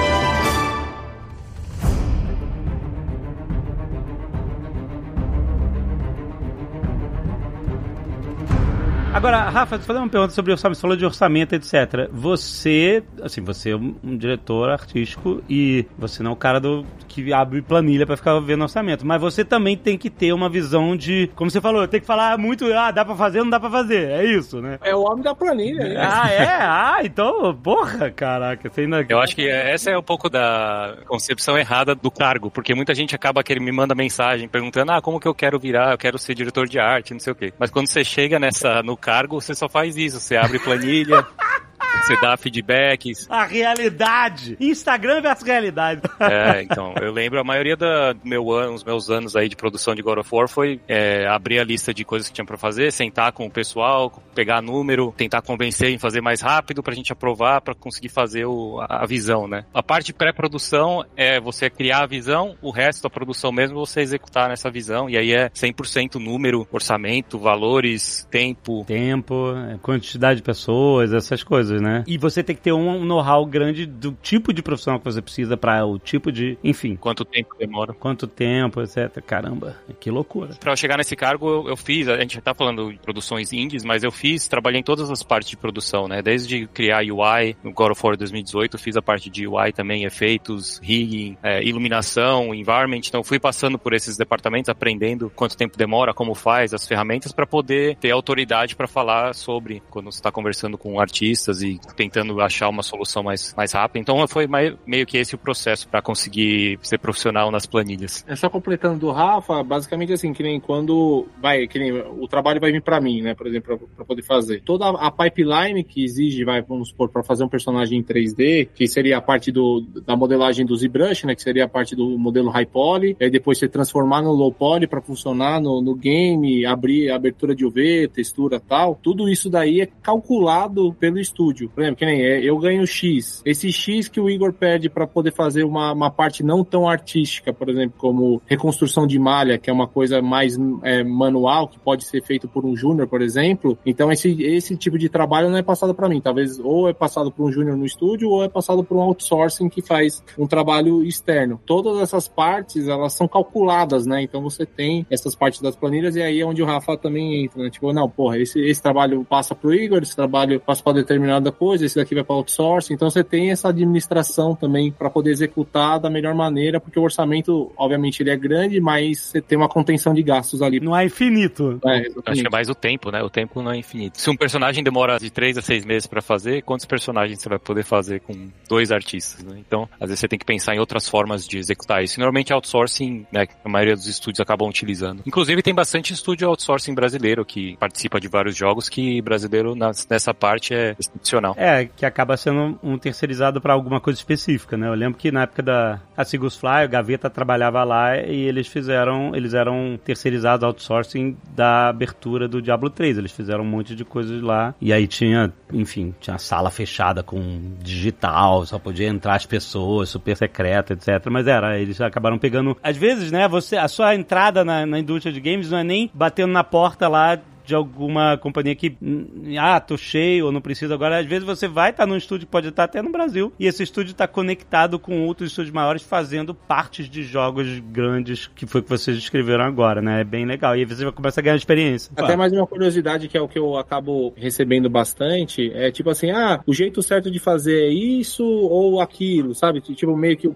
Agora, Rafa, vou fazer uma pergunta sobre orçamento. Você falou de orçamento, etc. Você, assim, você é um, diretor artístico e você não é o cara do que abre planilha para ficar vendo orçamento. Mas você também tem que ter uma visão de, como você falou, tem que falar muito, ah, dá para fazer, não dá para fazer. É isso, né? É o homem da planilha. Ah, é? Ah, então, porra, caraca, você ainda... Eu acho que essa é um pouco da concepção errada do cargo, porque muita gente acaba que ele me manda mensagem perguntando, ah, como que eu quero virar? Eu quero ser diretor de arte, não sei o quê. Mas quando você chega nessa no cargo, você só faz isso. Você abre planilha, [laughs] Você dá feedbacks. A realidade. Instagram versus realidade. É, [laughs] então, eu lembro a maioria da meu ano, os meus anos aí de produção de God of War foi é, abrir a lista de coisas que tinha para fazer, sentar com o pessoal, pegar número, tentar convencer em fazer mais rápido pra gente aprovar, para conseguir fazer o, a, a, visão, né? A parte pré-produção é você criar a visão, o resto da produção mesmo você executar nessa visão, e aí é 100% número, orçamento, valores, tempo. Tempo, quantidade de pessoas, essas coisas, né? E você tem que ter um know-how grande do tipo de profissional que você precisa para o tipo de, enfim. Quanto tempo demora. Quanto tempo, etc. Caramba, que loucura. Para chegar nesse cargo, eu, eu, fiz, a gente já tá falando de produções indies, mas eu fiz, trabalhei em todas as partes de produção, né? Desde criar UI no God of War 2018, fiz a parte de UI também, efeitos, rigging, é, iluminação, environment. Então fui passando por esses departamentos, aprendendo quanto tempo demora, como faz, as ferramentas para poder ter autoridade para falar sobre quando você está conversando com artistas e tentando achar uma solução mais, mais rápida. Então foi mais, meio que esse o processo para conseguir ser profissional nas planilhas. É só completando do Rafa, basicamente assim, que nem quando vai, que nem o trabalho vai vir para mim, né, por exemplo, para poder fazer. Toda a pipeline que exige, vai, vamos supor, para fazer um personagem em 3D, que seria a parte do, da modelagem do ZBrush, né, que seria a parte do modelo high poly, e aí depois você transformar no low poly para funcionar no, no game, abrir abertura de UV, textura tal, tudo isso daí é calculado pelo estúdio. Por exemplo, que nem é, eu ganho X. Esse X que o Igor pede para poder fazer uma, uma parte não tão artística, por exemplo, como reconstrução de malha, que é uma coisa mais é, manual, que pode ser feito por um júnior, por exemplo. Então, esse, esse tipo de trabalho não é passado para mim. Talvez ou é passado por um júnior no estúdio ou é passado por um outsourcing que faz um trabalho externo. Todas essas partes, elas são calculadas, né? Então, você tem essas partes das planilhas e aí é onde o Rafa também entra, né? Tipo, não, porra, esse, esse trabalho passa pro Igor, esse trabalho passa para determinada determinada coisa, esse daqui vai para outsourcing. Então você tem essa administração também para poder executar da melhor maneira, porque o orçamento, obviamente, ele é grande, mas você tem uma contenção de gastos ali. Não é infinito. É, Acho que é mais o tempo, né? O tempo não é infinito. Se um personagem demora de três a seis meses pra fazer, quantos personagens você vai poder fazer com dois artistas, né? Então, às vezes você tem que pensar em outras formas de executar isso. Normalmente outsourcing, né? A maioria dos estúdios acabam utilizando. Inclusive, tem bastante estúdio outsourcing brasileiro que participa de vários jogos que brasileiro nessa parte é excepcional. É, que acaba sendo um terceirizado pra alguma coisa específica, né? Eu lembro que na época da a Sigus Fly, o Gaveta trabalhava lá e eles fizeram, eles eram terceirizados outsourcing da abertura do Diablo 3. Eles fizeram um monte de coisas lá e aí tinha, enfim, tinha sala fechada com digital, só podia entrar as pessoas, super secreta, etc. Mas era, eles acabaram pegando. Às vezes, né, você, a sua entrada na, na indústria de games não é nem batendo na porta lá de alguma companhia que, hum, ah, tô cheio ou não preciso agora. Às vezes você vai estar num estúdio pode estar até no Brasil e esse estúdio está conectado com outros estúdios maiores fazendo partes de jogos grandes que foi que vocês descreveram agora, né? É bem legal. E aí você começa a ganhar experiência. Até mais uma curiosidade que é o que eu acabo recebendo bastante, é tipo assim, ah, o jeito certo de fazer é isso ou aquilo, sabe? Tipo, meio que o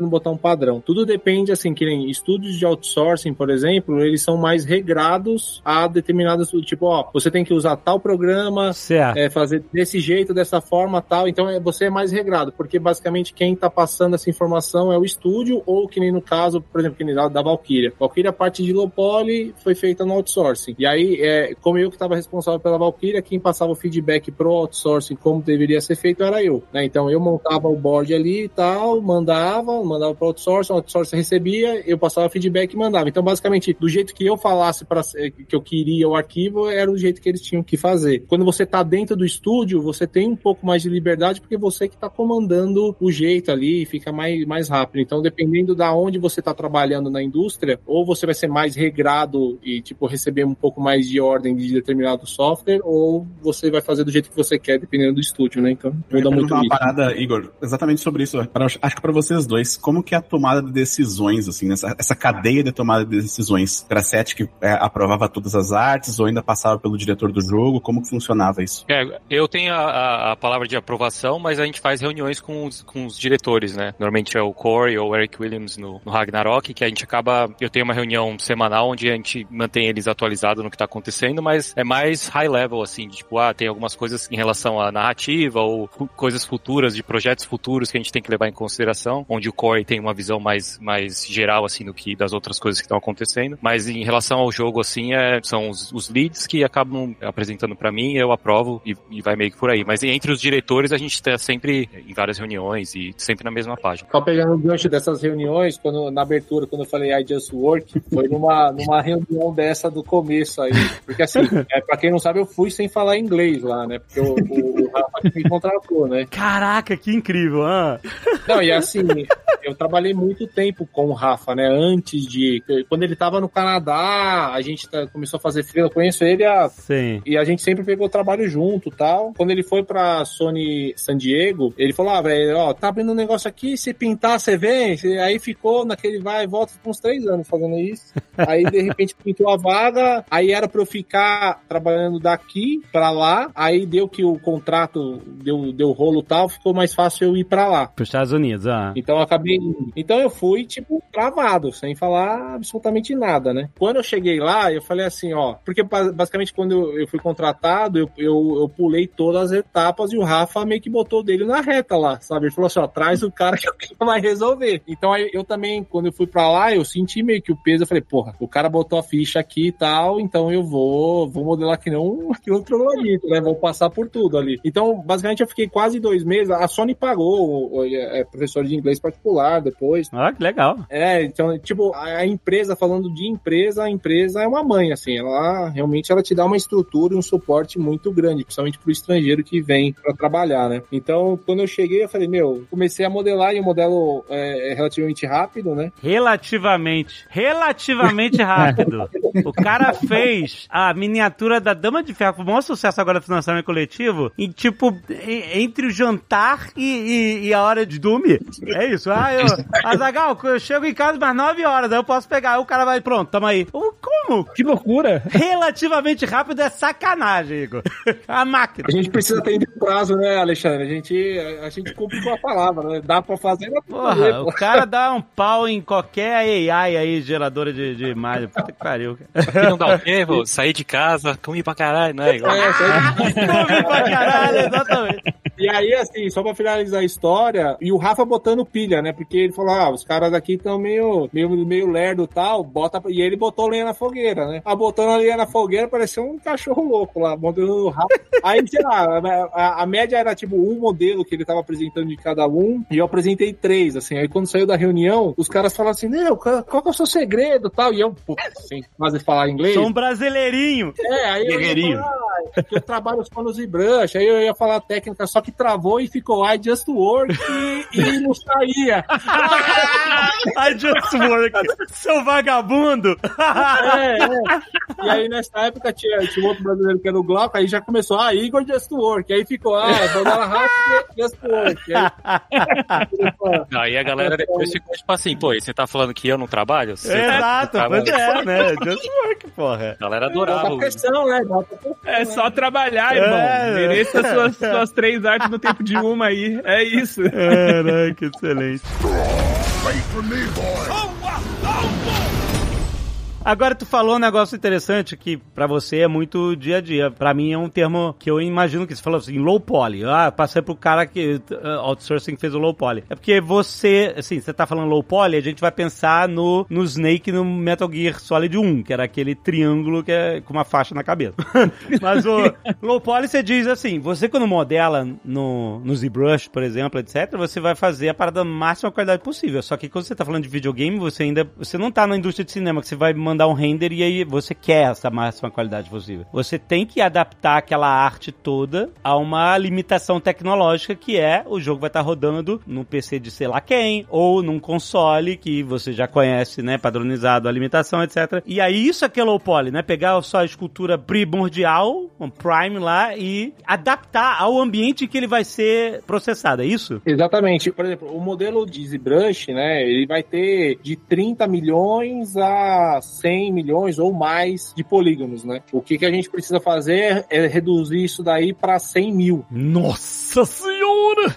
tentando botar um padrão. Tudo depende, assim, que nem estúdios de outsourcing, por exemplo, eles são mais regrados a determinadas, tipo, ó, você tem que usar tal programa, Certo. é, fazer desse jeito, dessa forma, tal. Então é, você é mais regrado, porque basicamente quem tá passando essa informação é o estúdio, ou que nem no caso, por exemplo, que nem da, da Valkyria. Valkyria, a parte de low poly foi feita no outsourcing. E aí, é, como eu que estava responsável pela Valkyria, quem passava o feedback pro outsourcing como deveria ser feito era eu. Né? Então eu montava o board ali e tal, mandava, mandava pro outsourcing, o outsourcing recebia, eu passava feedback e mandava. Então, basicamente, do jeito que eu falasse para que eu queria o arquivo, era o jeito que eles tinham que fazer. Quando você tá dentro do estúdio, você tem um pouco mais de liberdade, porque você que tá comandando o jeito ali e fica mais, mais rápido. Então, dependendo da onde você tá trabalhando na indústria, ou você vai ser mais regrado e, tipo, receber um pouco mais de ordem de determinado software, ou você vai fazer do jeito que você quer, dependendo do estúdio, né? Então, muda muito uma isso. parada, Igor, exatamente sobre isso. Pra- acho que para vocês dois, como que é a tomada de decisões, assim, nessa, essa cadeia de tomada de decisões? Pra sete que é, aprovava todas as artes ou ainda passava pelo diretor do jogo? Como que funcionava isso? É, eu tenho a, a- palavra de aprovação, mas a gente faz reuniões com os, com os diretores, né? Normalmente é o Corey ou o Eric Williams no, no Ragnarok, que a gente acaba. Eu tenho uma reunião semanal onde a gente mantém eles atualizados no que tá acontecendo, mas é mais high level, assim, de, tipo, ah, tem algumas coisas em relação à narrativa ou coisas futuras, de projetos futuros que a gente tem que levar em consideração, onde o Corey tem uma visão mais, mais geral, assim, do que das outras coisas que estão acontecendo. Mas em relação ao jogo, assim, é, são os, os leads que acabam apresentando pra mim, eu aprovo e, e vai meio que por aí. Mas entre os diretores, a gente tá sempre em várias reuniões e sempre na mesma página. Só pegando o gancho dessas reuniões, quando, na abertura, quando eu falei I Just Work, foi numa, [laughs] numa reunião dessa do começo aí. Porque assim, é, pra quem não sabe, eu fui sem falar inglês lá, né? Porque o, o, o Rafa me contratou, né? Caraca, que incrível, ah. Não, e assim, eu trabalhei muito tempo com o Rafa, né? Antes de. Quando ele tava no Canadá, a gente tá- começou a fazer freela. Eu conheço ele há Sim. e a gente sempre pegou trabalho junto tal. Quando ele foi pra Sony San Diego, ele falou: Ah, velho, ó, tá abrindo um negócio aqui, se pintar, você vem. Aí ficou naquele vai e volta, ficou uns três anos fazendo isso. [laughs] Aí, de repente, pintou a vaga. Aí era pra eu ficar trabalhando daqui pra lá. Aí deu que o contrato deu, deu rolo tal, ficou mais fácil eu ir pra lá. Pros Estados Unidos, ah. Então eu acabei. Então eu fui, tipo, travado, sem falar absolutamente nada, né? Quando eu cheguei lá, eu falei assim, ó. Porque ba- basicamente quando eu, fui contratado, eu, eu, eu pulei todas as etapas e o Rafa meio que botou dele na reta lá, sabe? Ele falou assim, ó, traz o cara [laughs] que vai resolver. Então aí eu também, quando eu fui pra lá, eu senti meio que o peso. Eu falei, porra, o cara botou a ficha aqui e tal, então eu vou, vou modelar que não [laughs] que outro troglodito, né? Vou passar por tudo ali. Então, basicamente, eu fiquei quase dois meses. A Sony pagou o, o- é, professor de inglês particular depois. Ah, que legal. É, então, tipo, a, empresa, falando de empresa, a empresa é uma mãe, assim, ela realmente ela te dá uma estrutura e um suporte muito grande, principalmente pro estrangeiro que vem pra trabalhar, né? Então, quando eu cheguei, eu falei, meu, comecei a modelar e o modelo é, é relativamente rápido, né? Relativamente. Relativamente rápido. [laughs] O cara fez a miniatura da Dama de Ferro, foi um maior sucesso agora do financiamento coletivo, e tipo, entre o jantar e, e- e a hora de dormir. É isso. Ah, eu. Azagal, eu chego em casa mais 9 horas, aí eu posso pegar. Aí o cara vai, pronto, tamo aí. Eu, Como? Que loucura! Relativamente rápido é sacanagem, Igor. A máquina. A gente precisa atender o prazo, né, Alexandre? A gente, a, a gente cumpre com a palavra, né? Dá pra fazer, dá pra fazer. Porra, pô. o cara dá um pau em qualquer AI aí, geradora de, de imagem. Puta que pariu. E não dá o quê? Vou sair de casa, comi pra caralho, né? Igual- É, isso aí. [laughs] Comi pra caralho, exatamente. E aí, assim, só pra finalizar a história, e o Rafa botando pilha, né? Porque ele falou, ah, os caras aqui estão meio, meio, meio lerdo e tal, bota... E ele botou lenha na fogueira, né? Ah, botando a lenha na fogueira, parecia um cachorro louco lá, modelo do Rafa. [laughs] Aí, sei lá, a, a média era tipo um modelo que ele tava apresentando de cada um, e eu apresentei três, assim. Aí quando saiu da reunião, os caras falaram assim, meu, qual qual que é o seu segredo e tal? E eu, putz, sem quase falar inglês. Sou um brasileirinho. É, aí eu falar que eu trabalho com panos e brush, aí eu ia falar técnica, só que travou e ficou I just work e, e [laughs] não saía. [laughs] I just work. Seu vagabundo. É, é. E aí nessa época tinha, tinha outro brasileiro que era o Glauco, aí já começou, ah, Igor just work. Aí ficou, ah, Dona Rafa just work. Aí, [laughs] Aí a galera depois ficou tipo assim, pô, e você tá falando que eu não trabalho? Você Exato, tá- pois é, né? Just work, porra. A galera adorava. o- pressão, né? Pressão. É só trabalhar, irmão. É. Mereça suas, suas três artes no tempo de uma aí. É isso. Caraca, excelente. Agora tu falou um negócio interessante que pra você é muito dia a dia. Pra mim é um termo que eu imagino que você falou assim, low poly. Ah, passei pro cara que uh, outsourcing fez o low poly. É porque você, assim, você tá falando low poly, a gente vai pensar no, no Snake no Metal Gear Solid 1, que era aquele triângulo que é com uma faixa na cabeça. [laughs] Mas o low poly você diz assim, você quando modela no, no ZBrush, por exemplo, etc, você vai fazer a parada da máxima qualidade possível. Só que quando você tá falando de videogame, você ainda, você não tá na indústria de cinema que você vai mandar um render e aí você quer essa máxima qualidade possível. Você tem que adaptar aquela arte toda a uma limitação tecnológica que é o jogo vai estar rodando no PC de sei lá quem ou num console que você já conhece, né, padronizado a limitação, etc. E aí isso é que é low poly, né? Pegar só a escultura primordial, um prime lá e adaptar ao ambiente que ele vai ser processado, é isso? Exatamente. Por exemplo, o modelo de ZBrush, né, ele vai ter de 30 milhões a 100 milhões ou mais de polígonos, né? O que, que a gente precisa fazer é reduzir isso daí para 100 mil. Nossa senhora!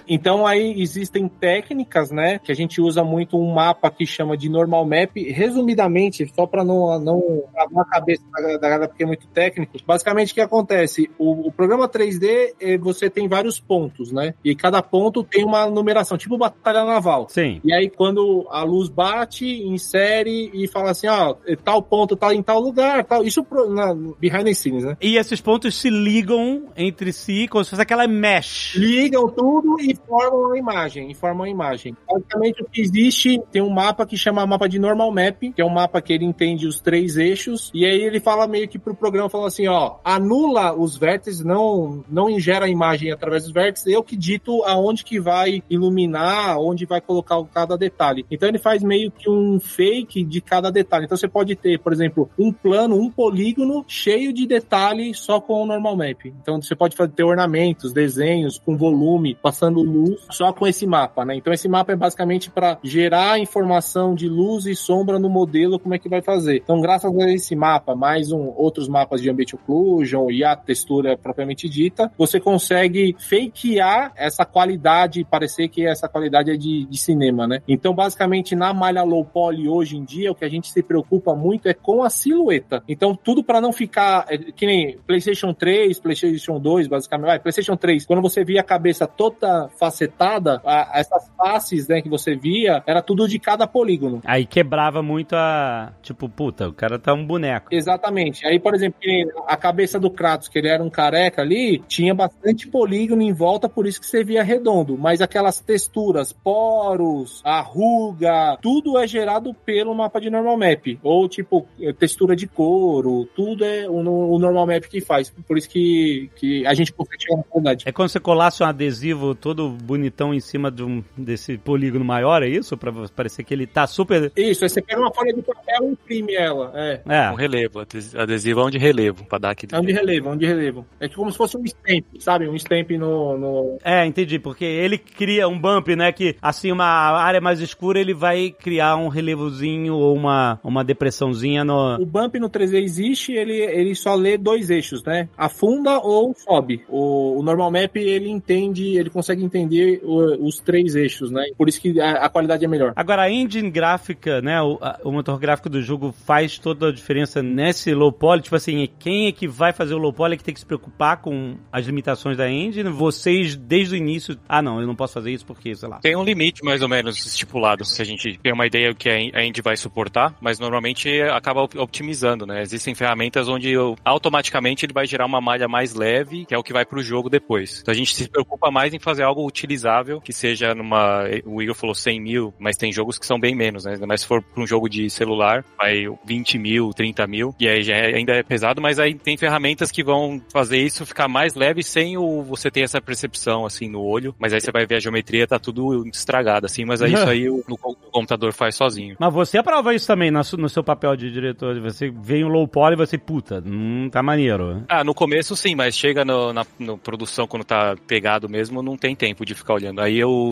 Então aí existem técnicas, né, que a gente usa muito um mapa que chama de normal map, resumidamente, só para não não travar a cabeça da galera porque é muito técnico. Basicamente o que acontece? O, o programa 3D, eh, você tem vários pontos, né? E cada ponto tem uma numeração, tipo batalha naval. Sim. E aí, quando a luz bate, insere e fala assim, ó, tal ponto tá em tal lugar, tal. Isso pro, na, behind the scenes, né? E esses pontos se ligam entre si como se fosse aquela mesh. Ligam tudo e formam uma imagem, e formam uma imagem. Basicamente, o que existe, tem um mapa que chama mapa de normal map, que é um mapa que ele entende os três eixos, e aí ele fala meio que pro programa, fala assim, ó, anula os vértices, não, não ingera a imagem através dos vértices, eu que dito aonde que vai iluminar, onde vai colocar cada detalhe. Então ele faz meio que um fake de cada detalhe. Então você pode ter, por exemplo, um plano, um polígono cheio de detalhe só com o normal map. Então você pode ter ornamentos, desenhos com volume, passando luz, só com esse mapa, né? Então esse mapa é basicamente para gerar informação de luz e sombra no modelo, como é que vai fazer. Então graças a esse mapa, mais um, outros mapas de ambient occlusion e a textura propriamente dita, você consegue fakear essa qualidade, parecer que essa qualidade é de, de cinema, né? Então basicamente na malha low poly hoje em dia, o que a gente se preocupa muito é com a silhueta. Então tudo para não ficar é, que nem PlayStation 3, PlayStation 2, basicamente, vai, PlayStation 3, quando você via a cabeça toda facetada, a- essas faces, né, que você via, era tudo de cada polígono. Aí quebrava muito a. Tipo, puta, o cara tá um boneco. Exatamente. Aí, por exemplo, a cabeça do Kratos, que ele era um careca ali, tinha bastante polígono em volta, por isso que você via redondo. Mas aquelas texturas, poros, a ruga, tudo é gerado pelo mapa de normal map. Ou tipo, textura de couro, tudo é o, no- o normal map que faz. Por isso que, que a gente consegue chegar na qualidade. É se você colasse um adesivo todo bonitão em cima de um, desse polígono maior, é isso? Pra parecer que ele tá super. Isso, aí você pega uma folha de papel e imprime ela. É. É. Um relevo, ades- adesivão de relevo, pra dar aquele... É um de relevo, é um de relevo. É como se fosse um stamp, sabe? Um stamp no. no... É, entendi, porque ele cria um bump, né? Que assim, uma área mais escura, ele vai criar um relevozinho ou uma, uma depressãozinha no. O bump no 3D existe, ele, ele só lê dois eixos, né? Afunda ou sobe. O, o normal map, ele entende, ele consegue entender o- os três eixos, né? Por isso que a, a qualidade é melhor. Agora, a engine gráfica, né? O, a- o motor gráfico do jogo faz toda a diferença nesse low poly. Tipo assim, quem é que vai fazer o low poly é que tem que se preocupar com as limitações da engine? Vocês, desde o início. Ah, não, eu não posso fazer isso porque, sei lá. Tem um limite mais ou menos estipulado, se a gente tem uma ideia do que a End vai suportar, mas normalmente acaba op- optimizando, né? Existem ferramentas onde eu- automaticamente ele vai gerar uma malha mais leve, que é o que vai pro jogo depois. Então a gente se preocupa mais em fazer algo utilizável, que seja numa. O Igor falou 100 mil, mas tem jogos que são bem menos, né? Ainda mais se for pra um jogo de celular, vai 20 mil, 30 mil, e aí já é- ainda é pesado, mas aí tem ferramentas que vão fazer isso ficar mais leve sem o você ter essa percepção assim no olho, mas aí você vai ver a geometria, tá tudo estragado, assim, mas aí isso aí o, no o computador faz sozinho. Mas você aprova isso também su- no seu papel de diretor. Você vem um low poly e você, puta, hum, tá maneiro. Ah, no começo sim, mas chega no, na no produção, quando tá pegado mesmo, não tem tempo de ficar olhando. Aí eu.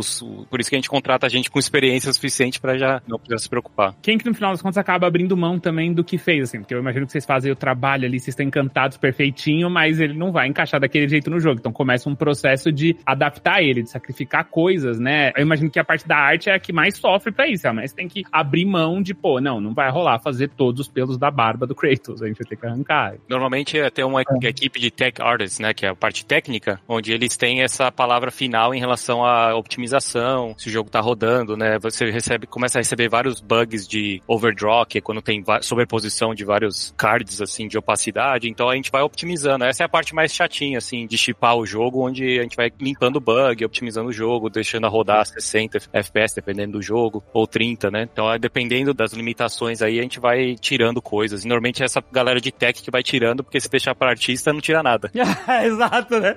Por isso que a gente contrata gente com experiência suficiente pra já não precisar se preocupar. Quem que no final das contas acaba abrindo mão também do que fez, assim, porque eu imagino que vocês fazem o trabalho ali, vocês estão encantados perfeitinho, mas ele não vai encaixar daquele jeito no jogo. Então começa um processo de adaptar ele, de sacrificar coisas, né? Eu imagino que a parte da arte é a que mais sofre pra isso, mas tem que abrir mão de, pô, não, não vai rolar fazer todos os pelos da barba do Kratos, a gente vai ter que arrancar. Normalmente é ter uma equipe de tech artists, né, que é a parte técnica, onde eles têm essa palavra final em relação à optimização, se o jogo tá rodando, né, você recebe, começa a receber vários bugs de overdraw, que é quando tem sobreposição de vários cards, assim, de opacidade, então a gente vai optimizando. Essa é a parte mais chatinha, assim, de chipar o jogo, onde a gente vai limpando o bug, optimizando o jogo, deixando a rodar 60 FPS, dependendo do jogo, ou 30, né, então é dependendo das limitações aí, a gente vai tirando coisas. Normalmente é essa galera de tech que vai tirando, porque se deixar para artista, não tira nada. [laughs] Exato, né?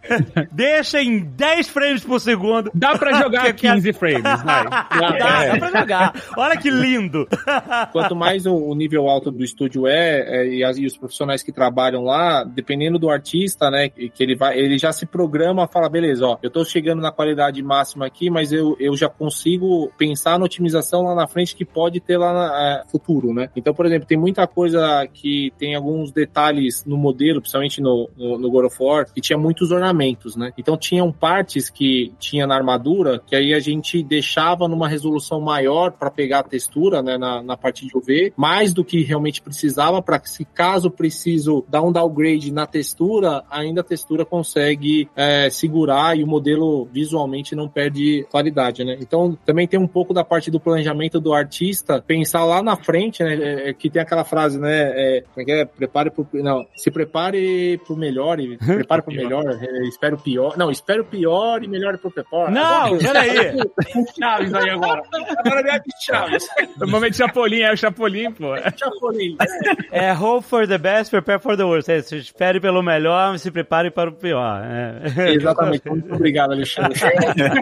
Deixa em 10 frames por segundo. Dá pra [laughs] jogar Que- que- 15 frames, vai. [laughs] Dá, dá pra jogar. Olha que lindo. [laughs] Quanto mais o, nível alto do estúdio é, é, e, as- e os profissionais que trabalham lá, dependendo do artista, né, que ele vai, ele já se programa, fala, beleza, ó, eu tô chegando na qualidade máxima aqui, mas eu, eu já consigo pensar na otimização lá na frente que pode ter lá no futuro, né? Então, por exemplo, tem muita coisa que tem alguns detalhes no modelo, principalmente no, no, no God of War, que tinha muitos ornamentos, né? Então tinham partes que tinha na armadura que aí a gente deixava numa resolução maior para pegar a textura, né, na, na parte de UV, mais do que realmente precisava para que se caso preciso dar um downgrade na textura, ainda a textura consegue é, segurar e o modelo visualmente não perde qualidade, né? Então também tem um pouco da parte do planejamento do artista pensar lá na frente, né? é, é, que tem aquela frase, né? É, como é que é? Prepare pro não, se prepare pro melhor e [laughs] prepare pro melhor, é, espere o pior, não, espere o pior e melhore pro pior. Não, peraí. Chaves aí agora. Agora é de Chaves. O momento Chapolin é o Chapolin, pô. Chapolin. É hope for the best, prepare for the worst. É, se espere pelo melhor, se prepare para o pior. É. [laughs] Exatamente. Muito obrigado, Alexandre.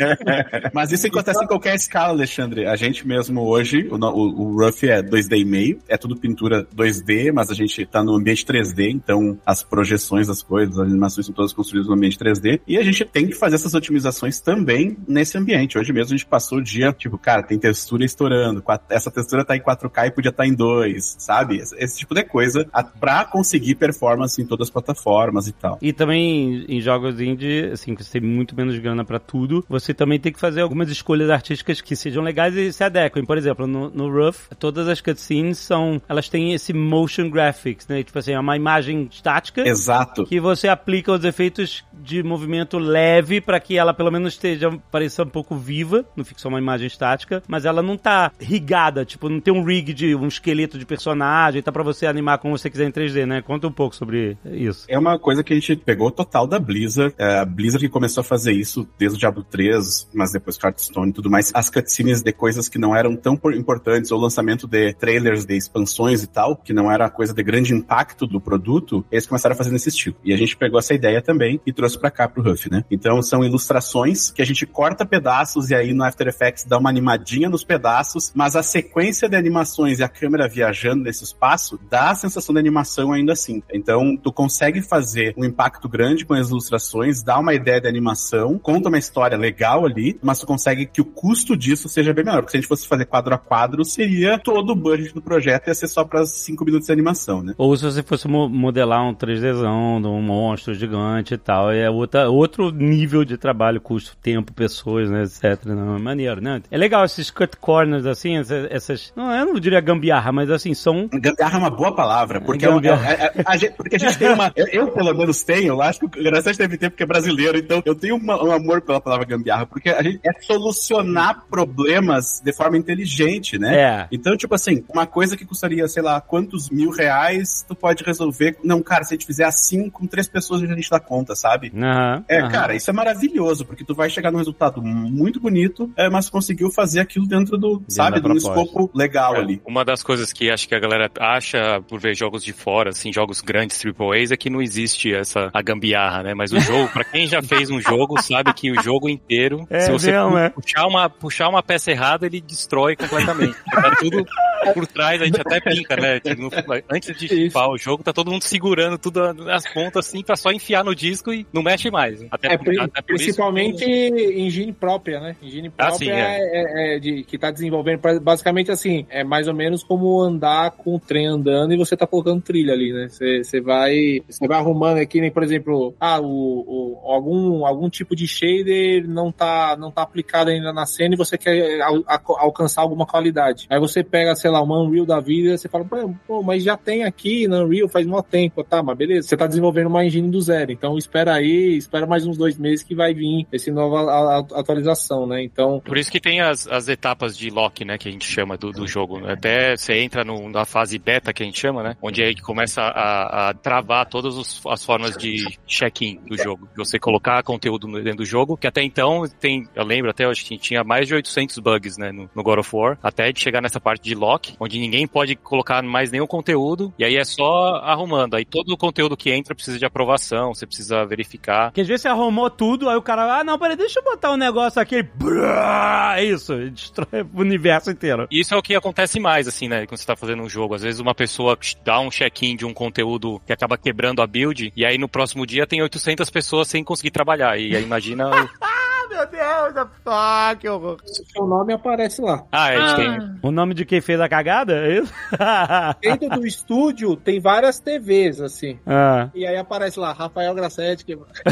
[laughs] Mas isso acontece em qualquer escala, Alexandre. A gente mesmo hoje, o, o, o Rough é 2D e meio, é tudo pintura 2D, mas a gente tá no ambiente 3D, então as projeções das coisas, as animações são todas construídas no ambiente 3D, e a gente tem que fazer essas otimizações também nesse ambiente. Hoje mesmo a gente passou o dia, tipo, cara, tem textura estourando, essa textura tá em 4K e podia estar em 2, sabe? Esse, tipo de coisa pra conseguir performance em todas as plataformas e tal. E também em jogos indie, assim, que você tem muito menos grana pra tudo, você também tem que fazer algumas escolhas artísticas que sejam legais e se adequem. Por exemplo, no, no Rough, todas as cutscenes são, elas têm esse motion graphics, né? Tipo assim, é uma imagem estática Exato. que você aplica os efeitos de movimento leve pra que ela pelo menos esteja pareça um pouco viva, não fique só uma imagem estática, mas ela não tá rigada, tipo, não tem um rig de um esqueleto de personagem, tá pra você animar como você quiser em 3D, né? Conta um pouco sobre isso. É uma coisa que a gente pegou total da Blizzard. É, a Blizzard que começou a fazer isso desde o Diablo 3, mas depois Hearthstone e tudo mais. As cutscenes de coisas que não eram tão por- importantes, ou lançamento de trailers de expansões e tal, que não era coisa de grande impacto do produto, eles começaram a fazer nesse estilo. E a gente pegou essa ideia também e trouxe pra cá pro Huff, né? Então são ilustrações que a gente corta pedaços e aí no After Effects dá uma animadinha nos pedaços, mas a sequência de animações e a câmera viajando nesse espaço dá a sensação de animação ainda assim. Então, tu consegue fazer um impacto grande com as ilustrações, dá uma ideia de animação, conta uma história legal ali, mas tu consegue que o custo disso seja bem menor. Porque se a gente fosse fazer quadro a quadro, seria todo o budget do projeto ia ser só para 5 minutos de animação, né? Ou se você fosse mo- modelar um 3Dzão de um monstro gigante e tal, é outra, outro nível de trabalho, custo, tempo, pessoas, né, etc. Não, é maneiro, né? É legal esses cut corners, assim, essas, essas- não, eu não diria gambiarra, mas assim, são... Gambiarra é uma boa palavra, porque, é um- Gambiarra. é- é- a gente, porque a gente tem uma. Eu, eu, pelo menos tenho, eu acho que o Graças deve ter porque é brasileiro, então eu tenho uma- um amor pela palavra gambiarra, porque a gente é solucionar problemas de forma inteligente, né? É. Então, tipo assim, uma coisa que custaria, sei lá, quantos mil reais, tu pode resolver. Não, cara, se a gente fizer assim, com três pessoas a gente dá conta, sabe? Aham, É, aham. cara, isso é maravilhoso, porque tu vai chegar num resultado muito bonito, é, mas conseguiu fazer aquilo dentro do, sabe, de um escopo legal É, ali. Uma das coisas que acho que a galera acha por ver jogos de fora, assim, jogos grandes Triple A's, é que não existe essa a gambiarra, né? Mas o jogo, pra quem já fez um jogo, sabe que o jogo inteiro, É se você mesmo, pu- é. puxar, uma, puxar uma peça errada, ele destrói completamente. Tá tudo [laughs] por trás, a gente até brinca, né? Tipo, no- antes de chipar o jogo, tá todo mundo segurando tudo nas pontas, assim, pra só enfiar no disco e não mexe mais. Até, É, pri- até por isso principalmente engine própria, né? Engine Ah, própria sim, é. é- é de, que tá desenvolvendo. Basicamente assim, é mais ou menos como andar com o trem andando e você tá colocando trilha ali, né? Você vai, você vai arrumando aqui, nem por exemplo, ah, o, o- algum, algum tipo de shader não tá, não tá aplicado ainda na cena e você quer al- alcançar alguma qualidade. Aí você pega, sei lá, uma Unreal da vida você fala, pô, mas já tem aqui na Unreal faz mó tempo, tá? Mas beleza, você tá desenvolvendo uma engine do zero. Então espera aí, espera mais uns dois meses que vai vir esse nova atualização, né? Então, Por isso que tem as, as etapas de lock, né, que a gente chama do, do jogo. Até você entra no- na fase beta, que a gente chama, né, onde aí que começa a, a travar todas os- as formas de check-in do jogo. Você colocar conteúdo dentro do jogo, que até então tem, eu lembro até, acho que tinha mais de 800 bugs, né, no, no God of War, até de chegar nessa parte de lock, onde ninguém pode colocar mais nenhum conteúdo, e aí é só arrumando. Aí todo o conteúdo que entra precisa de aprovação, você precisa verificar. Porque às vezes você arrumou tudo, aí o cara, ah, não, peraí, deixa eu botar um negócio aqui. É isso, destrói o universo inteiro. Isso é o que acontece mais, assim, né? Quando você tá fazendo um jogo. Às vezes uma pessoa dá um check-in de um conteúdo que acaba quebrando a build, e aí no próximo dia tem 800 pessoas sem conseguir trabalhar. E aí imagina. [laughs] o- Ah, meu Deus, ah, que horror. seu nome aparece lá. Ah, a gente tem. O nome de quem fez a cagada, é isso? [laughs] Dentro do estúdio tem várias TVs, assim. ah. E aí aparece lá, Rafael Grassetti, que... [laughs]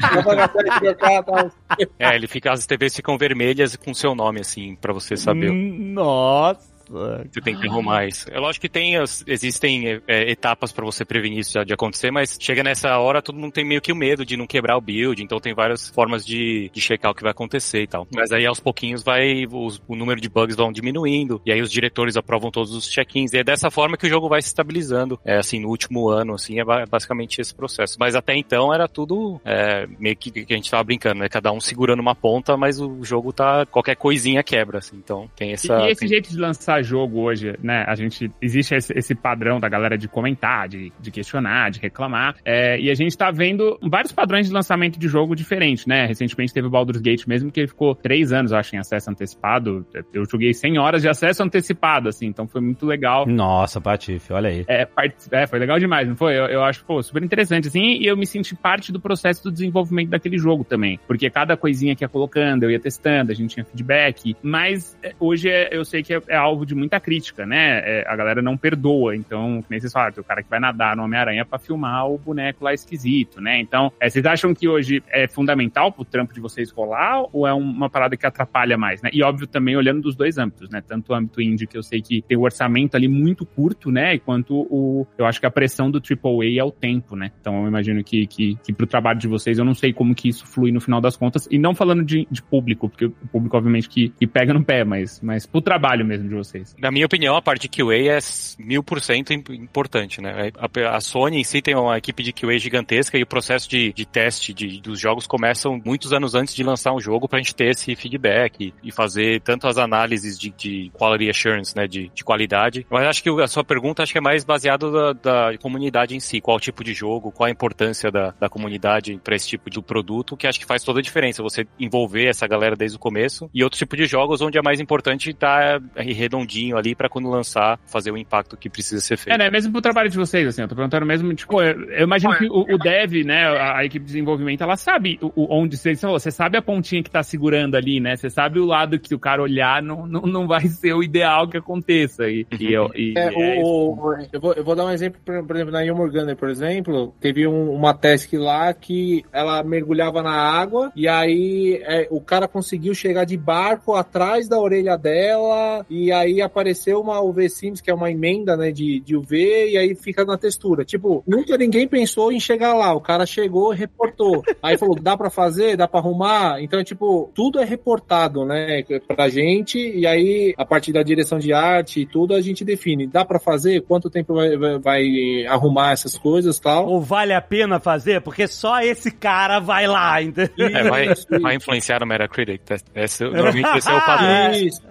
Rafael Grassetti, que é tal. É, ele fica, as TVs ficam vermelhas com seu nome, assim, pra você saber. Nossa. Você tem que arrumar isso. É lógico que tem, existem é, é, etapas pra você prevenir isso já de acontecer, mas chega nessa hora, todo mundo tem meio que o medo de não quebrar o build, então tem várias formas de, de checar o que vai acontecer e tal. Mas aí aos pouquinhos vai, os- o número de bugs vão diminuindo, e aí os diretores aprovam todos os check-ins, e é dessa forma que o jogo vai se estabilizando. É assim, no último ano, assim, é ba- basicamente esse processo. Mas até então era tudo é, meio que, que a gente tava brincando, né? Cada um segurando uma ponta, mas o jogo tá, qualquer coisinha quebra, assim, então tem E- essa... e esse tem- jeito de lançar jogo hoje, né? A gente. Existe esse, esse padrão da galera de comentar, de, de questionar, de reclamar. é, e a gente tá vendo vários padrões de lançamento de jogo diferentes, né? Recentemente teve o Baldur's Gate mesmo, que ele ficou três anos, eu acho, em acesso antecipado. Eu joguei 100 horas de acesso antecipado, assim, então foi muito legal. Nossa, Patife, olha aí. É, part- é, foi legal demais, não foi? Eu, eu acho, pô, super interessante, assim, e eu me senti parte do processo do desenvolvimento daquele jogo também. Porque cada coisinha que ia colocando, eu ia testando, a gente tinha feedback. Mas é, hoje é- eu sei que é, é alvo de muita crítica, né? É, a galera não perdoa. Então, nem vocês falaram, tem o cara que vai nadar no Homem-Aranha pra filmar o boneco lá esquisito, né? Então, é, vocês acham que hoje é fundamental pro trampo de vocês rolar ou é uma parada que atrapalha mais, né? E óbvio também olhando dos dois âmbitos, né? Tanto o âmbito indie, que eu sei que tem o orçamento ali muito curto, né? E quanto o. Eu acho que a pressão do AAA é o tempo, né? Então eu imagino que, que, que pro trabalho de vocês, eu não sei como que isso flui no final das contas. E não falando de, de público, porque o público, obviamente, que, que pega no pé, mas, mas pro trabalho mesmo de vocês. Vocês? Na minha opinião, a parte de QA é mil por cento importante, né? A, a Sony em si tem uma equipe de QA gigantesca e o processo de, de teste de, dos jogos começam muitos anos antes de lançar um jogo pra gente ter esse feedback e, e fazer tanto as análises de, de quality assurance, né? De, de qualidade. Mas acho que a sua pergunta acho que é mais baseada da, da comunidade em si, qual tipo de jogo, qual a importância da, da comunidade para esse tipo de produto, que acho que faz toda a diferença você envolver essa galera desde o começo e outro tipo de jogos onde é mais importante estar tá redondinho ali para quando lançar fazer o impacto que precisa ser feito. É, né? Mesmo pro trabalho de vocês, assim, eu tô perguntando mesmo, tipo, eu, eu imagino que o, o, dev, né, a, a, equipe de desenvolvimento, ela sabe o, onde você, você sabe a pontinha que tá segurando ali, né? Você sabe o lado que o cara olhar não, não, não vai ser o ideal que aconteça. E, e, eu, e é, é o, eu, vou, eu vou dar um exemplo, por, por exemplo, na Gunner, por exemplo, teve um, uma task lá que ela mergulhava na água e aí é, o cara conseguiu chegar de barco atrás da orelha dela e aí apareceu uma UV Sims, que é uma emenda, né, de, de UV e aí fica na textura. Tipo, nunca ninguém pensou em chegar lá. O cara chegou e reportou. Aí falou, dá para fazer? Dá para arrumar? Então, tipo, tudo é reportado, né, pra gente e aí a partir da direção de arte e tudo a gente define. Dá para fazer? Quanto tempo vai, vai, vai arrumar essas coisas tal? Ou vale a pena fazer? Porque só esse cara vai lá, entendeu? É, vai, vai influenciar no Metacritic. Tá? Esse, [laughs] normalmente esse é o padrão. Isso, isso.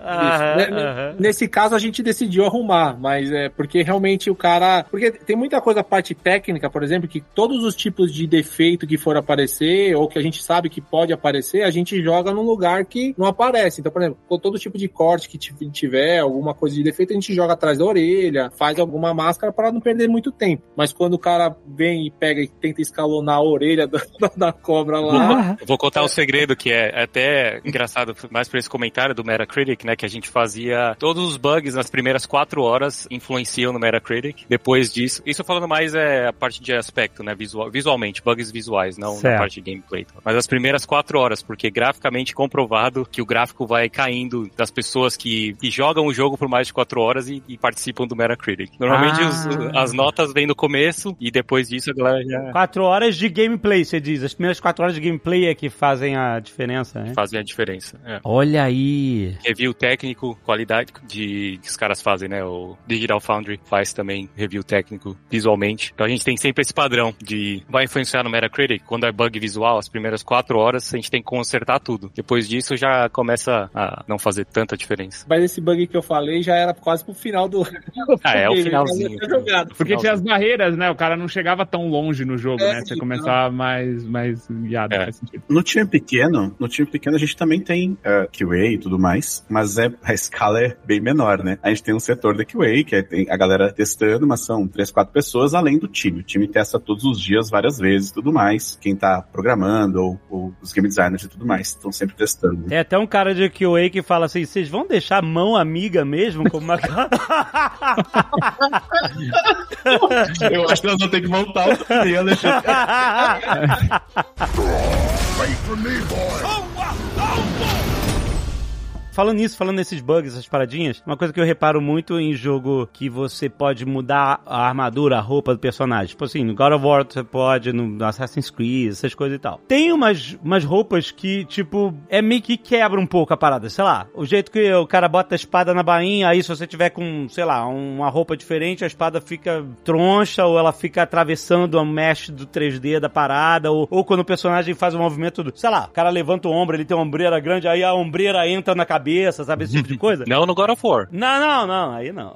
Nesse caso a gente decidiu arrumar, mas é porque realmente o cara. Porque tem muita coisa, parte técnica, por exemplo, que todos os tipos de defeito que for aparecer, ou que a gente sabe que pode aparecer, a gente joga num lugar que não aparece. Então, por exemplo, todo tipo de corte que tiver, alguma coisa de defeito, a gente joga atrás da orelha, faz alguma máscara para não perder muito tempo. Mas quando o cara vem e pega e tenta escalonar a orelha [laughs] da, da cobra lá. Eu vou contar um segredo que é até engraçado, mais por esse comentário do Metacritic, né? Que a gente fazia todos os bugs nas primeiras quatro horas influenciam no Metacritic. Depois disso, isso falando mais é a parte de aspecto, né? Visual, visualmente, bugs visuais, não certo. na parte de gameplay. Mas as primeiras quatro horas, porque graficamente comprovado que o gráfico vai caindo das pessoas que, que jogam o jogo por mais de quatro horas e, e participam do Metacritic. Normalmente ah. os, as notas vêm no começo e depois disso a galera já. Quatro horas de gameplay, você diz. As primeiras quatro horas de gameplay é que fazem a diferença, né? Fazem a diferença. É. Olha aí. Review técnico, qualidade de que os caras fazem, né? O Digital Foundry faz também review técnico visualmente. Então a gente tem sempre esse padrão de vai influenciar no Metacritic. Quando é bug visual, as primeiras quatro horas a gente tem que consertar tudo. Depois disso já começa a não fazer tanta diferença. Mas esse bug que eu falei já era quase pro final do. [laughs] ah, é o finalzinho. Porque tinha as barreiras, né? O cara não chegava tão longe no jogo, é, né? Você começava mais, mais guiado. É. No time pequeno, no time pequeno a gente também tem uh, é, QA e tudo mais, mas é, a escala é bem menor, né? A gente tem um setor da QA, que é a galera testando, mas são três, quatro pessoas, além do time. O time testa todos os dias, várias vezes e tudo mais. Quem tá programando, ou, ou, os game designers e tudo mais, estão sempre testando. É até um cara de QA que fala assim, vocês vão deixar mão amiga mesmo? Como uma... [laughs] Eu acho que nós vamos ter que voltar o dia, né? [laughs] Wait for me, boy! Oh, oh, oh, Falando nisso, falando nesses bugs, essas paradinhas, uma coisa que eu reparo muito em jogo que você pode mudar a armadura, a roupa do personagem. Tipo assim, no God of War você pode, no Assassin's Creed, essas coisas e tal. Tem umas, umas roupas que, tipo, é meio que quebra um pouco a parada. Sei lá, o jeito que o cara bota a espada na bainha, aí se você tiver com, sei lá, uma roupa diferente, a espada fica troncha ou ela fica atravessando a mesh do 3D da parada, ou, ou quando o personagem faz um movimento do, sei lá, o cara levanta o ombro, ele tem uma ombreira grande, aí a ombreira entra na cabeça cabeça, sabe? Esse tipo de coisa. [laughs] não no God of War. Não, não, não. Aí não.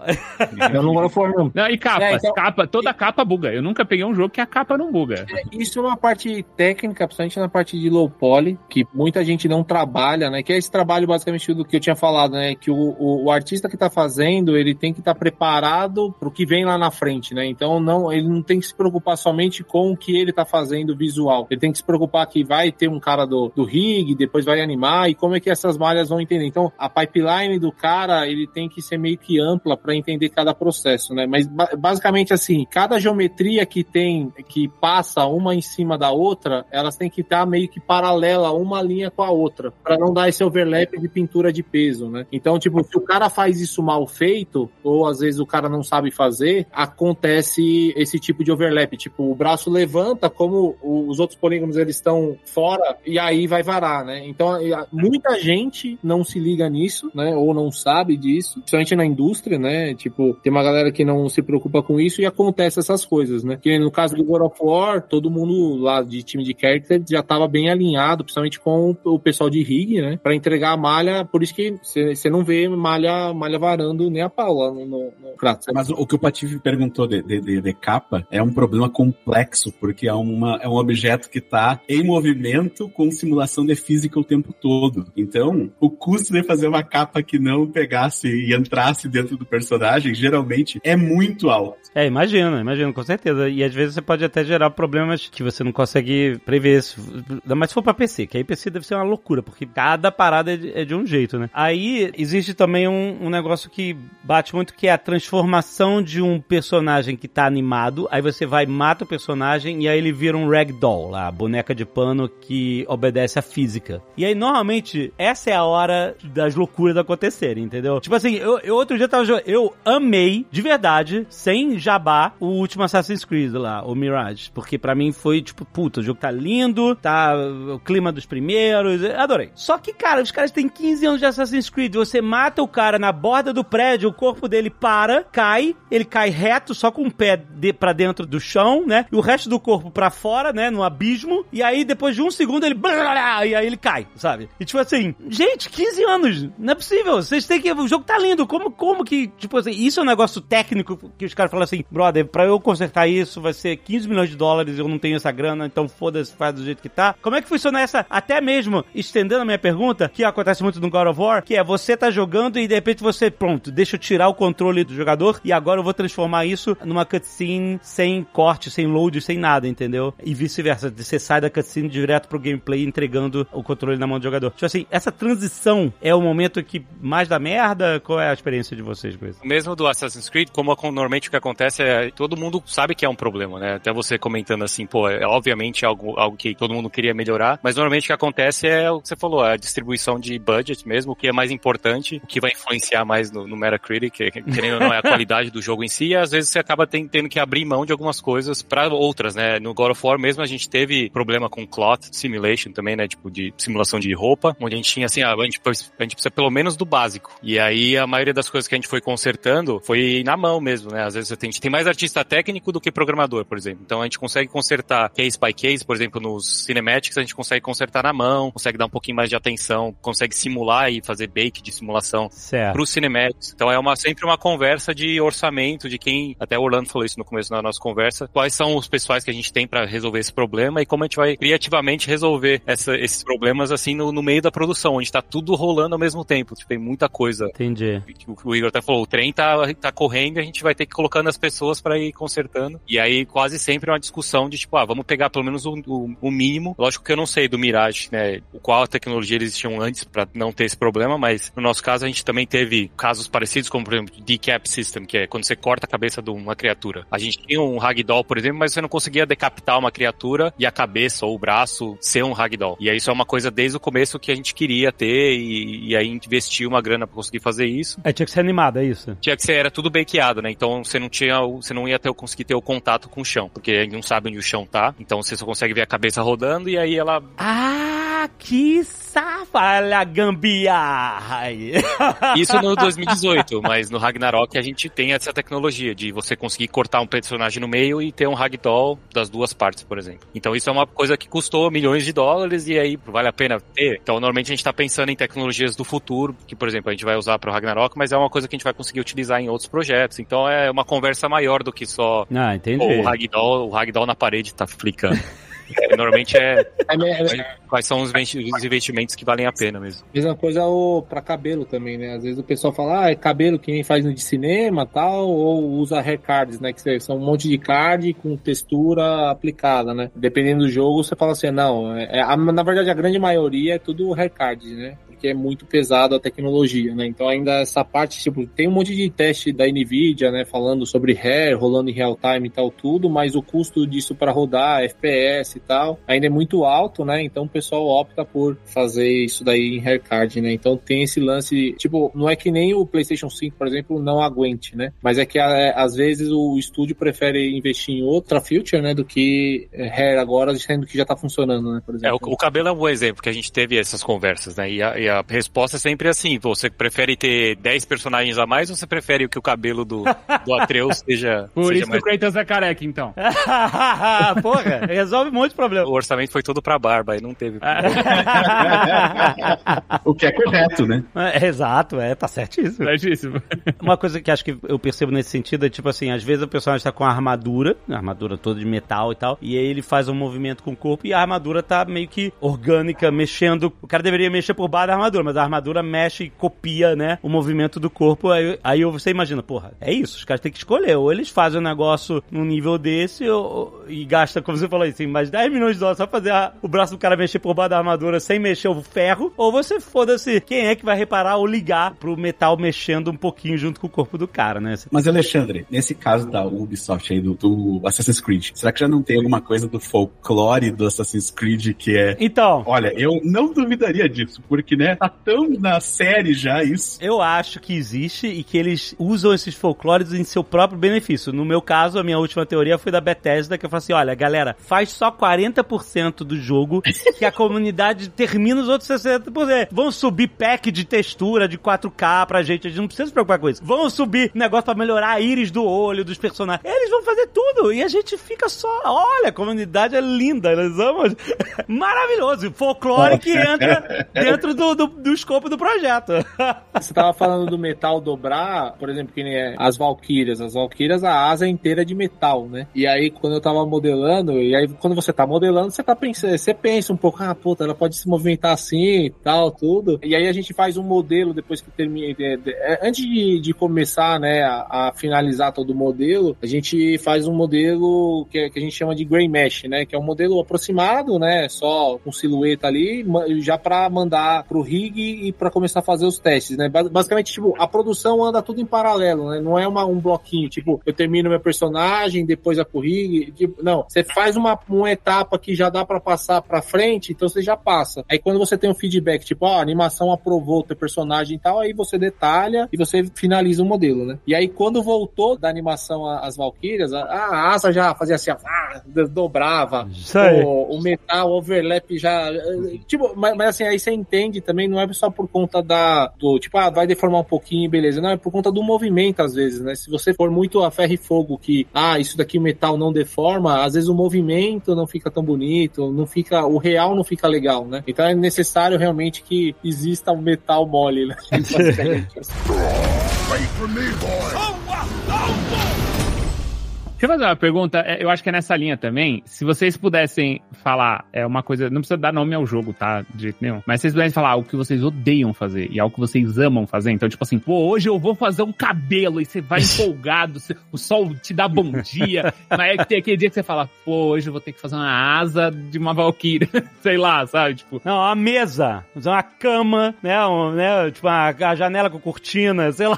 eu [laughs] não God of War, não. não e capas. É, então... capa, toda capa buga. Eu nunca peguei um jogo que a capa não buga. É, isso é uma parte técnica, principalmente na parte de low poly, que muita gente não trabalha, né? Que é esse trabalho basicamente do que eu tinha falado, né? Que o, o, o artista que tá fazendo, ele tem que estar tá preparado pro que vem lá na frente, né? Então não, ele não tem que se preocupar somente com o que ele tá fazendo visual. Ele tem que se preocupar que vai ter um cara do, do rig, depois vai animar e como é que essas malhas vão entender. Então, a pipeline do cara, ele tem que ser meio que ampla para entender cada processo, né? Mas basicamente assim, cada geometria que tem, que passa uma em cima da outra, elas têm que estar meio que paralela uma linha com a outra, para não dar esse overlap de pintura de peso, né? Então, tipo, se o cara faz isso mal feito, ou às vezes o cara não sabe fazer, acontece esse tipo de overlap, tipo, o braço levanta como os outros polígonos eles estão fora e aí vai varar, né? Então, muita gente não se liga nisso, né? Ou não sabe disso, principalmente na indústria, né? Tipo, tem uma galera que não se preocupa com isso e acontece essas coisas, né? Que no caso do God of War, todo mundo lá de time de character já tava bem alinhado, principalmente com o pessoal de rig, né? Pra entregar a malha, por isso que você não vê malha, malha varando nem a pau lá no, no, no. Mas o que o Patife perguntou de, de, de, de capa é um problema complexo, porque é, uma, é um objeto que tá em movimento com simulação de física o tempo todo. Então, o custo fazer uma capa que não pegasse e entrasse dentro do personagem, geralmente, é muito alto. É, imagina, imagina, com certeza. E às vezes você pode até gerar problemas que você não consegue prever. Mais se for pra PC, que aí PC deve ser uma loucura, porque cada parada é de, é de um jeito, né? Aí existe também um, um, negócio que bate muito, que é a transformação de um personagem que tá animado, aí você vai, mata o personagem e aí ele vira um ragdoll lá, boneca de pano que obedece à física. E aí, normalmente, essa é a hora das loucuras acontecerem, entendeu? Tipo assim, eu, eu outro dia tava jogando, eu amei, de verdade, sem jabá, o último Assassin's Creed lá, o Mirage, porque para mim foi tipo, puta, o jogo tá lindo, tá o clima dos primeiros, adorei. Só que, cara, os caras têm 15 anos de Assassin's Creed, você mata o cara na borda do prédio, o corpo dele para, cai, ele cai reto, só com o pé de, pra dentro do chão, né? E o resto do corpo para fora, né? No abismo. E aí, depois de um segundo, ele. E aí ele cai, sabe? E tipo assim, gente, 15 anos, não é possível. Vocês têm que. O jogo tá lindo. Como, como que, tipo assim, isso é um negócio técnico que os caras falam assim, brother, pra eu consertar isso vai ser 15 milhões de dólares, eu não tenho essa grana, então foda-se, faz do jeito que tá. Como é que funciona essa, até mesmo, estendendo a minha pergunta, que acontece muito no God of War, que é você tá jogando e de repente você, pronto, deixa eu tirar o controle do jogador e agora eu vou transformar isso numa cutscene sem corte, sem load, sem nada, entendeu? E vice-versa, você sai da cutscene direto pro gameplay entregando o controle na mão do jogador. Tipo assim, essa transição é o momento que mais dá merda? Qual é a experiência de vocês com isso? Mesmo do Assassin's Creed, como normalmente o que acontece é todo mundo sabe que é um problema, né? Até você comentando assim, pô, é obviamente algo, algo que todo mundo queria melhorar, mas normalmente o que acontece é o que você falou, a distribuição de budget mesmo, o que é mais importante, o que vai influenciar mais no, no Metacritic, querendo ou não, é a qualidade do jogo em si, e às vezes você acaba tem, tendo que abrir mão de algumas coisas para outras, né? No God of War mesmo a gente teve problema com cloth simulation também, né? Tipo, de simulação de roupa, onde a gente tinha assim, ah, a gente, a gente precisa pelo menos do básico. E aí a maioria das coisas que a gente foi consertando foi na mão mesmo, né? Às vezes a gente tem mais artista técnico do que programador, por exemplo. Então a gente consegue consertar case by case, por exemplo, nos cinematics a gente consegue consertar na mão, consegue dar um pouquinho mais de atenção, consegue simular e fazer bake de simulação para os cinematics. Então é uma, sempre uma conversa de orçamento, de quem, até o Orlando falou isso no começo da nossa conversa, quais são os pessoais que a gente tem para resolver esse problema e como a gente vai criativamente resolver essa, esses problemas assim no, no, meio da produção, onde tá tudo rolando ao mesmo tempo. Tipo, tem muita coisa. Entendi. O, o Igor até falou, o trem tá, tá correndo, a gente vai ter que ir colocando as pessoas para ir consertando. E aí quase sempre é uma discussão de tipo, ah, vamos pegar pelo menos o, o, o mínimo. Lógico que eu não sei do Mirage, né, qual a tecnologia eles tinham antes para não ter esse problema, mas no nosso caso a gente também teve casos parecidos, como por exemplo, decap system, que é quando você corta a cabeça de uma criatura. A gente tinha um ragdoll, por exemplo, mas você não conseguia decapitar uma criatura e a cabeça ou o braço ser um ragdoll. E aí isso é uma coisa desde o começo que a gente queria ter e, e aí investiu uma grana para conseguir fazer isso. É, tinha que ser animado, é isso? Tinha que ser, era tudo bakeado, né? Então você não tinha, você não ia ter, conseguir ter o contato com o chão, porque a gente não sabe onde o chão tá. Então você só consegue ver a cabeça rodando e aí ela... Ah, que safalha gambiarra! [laughs] Isso no 2018, mas no Ragnarok a gente tem essa tecnologia de você conseguir cortar um personagem no meio e ter um ragdoll das duas partes, por exemplo. Então isso é uma coisa que custou milhões de dólares e aí vale a pena ter. Então normalmente a gente está pensando em tecnologias do futuro, que por exemplo a gente vai usar para o Ragnarok, mas é uma coisa que a gente vai conseguir utilizar em outros projetos. Então é uma conversa maior do que só ah, entendi. o ragdoll, o ragdoll na parede tá flicando. [laughs] É, normalmente é, é, quais são os investimentos que valem a pena mesmo. Mesma coisa o, pra cabelo também, né? Às vezes o pessoal fala, ah, é cabelo que nem faz no de cinema tal, ou usa hair cards, né? Que são um monte de card com textura aplicada, né? Dependendo do jogo, você fala assim, não, é, é na verdade a grande maioria é tudo hair cards, né? porque é muito pesado a tecnologia, né? Então ainda essa parte, tipo, tem um monte de teste da Nvidia, né, falando sobre hair, rolando em real time e tal tudo, mas o custo disso para rodar FPS e tal, ainda é muito alto, né? Então o pessoal opta por fazer isso daí em haircard, né? Então tem esse lance, tipo, não é que nem o PlayStation 5, por exemplo, não aguente, né? Mas é que é, às vezes o estúdio prefere investir em outra feature, né, do que é, hair agora, sendo que já tá funcionando, né, por É, exemplo. o, o cabelo é um bom exemplo, que a gente teve essas conversas, né? E a, e a resposta é sempre assim: você prefere ter 10 personagens a mais ou você prefere que o cabelo do, do [laughs] Atreus seja, Por seja isso que o Kratos é careca, então. [laughs] Porra, resolve um monte de problema. O orçamento foi todo pra barba e não teve. [laughs] O que é correto, né? É, exato, é, tá certíssimo. Certíssimo. Uma coisa que acho que eu percebo nesse sentido é tipo assim, às vezes o personagem tá com a armadura, a armadura toda de metal e tal, e aí ele faz um movimento com o corpo e a armadura tá meio que orgânica, mexendo. O cara deveria mexer por baixo da armadura, mas a armadura mexe e copia, né, o movimento do corpo. Aí, aí você imagina, porra, é isso, os caras têm que escolher. Ou eles fazem um negócio num nível desse ou, e gasta, como você falou aí, assim, mais 10 milhões de dólares só pra fazer a- o braço do cara mexer por baixo da armadura sem mexer o ferro, ou você foda-se, quem é que vai reparar ou ligar pro metal mexendo um pouquinho junto com o corpo do cara, né? Mas, Alexandre, nesse caso da Ubisoft aí, do, do Assassin's Creed, será que já não tem alguma coisa do folclore do Assassin's Creed que é. Então, Olha, eu não duvidaria disso, porque, né, tá tão na série já isso. Eu acho que existe e que eles usam esses folclores em seu próprio benefício. No meu caso, a minha última teoria foi da Bethesda, que eu falei assim, olha, galera, faz só 40% do jogo que a comunidade termina os outros 60%. Vão subir pack de textura de 4K pra gente, a gente não precisa se preocupar com isso. Vão subir negócio pra melhorar a íris do olho dos personagens. Eles vão fazer tudo e a gente fica só, olha, a comunidade é linda, eles amam. [laughs] Maravilhoso, folclore que entra dentro do, do, do escopo do projeto. [laughs] Você tava falando do metal dobrar, por exemplo, que nem é as Valkyrias. As Valkyrias, a asa é inteira de metal, né? E aí, quando eu tava modelando, e aí quando você tá modelando, você tá pensando, você pensa um pouco, ah, puta, ela pode se movimentar assim e tal, tudo. E aí a gente faz um modelo depois que termina. de- é, antes de, de começar, né, a, a finalizar todo o modelo, a gente faz um modelo que, é- que a gente chama de gray mesh, né? Que é um modelo aproximado, né? Só com silhueta ali, já pra mandar pro rig e pra começar a fazer os testes, né? Ba- Basicamente, tipo, a produção anda tudo em paralelo, né? Não é uma, um bloquinho, tipo, eu termino meu personagem, depois a pro rig, tipo, não. Você faz uma, uma etapa que já dá pra passar pra frente, então você já passa. Aí quando você tem um feedback, tipo, ó, a animação aprovou o teu personagem e tal, aí você detalha e você finaliza o modelo, né? E aí quando voltou da animação as Valkyrias, a, a asa já fazia assim, ah, dobrava, o, o metal, o overlap já. eh, Tipo, mas, mas assim, aí você entende também, não é só por conta da. Do, tipo, ah, vai deformar um pouquinho, beleza. Não, é por conta do movimento, às vezes, né? Se você for muito a ferro e fogo, que, ah, isso daqui o metal não deforma, às vezes o movimento não fica tão bonito, não fica. O real não fica legal, né? Então é necessário realmente que exista um metal mole, né? [laughs] Basicamente. Deixa eu fazer uma pergunta, é, eu acho que é nessa linha também. Se vocês pudessem falar, é uma coisa, não precisa dar nome ao jogo, tá? De jeito nenhum. Mas se vocês pudessem falar algo que vocês odeiam fazer e algo que vocês amam fazer. Então, tipo assim, pô, hoje eu vou fazer um cabelo e você vai [laughs] empolgado, o sol te dá bom dia. mas é que tem aquele dia que você fala, pô, hoje eu vou ter que fazer uma asa de uma valquíria. [laughs] Sei lá, sabe? Tipo, Não, uma mesa, uma cama, né? Um, né tipo, uma, a janela com cortina, sei lá.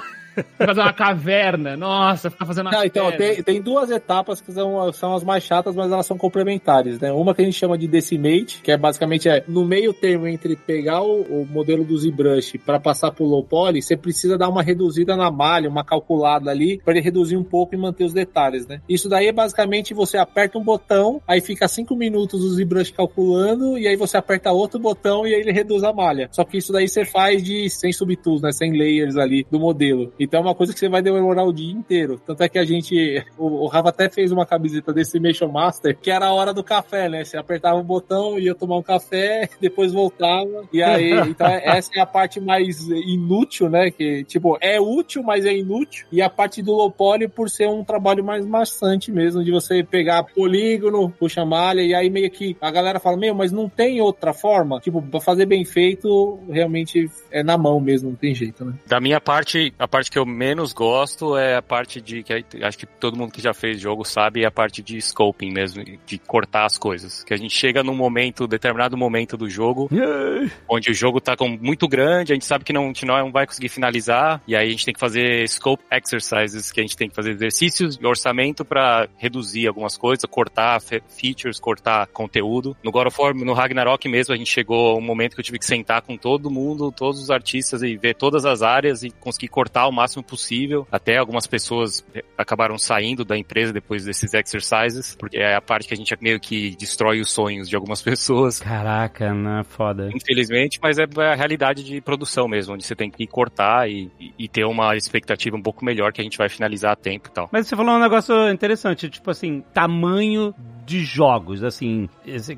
Fazer uma caverna. Nossa, ficar fazendo uma Não, então, tem, tem duas etapas que são, são as mais chatas, mas elas são complementares, né? Uma que a gente chama de decimate, que é basicamente é no meio termo entre pegar o, o modelo do ZBrush para passar pro low poly, você precisa dar uma reduzida na malha, uma calculada ali, para ele reduzir um pouco e manter os detalhes, né? Isso daí é basicamente você aperta um botão, aí fica cinco minutos o ZBrush calculando, e aí você aperta outro botão e aí ele reduz a malha. Só que isso daí você faz de sem subtools, né? Sem layers ali do modelo. Então é uma coisa que você vai demorar o dia inteiro. Tanto é que a gente. O, o Rafa até fez uma camiseta desse Mation Master, que era a hora do café, né? Você apertava o botão, ia tomar um café, [laughs] depois voltava. E aí, [laughs] então é- essa é a parte mais inútil, né? Que, tipo, é útil, mas é inútil. E a parte do low poly por ser um trabalho mais maçante mesmo, de você pegar polígono, puxa malha, e aí meio que a galera fala, meu, mas não tem outra forma? Tipo, pra fazer bem feito, realmente é na mão mesmo, não tem jeito, né? Da minha parte, a parte parte que eu menos gosto é a parte de que acho que todo mundo que já fez jogo sabe é a parte de scoping mesmo, de cortar as coisas. Que a gente chega num momento, determinado momento do jogo, onde o jogo tá com muito grande, a gente sabe que não, a gente não vai conseguir finalizar, e aí a gente tem que fazer scope exercises, que a gente tem que fazer exercícios e orçamento para reduzir algumas coisas, cortar fe- features, cortar conteúdo. No God of War, no Ragnarok mesmo, a gente chegou a um momento que eu tive que sentar com todo mundo, todos os artistas e ver todas as áreas e conseguir cortar o máximo possível. Até algumas pessoas eh, acabaram saindo da empresa depois desses exercises, porque é a parte que a gente meio que destrói os sonhos de algumas [laughs] pessoas. Caraca, né? Foda. Infelizmente, mas é a realidade de produção mesmo, onde você tem que cortar e- e ter uma expectativa um pouco melhor que a gente vai finalizar a tempo e tal. Mas você falou um negócio interessante, tipo assim, tamanho de jogos, assim,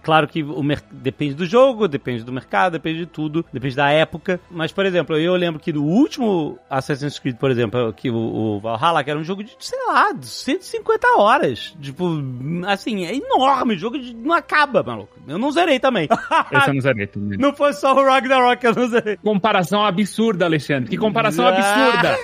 claro que o depende do jogo, depende do mercado, depende de tudo, depende da época, mas, por exemplo, eu lembro que no último Assassin's Creed, por exemplo, que o, o Valhalla, que era um jogo de, sei lá, 150 horas, tipo, assim, é enorme, o jogo de- não acaba, maluco, eu não zerei também. [laughs] Esse eu não zerei também. não foi só o Ragnarok que eu não zerei. Comparação absurda, Alexandre. Que comparação absurda.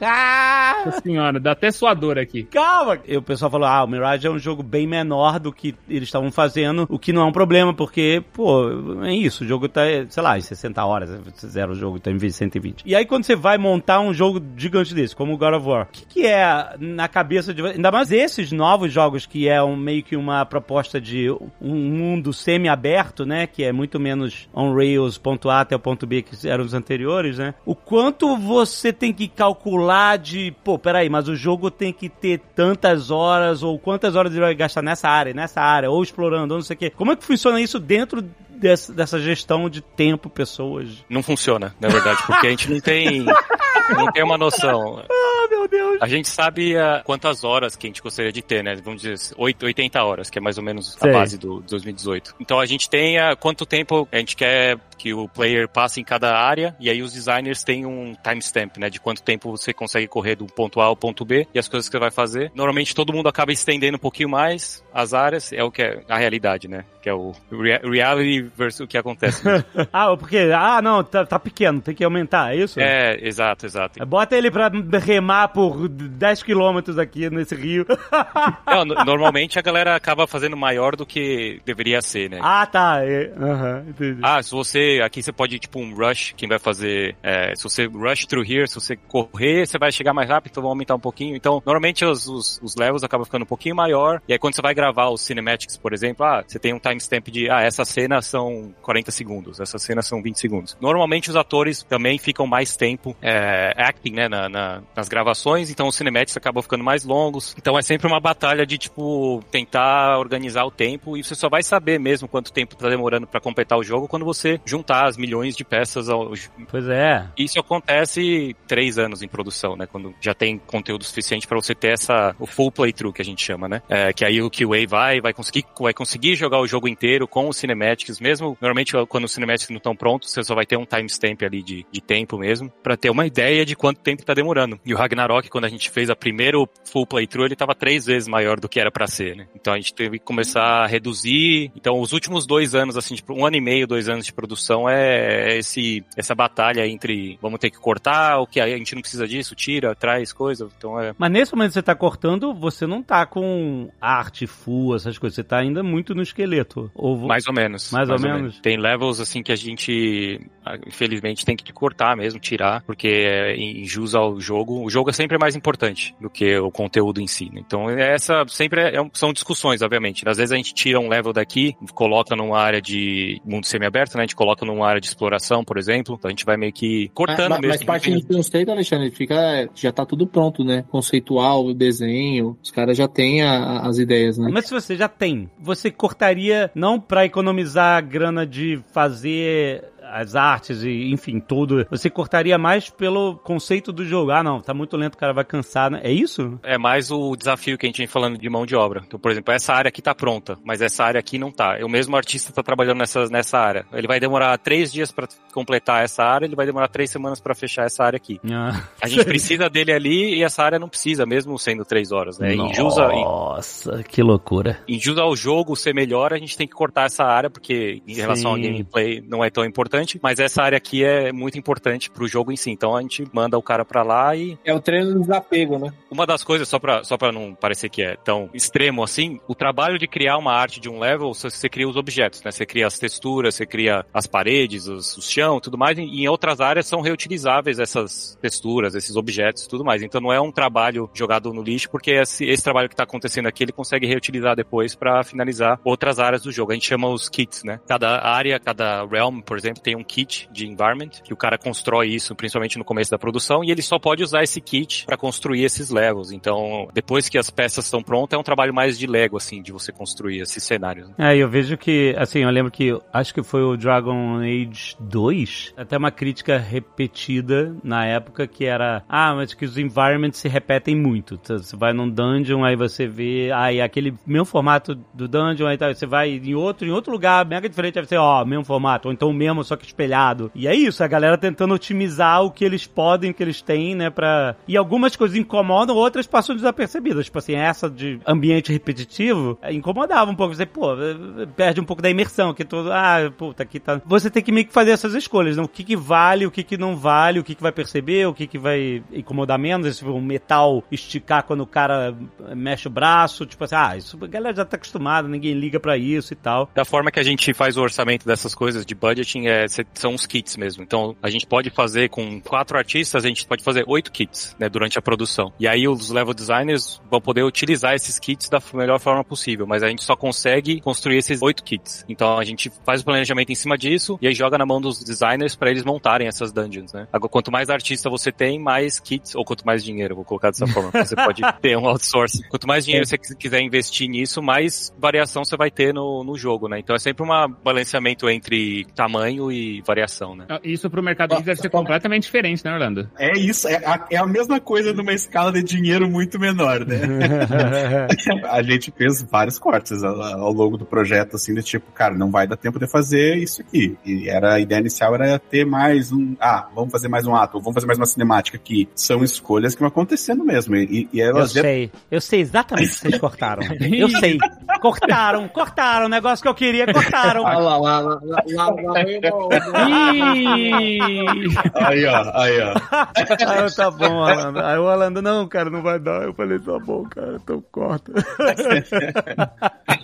[laughs] Nossa senhora, dá até sua dor aqui. Calma! E o pessoal falou, ah, o Mirage é um jogo bem menor do que eles estavam fazendo, o que não é um problema, porque, pô, é isso, o jogo tá, sei lá, em 60 horas, zera o jogo, tá em vez de 120. E aí quando você vai montar um jogo gigante desse, como o God of War, o que, que é na cabeça de... Ainda mais esses novos jogos que é um, meio que uma proposta de um mundo semi-aberto, né, que é muito menos on rails, ponto A até o ponto B que eram os anteriores, né, o quanto você tem que calcular de, pô, peraí, mas o jogo tem que ter tantas horas, ou quantas horas ele vai gastar nessa área, nessa área, ou explorando, ou não sei o quê. Como é que funciona isso dentro dessa, dessa gestão de tempo, pessoas? Não funciona, na verdade, porque a gente não tem, [laughs] não tem uma noção. Ah, meu Deus! A gente sabe ah, quantas horas que a gente gostaria de ter, né? Vamos dizer, oito- 80 horas, que é mais ou menos Sei. a base do 2018. Então a gente tem ah, quanto tempo a gente quer que o player passe em cada área, e aí os designers têm um timestamp, né? De quanto tempo você consegue correr do ponto A ao ponto B e as coisas que você vai fazer. Normalmente todo mundo acaba estendendo um pouquinho mais as áreas, é o que é a realidade, né? Que é o rea- reality versus o que acontece. [laughs] ah, porque, ah, não, tá, tá pequeno, tem que aumentar, é isso? é, exato, exato. Bota ele pra remar por 10 quilômetros aqui nesse rio. [laughs] Não, no- [laughs] normalmente a galera acaba fazendo maior do que deveria ser, né? ah, tá. é, Aham, entendi. Ah, se você. Aqui você pode, tipo, um rush, quem vai fazer. é, se você rush through here, se você correr, você vai chegar mais rápido, então vai aumentar um pouquinho. Então, normalmente os, os, os levels acabam ficando um pouquinho maior. E aí, quando você vai gravar os cinematics, por exemplo, ah, você tem um timestamp de, ah, essa cena são 40 segundos, essa cena são 20 segundos. Normalmente os atores também ficam mais tempo é, acting, né, na, na- nas gravações, então os cinematics acabam ficando mais longos. Então é sempre uma batalha de, tipo, tentar organizar o tempo e você só vai saber mesmo quanto tempo tá demorando pra completar o jogo quando você juntar as milhões de peças ao, Pois é. isso acontece três anos em produção, né? Quando já tem conteúdo suficiente pra você ter essa o full playthrough que a gente chama, né? É, que aí o QA vai vai conseguir vai conseguir jogar o jogo inteiro com os cinematics, mesmo normalmente quando os cinematics não estão prontos, você só vai ter um timestamp ali de, de tempo mesmo pra ter uma ideia de quanto tempo tá demorando. E o Ragnarok quando a gente fez a primeiro full playthrough, ele tava três vezes maior do que era pra ser, né? Então a gente teve que começar a reduzir. Então os últimos dois anos, assim, tipo, um ano e meio, dois anos de produção é esse essa batalha entre vamos ter que cortar, o que a gente não precisa disso, tira, traz coisa. Então é Mas nesse momento que você tá cortando, você não tá com arte full, essas coisas. Você tá ainda muito no esqueleto. Ou vo- mais ou menos. Mais ou menos? Tem levels assim que a gente, ah, infelizmente, tem que cortar mesmo, tirar, porque é injus ao jogo. O jogo é sempre mais importante do que o conteúdo em si. né? Então essa sempre é- é são discussões, obviamente. Às vezes a gente tira um level daqui, coloca numa área de mundo semi-aberto, né? A gente coloca numa área de exploração, por exemplo. Então a gente vai meio que cortando mas, mesmo. mas parte do State, Alexandre, fica, já tá tudo pronto, né? Conceitual, desenho, os caras já têm a- as ideias, né? Mas se você já tem, você cortaria não pra economizar a grana de fazer as artes e, enfim, tudo. Você cortaria mais pelo conceito do jogo. Ah, não, tá muito lento, o cara vai cansar, né? É isso? É mais o desafio que a gente vem falando de mão de obra. Então, por exemplo, essa área aqui tá pronta, mas essa área aqui não tá. O mesmo artista tá trabalhando nessa, nessa área. Ele vai demorar três dias pra completar essa área, ele vai demorar três semanas pra fechar essa área aqui. Ah. A gente precisa dele ali e essa área não precisa, mesmo sendo três horas, né? Em jus, a- em, Nossa, que loucura. em jus ao jogo ser melhor, a gente tem que cortar essa área, porque em relação ao Sim. gameplay não é tão importante. Importante, mas essa área aqui é muito importante pro jogo em si. Então a gente manda o cara pra lá e. É o treino do desapego, né? Uma das coisas, só pra, só pra não parecer que é tão extremo assim, o trabalho de criar uma arte de um level, você, você cria os objetos, né? Você cria as texturas, você cria as paredes, os, o chão tudo mais, e em outras áreas são reutilizáveis essas texturas, esses objetos tudo mais. Então não é um trabalho jogado no lixo, porque esse, esse trabalho que tá acontecendo aqui, ele consegue reutilizar depois para finalizar outras áreas do jogo. A gente chama os kits, né? Cada área, cada realm, por exemplo, tem um kit de environment, que o cara constrói isso, principalmente no começo da produção, e ele só pode usar esse kit para construir esses levels. Então, depois que as peças estão prontas, é um trabalho mais de Lego, assim, de você construir esses cenários. né? É, eu vejo que, assim, eu lembro que, acho que foi o Dragon Age 2, até uma crítica repetida na época, que era, ah, mas que os environments se repetem muito. Você vai num dungeon, aí você vê, aí aquele mesmo formato do dungeon, aí tá, você vai em outro, em outro lugar, mega diferente, aí você, ó, mesmo formato, ou então mesmo, só que espelhado. E é isso, a galera tentando otimizar o que eles podem, o que eles têm, né, pra... E algumas coisas incomodam, outras passam desapercebidas. Tipo assim, essa de ambiente repetitivo, eh, incomodava um pouco. Você, pô, eh, perde um pouco da imersão, que todo, ah, puta, aqui tá... Você tem que meio que fazer essas escolhas, né? O que que vale, o que que não vale, o que que vai perceber, o que que vai incomodar menos, tipo, um metal esticar quando o cara mexe o braço, tipo assim, ah, isso a galera já tá acostumada, ninguém liga pra isso e tal. Da forma que a gente faz o orçamento dessas coisas de budgeting, é, são os kits mesmo. Então, a gente pode fazer com quatro artistas, a gente pode fazer oito kits, né, durante a produção. E aí os level designers vão poder utilizar esses kits da melhor forma possível, mas a gente só consegue construir esses oito kits. Então, a gente faz o planejamento em cima disso e aí joga na mão dos designers para eles montarem essas dungeons, né? Agora, quanto mais artista você tem, mais kits, ou quanto mais dinheiro, vou colocar dessa forma, você pode [laughs] ter um outsourcing. Quanto mais dinheiro você quiser investir nisso, mais variação você vai ter no, no jogo, né? Então é sempre um balanceamento entre tamanho e variação, né? Isso pro mercado deve ser completamente diferente, né, Orlando? É isso, é a, é a mesma coisa numa escala de dinheiro muito menor, né? a gente fez vários cortes ao, longo do projeto, assim, de tipo, cara, não vai dar tempo de fazer isso aqui. E era, a ideia inicial era ter mais um, ah, vamos fazer mais um ato, vamos fazer mais uma cinemática aqui. São escolhas que vão acontecendo mesmo. E, e Eu elas sei, eu sei exatamente o que vocês cortaram. Eu sei. Cortaram, cortaram. O negócio que eu queria, cortaram. Ah, lá, lá, lá, lá, lá, lá vem o- Aí, ó, aí, ó. Ah, tá bom, Alando. Aí o Alando, não, cara, não vai dar. Eu falei, tá bom, cara, então corta. [laughs]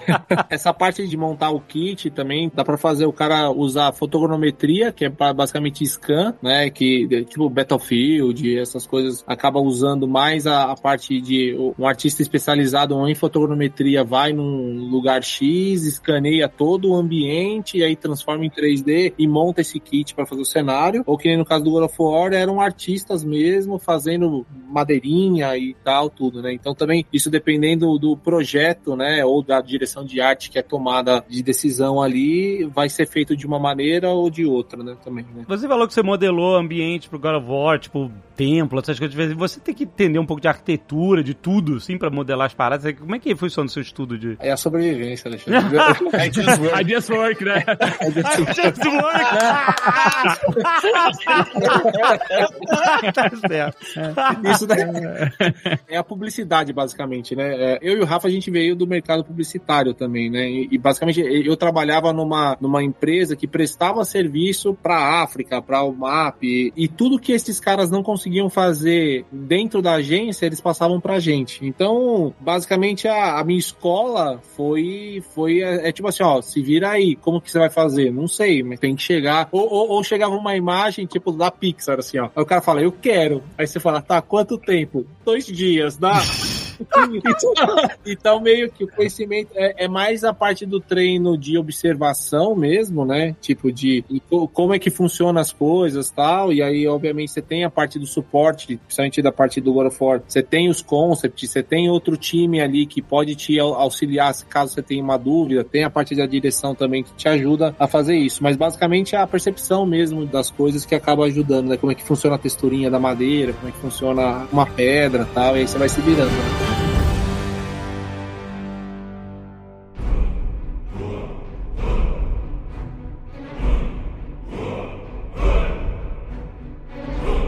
[laughs] Essa parte de montar o kit também dá pra fazer o cara usar fotogrametria, que é basicamente scan, né? Que tipo Battlefield, essas coisas acaba usando mais a, a parte de um artista especializado em fotogrametria vai num lugar X, escaneia todo o ambiente e aí transforma em 3D e monta esse kit pra fazer o cenário. Ou que no caso do God of War eram artistas mesmo fazendo madeirinha e tal, tudo, né? Então também isso dependendo do projeto, né? Ou da direção de arte que é tomada de decisão ali, vai ser feito de uma maneira ou de outra, né? Também, né? Você falou que você modelou ambiente pro God of War, tipo, templo, essas coisas. Você tem que entender um pouco de arquitetura, de tudo, assim, pra modelar as paradas. Como é que funciona o seu estudo de... É a sobrevivência, Alexandre. [laughs] [laughs] I just work. I just work, né? [laughs] tá certo. Isso daí é a publicidade, basicamente, né? É, Eu e o Rafa, a gente veio do mercado publicitário também, né? E, e, basicamente eu trabalhava numa, numa empresa que prestava serviço para África, para o MAP, e, e tudo que esses caras não conseguiam fazer dentro da agência, eles passavam pra gente. Então, basicamente, a, a minha escola foi, foi é, é tipo assim, ó, se vira aí, como que você vai fazer? Não sei, mas tem que chegar. Ou, ou, ou chegava uma imagem, tipo, da Pixar, assim, ó. Aí o cara fala, eu quero. Aí você fala, tá, quanto tempo? Dois dias, dá? Então, meio que o conhecimento é, é mais a parte do treino de observação mesmo, né? Tipo, de co- como é que funcionam as coisas tal. E aí, obviamente, você tem a parte do suporte, principalmente da parte do God of War. Você tem os concepts, você tem outro time ali que pode te au- auxiliar caso você tenha uma dúvida. Tem a parte da direção também que te ajuda a fazer isso. Mas basicamente é a percepção mesmo das coisas que acaba ajudando, né? Como é que funciona a texturinha da madeira, como é que funciona uma pedra tal. E aí você vai se virando. né?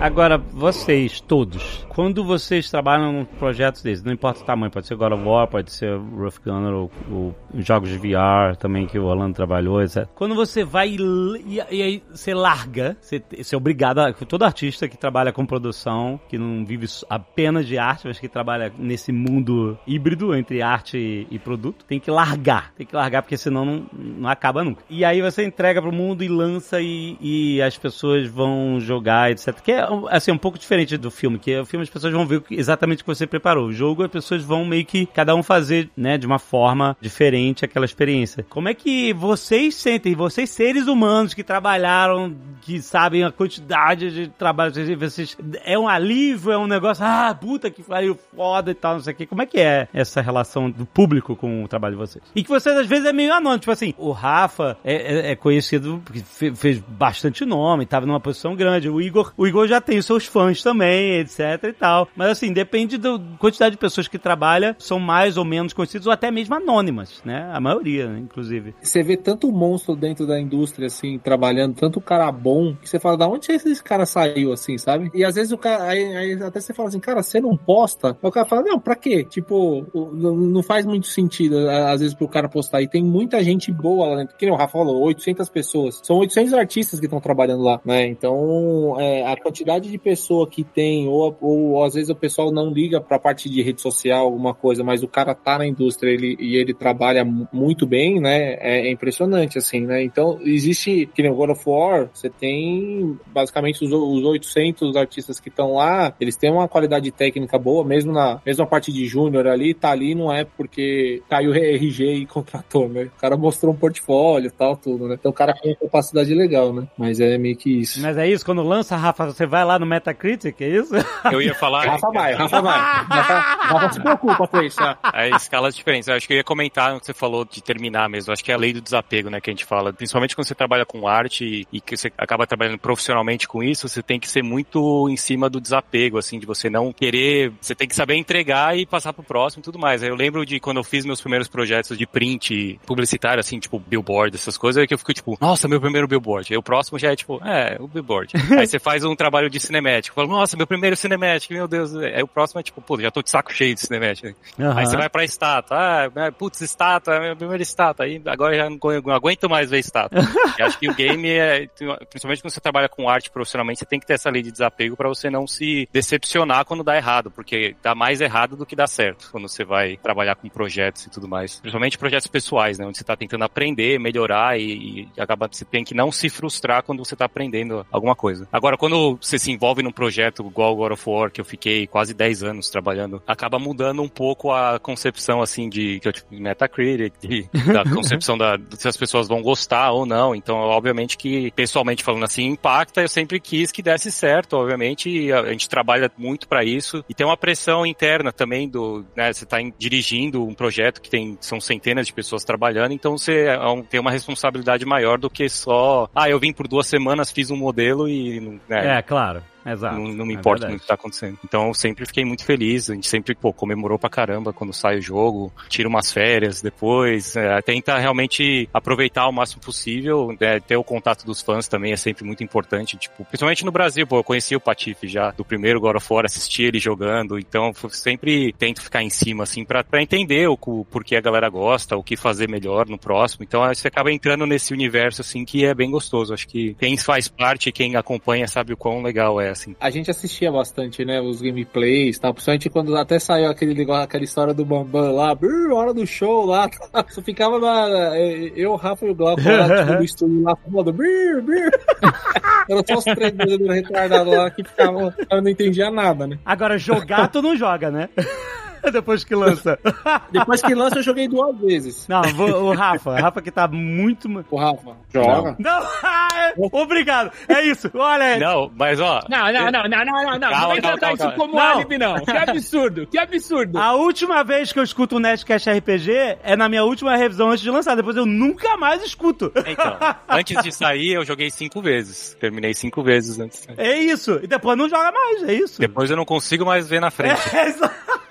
Agora, vocês todos, quando vocês trabalham num projeto desses, não importa o tamanho, pode ser God of War, pode ser Rough Gunner ou, ou jogos de VR também que o Orlando trabalhou, etc. Quando você vai e, e aí você larga, você, você é obrigado, a, todo artista que trabalha com produção, que não vive apenas de arte, mas que trabalha nesse mundo híbrido entre arte e, e produto, tem que largar, tem que largar porque senão não, não acaba nunca. E aí você entrega pro mundo e lança e, e as pessoas vão jogar, etc. Que é assim, um pouco diferente do filme, que o filme as pessoas vão ver exatamente o que você preparou. O jogo as pessoas vão meio que cada um fazer, né, de uma forma diferente aquela experiência. Como é que vocês sentem, vocês seres humanos que trabalharam, que sabem a quantidade de trabalho, vocês, é um alívio, é um negócio, ah, puta que pariu, foda e tal, não sei o que. Como é que é essa relação do público com o trabalho de vocês? E que vocês às vezes é meio anônimo, tipo assim, o Rafa é, é, é conhecido porque fez bastante nome, tava numa posição grande. O Igor, o Igor já tem os seus fãs também, etc e tal. Mas assim, depende da quantidade de pessoas que trabalha, são mais ou menos conhecidas ou até mesmo anônimas, né? A maioria, né, inclusive. Você vê tanto monstro dentro da indústria, assim, trabalhando, tanto cara bom, que você fala, da onde esse cara saiu, assim, sabe? E às vezes o cara, aí, aí até você fala assim, cara, você não posta? Aí o cara fala, não, pra quê? Tipo, não faz muito sentido, às vezes, pro cara postar. E tem muita gente boa lá dentro, que nem o Rafa falou, 800 pessoas. São 800 artistas que estão trabalhando lá, né? Então, é, a quantidade de pessoa que tem, ou, ou, às vezes o pessoal não liga pra parte de rede social, alguma coisa, mas o cara tá na indústria ele, e ele trabalha muito bem, né? É, é impressionante, assim, né? Então, existe, que nem o God of War, você tem basicamente os, os 800 artistas que estão lá, eles têm uma qualidade técnica boa, mesmo na mesma parte de júnior ali, tá ali não é porque caiu [laughs] RG e contratou, né? O cara mostrou um portfólio e tal, tudo, né? Então o cara tem capacidade legal, né? Mas é meio que isso. Mas é isso, quando lança, Rafa, você vai lá no Metacritic, é isso? Eu ia falar. Rafa vai, Rafa vai. Rafa, se preocupa com isso. É. é escalas diferentes. Eu acho que eu ia comentar o que você falou de terminar mesmo. Eu acho que é a lei do desapego, né, que a gente fala. Principalmente quando você trabalha com arte e que você acaba trabalhando profissionalmente com isso, você tem que ser muito em cima do desapego, assim, de você não querer. Você tem que saber entregar e passar pro próximo e tudo mais. Eu lembro de quando eu fiz meus primeiros projetos de print publicitário, assim, tipo, billboard, essas coisas, é que eu fico tipo, nossa, meu primeiro billboard. Aí o próximo já é tipo, é, o billboard. [laughs] Aí você faz um trabalho de cinemático. Fala, nossa, meu primeiro cinemático, meu Deus. Aí o próximo é tipo, pô, já tô de saco cheio de cinemático. Uhum. Aí você vai pra estátua. Ah, é, putz, estátua, é minha primeira estátua. Aí agora já não, não aguento mais ver estátua. [laughs] e acho que o game é, principalmente quando você trabalha com arte profissionalmente, você tem que ter essa lei de desapego para você não se decepcionar quando dá errado, porque dá mais errado do que dá certo quando você vai trabalhar com projetos e tudo mais. Principalmente projetos pessoais, né? Onde você tá tentando aprender, melhorar e, e acaba, você tem que não se frustrar quando você tá aprendendo alguma coisa. Agora, quando você se envolve num projeto igual o God of War, que eu fiquei quase 10 anos trabalhando, acaba mudando um pouco a concepção, assim, de, de Metacritic, de, da [laughs] concepção da, se as pessoas vão gostar ou não. Então, obviamente que, pessoalmente falando assim, impacta. Eu sempre quis que desse certo, obviamente, e a, a gente trabalha muito para isso. E tem uma pressão interna também do, né, você tá em, dirigindo um projeto que tem, são centenas de pessoas trabalhando, então você é um, tem uma responsabilidade maior do que só, ah, eu vim por duas semanas, fiz um modelo e... Né, é, claro. Claro. Exato. Não, não me é importa muito o que tá acontecendo. Então eu sempre fiquei muito feliz. A gente sempre, pô, comemorou pra caramba quando sai o jogo, tira umas férias depois, é, tenta realmente aproveitar o máximo possível. É, ter o contato dos fãs também é sempre muito importante. Tipo, principalmente no Brasil, pô, eu conheci o Patife já do primeiro God of War, assisti ele jogando. Então sempre tento ficar em cima, assim, pra, pra entender o, o porquê a galera gosta, o que fazer melhor no próximo. Então você acaba entrando nesse universo, assim, que é bem gostoso. Acho que quem faz parte, quem acompanha, sabe o quão legal é assim. A gente assistia bastante, né, os gameplays, tá? Principalmente quando até saiu aquele aquela história do Bambam lá, brrr, hora do show lá, tá? [laughs] só ficava na, eu, o Rafa e o Glauco lá, tipo, no [laughs] estúdio lá, falando brrr, brrr. [laughs] Era só os três retardados lá que ficavam, eu não entendia nada, né? Agora, jogar tu não joga, né? [laughs] Depois que lança. Depois que lança, eu joguei duas vezes. Não, vou, o Rafa. O Rafa que tá muito. O Rafa, joga. Não, não. [laughs] obrigado. É isso. Olha. Não, mas ó. Não, não, não, não, não, não. Não, não vai tratar isso como não. álibi, não. Que absurdo, que absurdo. A última vez que eu escuto o Nerdcast RPG é na minha última revisão antes de lançar. Depois eu nunca mais escuto. Então, antes de sair, eu joguei cinco vezes. Terminei cinco vezes antes de sair. É isso. E depois não joga mais, é isso. Depois eu não consigo mais ver na frente. É, [laughs] exato.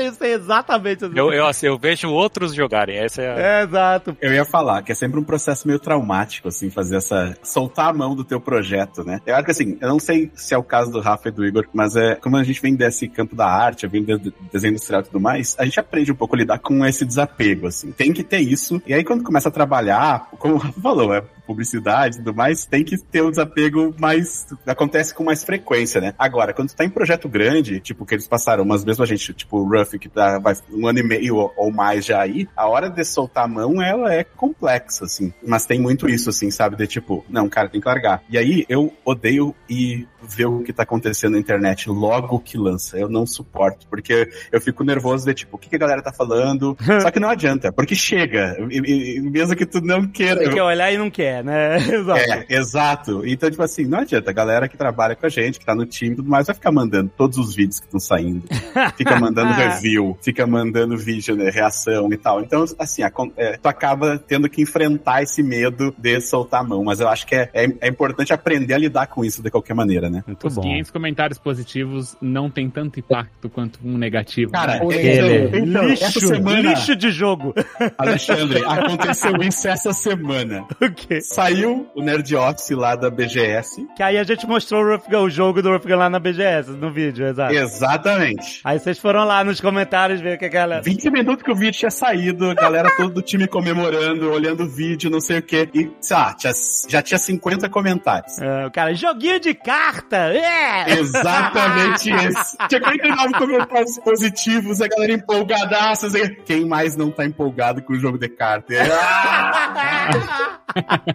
Isso, isso é exatamente assim. Eu, eu, assim, eu vejo outros jogarem, essa é a... É, exato. Eu ia falar que é sempre um processo meio traumático, assim, fazer essa. soltar a mão do teu projeto, né? Eu acho que assim, eu não sei se é o caso do Rafa e do Igor, mas é como a gente vem desse campo da arte, vem de desenho industrial e tudo mais, a gente aprende um pouco a lidar com esse desapego, assim. Tem que ter isso. E aí, quando começa a trabalhar, como o Rafa falou, é publicidade e tudo mais, tem que ter um desapego mais. acontece com mais frequência, né? Agora, quando tu tá em projeto grande, tipo, que eles passaram, mas mesmo a gente, tipo, o Ruff, que tá vai um ano e meio ou, ou mais já aí, a hora de soltar a mão, ela é complexa, assim. Mas tem muito isso, assim, sabe? De tipo, não, cara, tem que largar. E aí, eu odeio ir ver o que tá acontecendo na internet logo que lança. Eu não suporto, porque eu fico nervoso de tipo, o que, que a galera tá falando? [laughs] Só que não adianta, porque chega. E, e, mesmo que tu não queira. Tem que olhar e não quer, né? [laughs] Exato. É, exato. Então, tipo assim, não adianta. A galera que trabalha com a gente, que tá no time e tudo mais, vai ficar mandando todos os vídeos que estão saindo. [laughs] Fica mandando review, fica mandando vídeo, né, reação e tal. Então, assim, a, é, tu acaba tendo que enfrentar esse medo de soltar a mão. Mas eu acho que é, é, é importante aprender a lidar com isso de qualquer maneira, né? Muito Os bom. 500 comentários positivos não tem tanto impacto quanto um negativo. Cara, né? é, então, lixo, semana, lixo de jogo. Alexandre, aconteceu isso essa semana. [laughs] O quê? Saiu o Nerd Office lá da BGS. Que aí a gente mostrou o, Gun, o jogo do Rough Gun lá na BGS, no vídeo, exato. Exatamente. Aí vocês foram lá nos comentários ver o que a galera... 20 minutos que o vídeo tinha saído, a galera todo do time comemorando, olhando o vídeo, não sei o quê. E, sei lá, tinha, já tinha 50 comentários. É, o cara, joguinho de carta! É! Exatamente [laughs] esse. Tinha 49 comentários positivos, a galera empolgadaça. Quem mais não tá empolgado com o jogo de carta? é, [laughs] [laughs]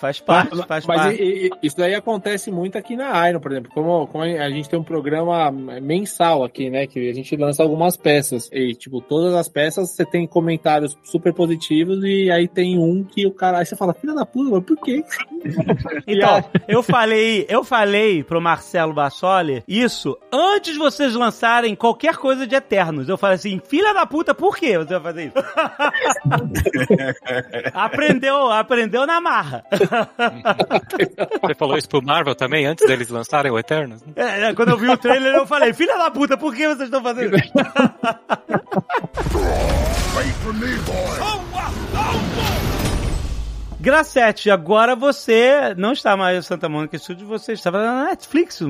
faz parte, faz mas, parte. E, e, isso daí acontece muito aqui na Iron, por exemplo. Como, como a gente tem um programa mensal aqui, né? Que a gente lança algumas peças. E, tipo, todas as peças você tem comentários super positivos e aí tem um que o cara. Aí você fala, filha da puta, mas por quê? [laughs] Então, eu falei, eu falei pro Marcelo Bassoli isso antes de vocês lançarem qualquer coisa de Eternos. Eu falei assim, filha da puta, por que você vai fazer isso? [laughs] aprendeu, aprendeu na marra. [laughs] Você falou isso pro Marvel também, antes deles lançarem o Eternos? É, quando eu vi o trailer, eu falei, filha da puta, por que vocês estão fazendo isso? Wait for me, boy. Oh, oh, oh. Gracete, agora você não está mais no Santa Mônica Studio, você estava na Netflix,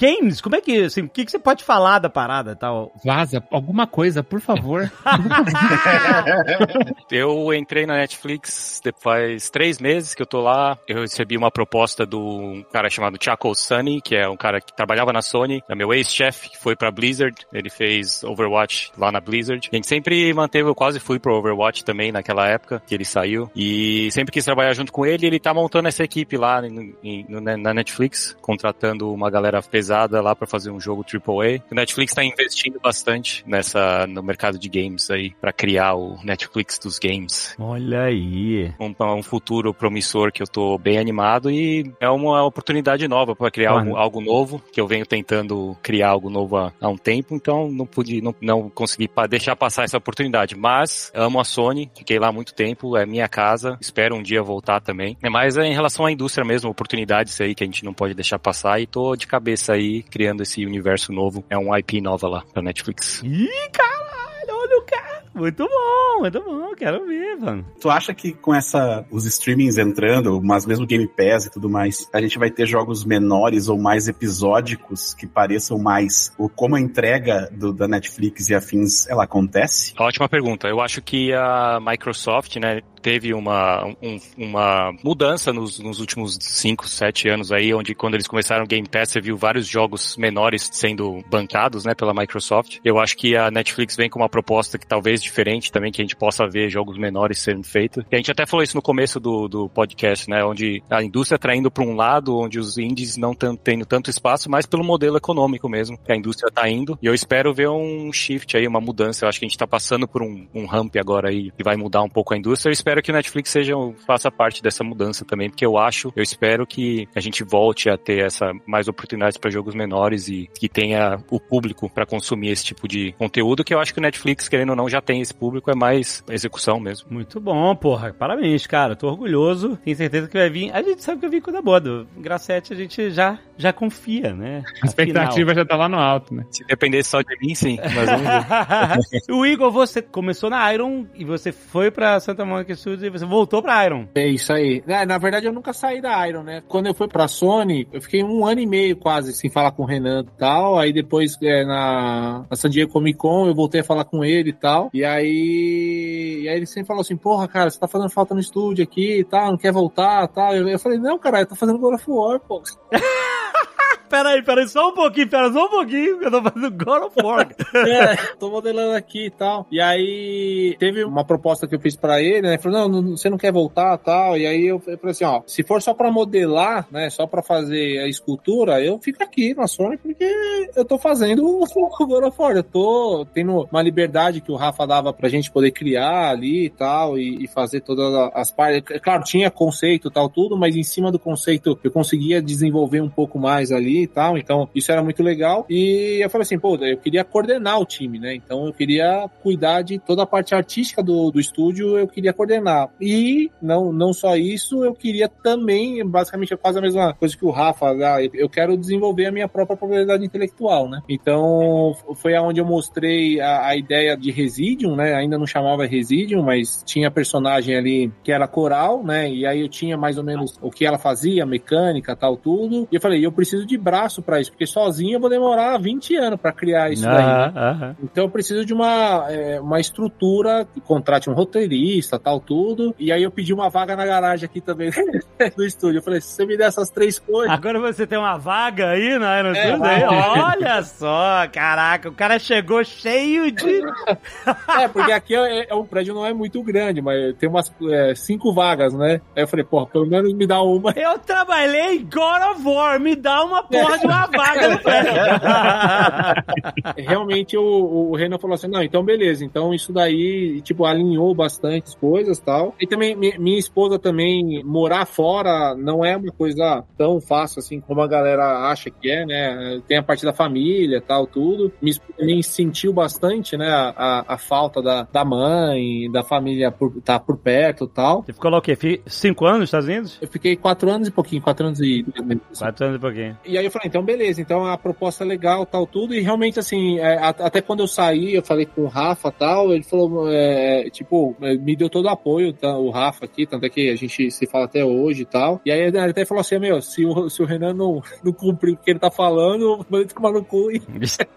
games, como é que, assim, o que, que você pode falar da parada tal? Vaza, alguma coisa, por favor. [laughs] eu entrei na Netflix faz três meses que eu tô lá, eu recebi uma proposta do cara chamado Chaco Sunny, que é um cara que trabalhava na Sony, é meu ex-chefe, que foi pra Blizzard, ele fez Overwatch lá na Blizzard. A gente sempre manteve, eu quase fui pro Overwatch também naquela época que ele saiu, e sempre quis trabalhar trabalhar junto com ele, ele tá montando essa equipe lá em, em, na Netflix, contratando uma galera pesada lá para fazer um jogo AAA. O Netflix tá investindo bastante nessa no mercado de games aí para criar o Netflix dos games. Olha aí. Um, um, futuro promissor que eu tô bem animado e é uma oportunidade nova para criar algo, algo, novo, que eu venho tentando criar algo novo há, há um tempo, então não pude não, não consegui deixar passar essa oportunidade, mas amo a Sony, fiquei lá muito tempo, é minha casa, espero um dia voltar também. É mais em relação à indústria mesmo, oportunidades aí que a gente não pode deixar passar e tô de cabeça aí criando esse universo novo. É um IP nova lá pra Netflix. Ih, caralho. Muito bom, muito bom, quero ver, mano. Tu acha que com essa, os streamings entrando, mas mesmo Game Pass e tudo mais, a gente vai ter jogos menores ou mais episódicos que pareçam mais o como a entrega do, da Netflix e afins ela acontece? Ótima pergunta. Eu acho que a Microsoft, né, teve uma, um, uma mudança nos, nos últimos 5, 7 anos aí, onde quando eles começaram o Game Pass, você viu vários jogos menores sendo bancados, né, pela Microsoft. Eu acho que a Netflix vem com uma proposta que talvez diferente também, que a gente possa ver jogos menores sendo feitos. E a gente até falou isso no começo do, do podcast, né, onde a indústria está indo para um lado, onde os indies não estão tendo tanto espaço, mas pelo modelo econômico mesmo, que a indústria está indo. E eu espero ver um shift aí, uma mudança. Eu acho que a gente está passando por um, um ramp agora aí, que vai mudar um pouco a indústria. Eu espero que o Netflix seja, faça parte dessa mudança também, porque eu acho, eu espero que a gente volte a ter essa mais oportunidades para jogos menores e que tenha o público para consumir esse tipo de conteúdo que eu acho que o Netflix, querendo ou não, já tem tem esse público é mais execução mesmo. Muito bom, porra. Parabéns, cara. Tô orgulhoso. Tenho certeza que vai vir. A gente sabe que vai vir coisa boa. Do Gracete a gente já, já confia, né? A expectativa já tá lá no alto, né? Se dependesse só de mim, sim. Mas vamos ver. [laughs] o Igor, você começou na Iron e você foi pra Santa Monica Studios e você voltou pra Iron. É isso aí. É, na verdade, eu nunca saí da Iron, né? Quando eu fui pra Sony, eu fiquei um ano e meio quase sem falar com o Renan e tal. Aí depois, é, na, na San Diego Comic Con, eu voltei a falar com ele e tal. E aí, e aí ele sempre falou assim: Porra, cara, você tá fazendo falta no estúdio aqui e tal, não quer voltar e tal. Eu, eu falei: Não, cara, eu tô fazendo God of War, pô. [laughs] Peraí, peraí, só um pouquinho, pera só um pouquinho. Eu tô fazendo God of War. [laughs] é, tô modelando aqui e tal. E aí teve uma proposta que eu fiz pra ele, né? Ele falou: não, não, você não quer voltar tal. E aí eu falei assim: ó, se for só pra modelar, né? Só pra fazer a escultura, eu fico aqui na Sony porque eu tô fazendo o [laughs] God of War. Eu tô tendo uma liberdade que o Rafa dava pra gente poder criar ali e tal, e, e fazer todas as partes. É Claro, tinha conceito e tal, tudo, mas em cima do conceito eu conseguia desenvolver um pouco mais ali e tal. Então, isso era muito legal. E eu falei assim, pô, eu queria coordenar o time, né? Então eu queria cuidar de toda a parte artística do, do estúdio, eu queria coordenar. E não, não só isso, eu queria também, basicamente, é quase a mesma coisa que o Rafa, ah, eu quero desenvolver a minha própria propriedade intelectual, né? Então, foi aonde eu mostrei a, a ideia de Residium, né? Ainda não chamava Residium, mas tinha personagem ali que era coral, né? E aí eu tinha mais ou menos o que ela fazia, mecânica, tal, tudo. E eu falei, eu preciso de braço para isso, porque sozinho eu vou demorar 20 anos para criar isso daí. né? Então eu preciso de uma, é, uma estrutura, contrate um roteirista, tal, tudo. E aí eu pedi uma vaga na garagem aqui também [laughs] do estúdio. Eu falei, se você me der essas três coisas. [laughs] Agora você tem uma vaga aí na Iron É, aí? Olha só, caraca, o cara chegou cheio de. [laughs] É, porque aqui é, é- o prédio não é muito grande, mas tem umas é, cinco vagas, né? Aí eu falei, porra, pelo menos me dá uma. Eu trabalhei God of War, me dá uma porra de uma vaga no. [laughs] Realmente o, o Renan falou assim: não, então beleza, então isso daí, tipo, alinhou bastante coisas e tal. E também, mi- minha esposa também, morar fora não é uma coisa tão fácil assim como a galera acha que é, né? Tem a parte da família tal, tudo. Minha esposa também sentiu bastante, né, a, a, a falta da, da mãe, da família por estar por perto e tal. Você ficou lá o quê? Cinco anos nos Estados Unidos? Eu fiquei quatro anos e pouquinho, quatro anos e. Quatro anos e pouquinho. E aí eu falei, então beleza, então a proposta é legal, tal, tudo, e realmente assim, é, até quando eu saí, eu falei com o Rafa tal, ele falou, é, tipo, é, me deu todo o apoio, tá, o Rafa aqui, tanto é que a gente se fala até hoje e tal. E aí ele até falou assim, meu, se o, se o Renan não, não cumprir o que ele tá falando, manda ele tomar no cu e,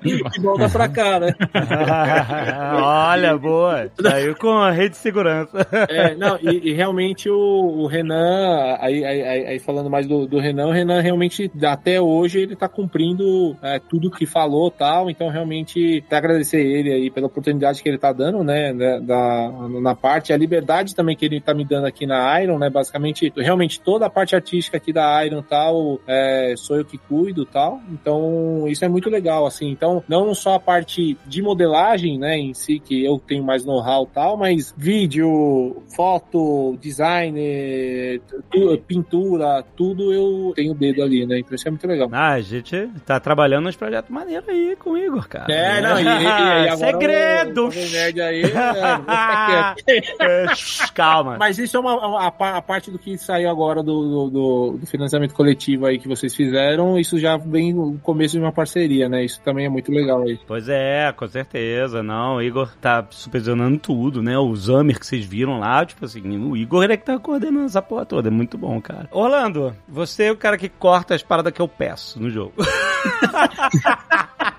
e volta pra cá, né? [laughs] Olha, boa. Saiu com a rede de segurança. É, não, e, e realmente o, o Renan, aí, aí, aí- aí falando mais do, do Renan, o Renan realmente, até hoje, ele tá cumprindo é, tudo que falou tal, então realmente até agradecer ele aí pela oportunidade que ele tá dando, né, né, da, na parte, a liberdade também que ele tá me dando aqui na Iron, né, basicamente, realmente toda a parte artística aqui da Iron tal, é, sou eu que cuido tal, então isso é muito legal, assim, então não só a parte de modelagem, né, em si, que eu tenho mais know-how tal, mas vídeo, foto, design, tu- pintura, tudo eu tenho dedo ali, né, então isso é muito legal. Ah, a gente tá trabalhando nos projetos maneiros aí com o Igor, cara. É, não, e, e, e agora Segredo! Aí, [laughs] é. É, Calma. Mas isso é uma, a, a parte do que saiu agora do, do, do- do financiamento coletivo aí que vocês fizeram, isso já vem no começo de uma parceria, né? Isso também é muito legal aí. Pois é, com certeza. Não, o Igor tá supervisionando tudo, né? O Zamer que vocês viram lá, tipo assim, o Igor é que tá coordenando essa porra toda. É muito bom, cara. Orlando, você é o cara que corta as paradas que eu peço no jogo. [laughs]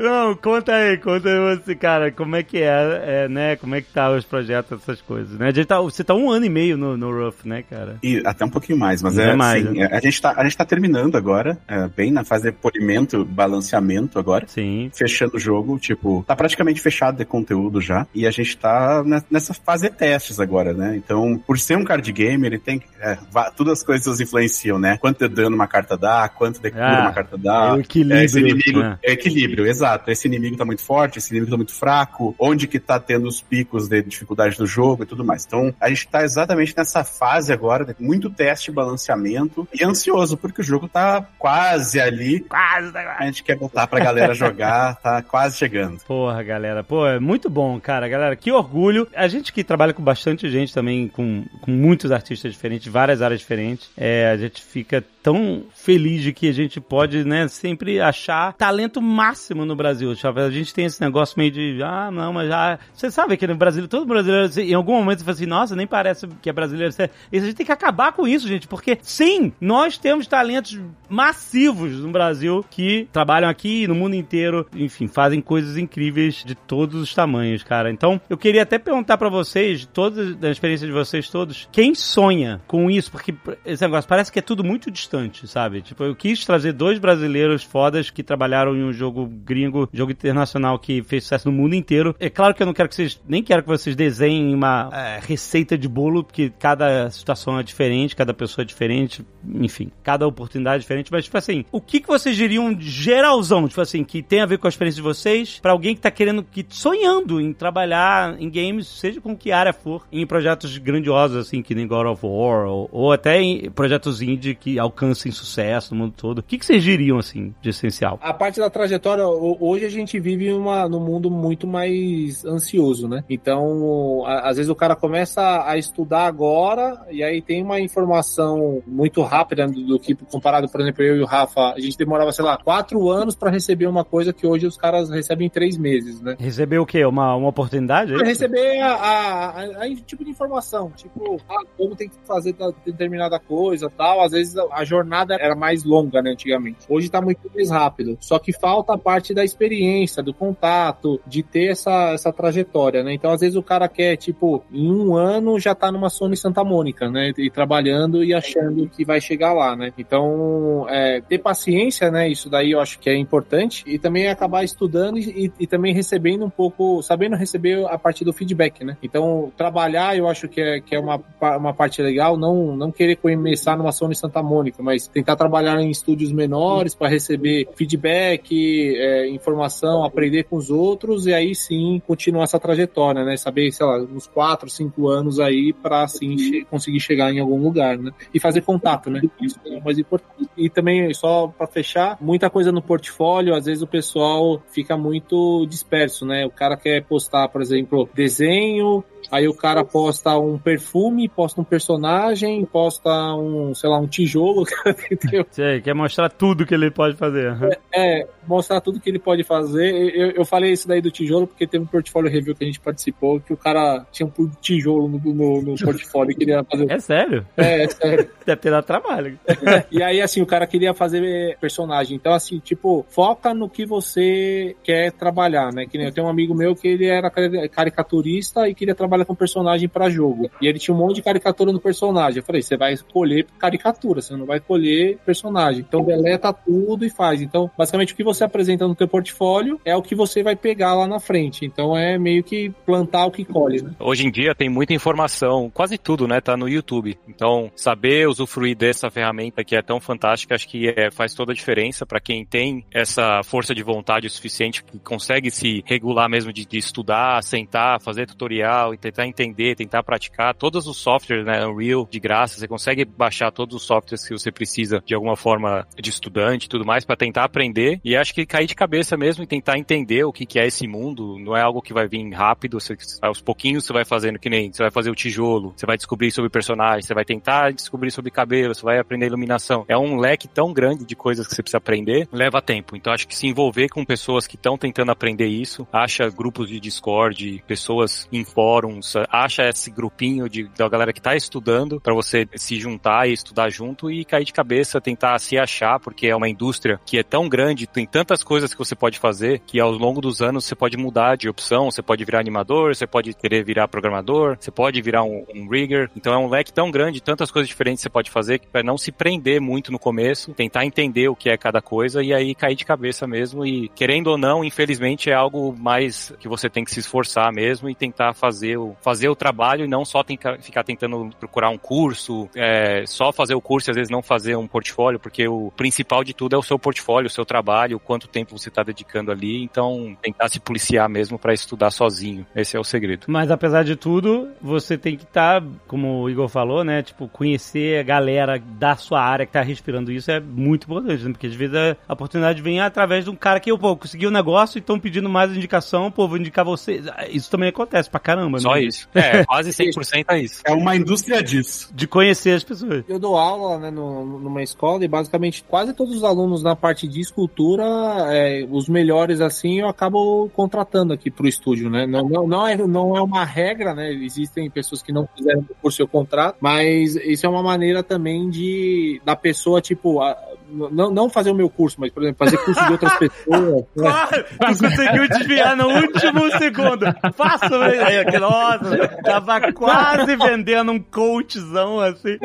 Não, conta aí, conta aí você, cara, como é que é, é, né? Como é que tá os projetos, essas coisas, né? A gente tá, você tá um ano e meio no, no Rough, né, cara? E até um pouquinho mais, mas Ainda é mais, assim, né? a, gente tá, a gente tá terminando agora, é, bem na fase de polimento, balanceamento agora. Sim. Fechando o jogo, tipo, tá praticamente fechado de conteúdo já. E a gente tá ne- nessa fase de testes agora, né? Então, por ser um card game, ele tem. É, todas as coisas influenciam, né? Quanto de dano uma carta dá, quanto de cura Ah, uma carta dá. é o equilíbrio, É, esse inimigo, né? é equilíbrio, exato. Esse inimigo tá muito forte, esse inimigo tá muito fraco, onde que tá tendo os picos de dificuldade do jogo e tudo mais. Então, a gente tá exatamente nessa fase agora, de muito teste, balanceamento, e ansioso, porque o jogo tá quase ali. Quase, A gente quer botar pra galera jogar, [laughs] tá quase chegando. Porra, galera. Pô, é muito bom, cara. Galera, que orgulho. A gente que trabalha com bastante gente também, com, com muitos artistas diferentes, várias áreas diferentes, é, a gente fica tão feliz de que a gente pode, né, sempre achar talento máximo no Brasil. A gente tem esse negócio meio de, ah, não, mas já. Você sabe que no Brasil, todo brasileiro, em algum momento, você fala assim, nossa, nem parece que é brasileiro. E a gente tem que acabar com isso, gente, porque sim, nós temos talentos massivos no Brasil que trabalham aqui no mundo inteiro, enfim, fazem coisas incríveis de todos os tamanhos, cara. Então, eu queria até perguntar pra vocês, toda da experiência de vocês todos, quem sonha com isso? Porque esse negócio parece que é tudo muito distante, sabe? Tipo, eu quis trazer dois brasileiros fodas que trabalharam em um jogo gringo, jogo internacional que fez sucesso no mundo inteiro. É claro que eu não quero que vocês, nem quero que vocês desenhem uma é, receita de bolo, porque cada situação é diferente, cada pessoa é diferente, enfim, cada oportunidade é diferente, mas tipo assim, o que, que vocês diriam geralzão, tipo assim, que tem a ver com a experiência de vocês, pra alguém que tá querendo, que sonhando em trabalhar em games, seja com que área for, em projetos grandiosos, assim, que nem God of War, ou, ou até em projetos indie que alcancem sucesso no mundo todo. O que, que vocês diriam, assim, de essencial? A parte da trajetória, ho- hoje a gente vive uma, num mundo muito mais ansioso, né? Então, a- às vezes o cara começa a estudar agora e aí tem uma informação muito rápida do, do que, comparado, por exemplo, eu e o Rafa, a gente demorava, sei lá, quatro anos pra receber uma coisa que hoje os caras recebem em três meses, né? Receber o quê? Uma, uma oportunidade? é Pra receber a, a, a- a tipo de informação, tipo, ah, como tem que fazer determinada coisa tal. Às vezes a, a jornada era mais longa, né, antigamente. Hoje tá muito mais rápido. Só que falta a parte da experiência, do contato, de ter essa, essa trajetória, né? Então, às vezes o cara quer, tipo, em um ano já tá numa Sony Santa Mônica, né? E trabalhando e achando que vai chegar lá, né? Então, é, ter paciência, né? Isso daí eu acho que é importante. E também acabar estudando e, e- também recebendo um pouco, sabendo receber a partir do feedback, né? Então, trabalhar eu acho que é, que é uma, uma parte legal, não, não querer começar numa Sony Santa Mônica, mas tentar trabalhar em estúdios menores para receber feedback, é, informação, aprender com os outros e aí sim continuar essa trajetória, né? Saber, sei lá, uns 4, 5 anos aí para assim che- conseguir chegar em algum lugar, né? E fazer contato, né? Isso é o mais importante. E também, só para fechar, muita coisa no portfólio, às vezes o pessoal fica muito disperso, né? O cara quer postar, por exemplo, desenho, Aí o cara posta um perfume, posta um personagem, posta um, sei lá, um tijolo, [laughs] entendeu? Sei, quer mostrar tudo que ele pode fazer. É, mostrar tudo que ele pode fazer. Eu, eu falei isso daí do tijolo porque teve um portfólio review que a gente participou que o cara tinha um tijolo no, no, no portfólio e queria fazer. É sério? É, é sério. [laughs] Deve ter dado trabalho. E aí, assim, o cara queria fazer personagem. Então, assim, tipo, foca no que você quer trabalhar, né? Que nem eu tenho um amigo meu que ele era cari- caricaturista e queria trabalhar com personagem pra jogo. E ele tinha um monte de caricatura no personagem. Eu falei, você vai escolher caricatura, você não vai escolher personagem. Então, deleta tudo e faz. Então, basicamente, o que você apresenta no teu portfólio é o que você vai pegar lá na frente. Então, é meio que plantar o que colhe, né? Hoje em dia tem muita informação, quase tudo, né? Tá no YouTube. Então, saber usufruir dessa ferramenta que é tão fantástica, acho que é, faz toda a diferença para quem tem essa força de vontade suficiente, que consegue se regular mesmo de, de estudar, sentar, fazer tutorial e tentar entender, tentar praticar. Todos os softwares, né? Unreal, de graça, você consegue baixar todos os softwares que você precisa de alguma forma de estudante e tudo mais para tentar aprender. E acho que cair de cabeça mesmo e tentar entender o que, que é esse mundo. Não é algo que vai vir rápido, você, aos pouquinhos você vai fazendo que nem você vai fazer o tijolo, você vai descobrir sobre personagens, você vai tentar descobrir sobre cabelo, você vai aprender iluminação. É um leque tão grande de coisas que você precisa aprender, leva tempo. Então acho que se envolver com pessoas que estão tentando aprender isso, acha grupos de Discord, pessoas em fóruns, acha esse grupinho de, da galera que tá estudando para você se juntar e estudar junto e cair de cabeça, tentar se achar, porque é uma indústria que é tão grande, tem tantas coisas que você pode fazer, que ao longo dos anos você pode mudar de opção, você pode virar animador, você pode querer virar programador, você pode virar um, um rigger. Então é um leque tão grande, tantas coisas diferentes você pode fazer, para não se prender muito no começo, tentar entender o que é cada coisa e aí cair de cabeça mesmo. E querendo ou não, infelizmente é algo mais que você tem que se esforçar mesmo e tentar fazer fazer o trabalho e não só ficar tentando procurar um curso, é, só fazer o curso e às vezes não fazer um portfólio, porque o principal de tudo é o seu portfólio, o seu trabalho, quanto tempo você está dedicando ali. Então, tentar se policiar mesmo para estudar sozinho. Esse é o segredo. Mas apesar de tudo, você tem que estar, como o Igor falou, né? Tipo, conhecer a galera da sua área que tá respirando isso é muito importante, né? Porque às vezes a oportunidade vem através de um cara que, pô, conseguiu um negócio e estão pedindo mais indicação, pô, vou indicar você. Isso também acontece pra caramba, Só isso. É, quase [laughs] 100% é isso. É uma indústria disso. De conhecer as pessoas. Eu dou aula né, no- numa escola e basicamente quase todos os alunos na parte de escultura, é, os melhores assim, eu acabo contratando aqui pro estúdio, né? Não, não, não, é, não é uma regra, né? Existem pessoas que não fizeram por seu contrato, mas isso é uma maneira também de da pessoa, tipo, a- não, não fazer o meu curso, mas, por exemplo, fazer curso de outras [laughs] pessoas. né? Claro, conseguiu desviar no último segundo. Faça. Aí, Nossa, tava quase vendendo um coachzão assim.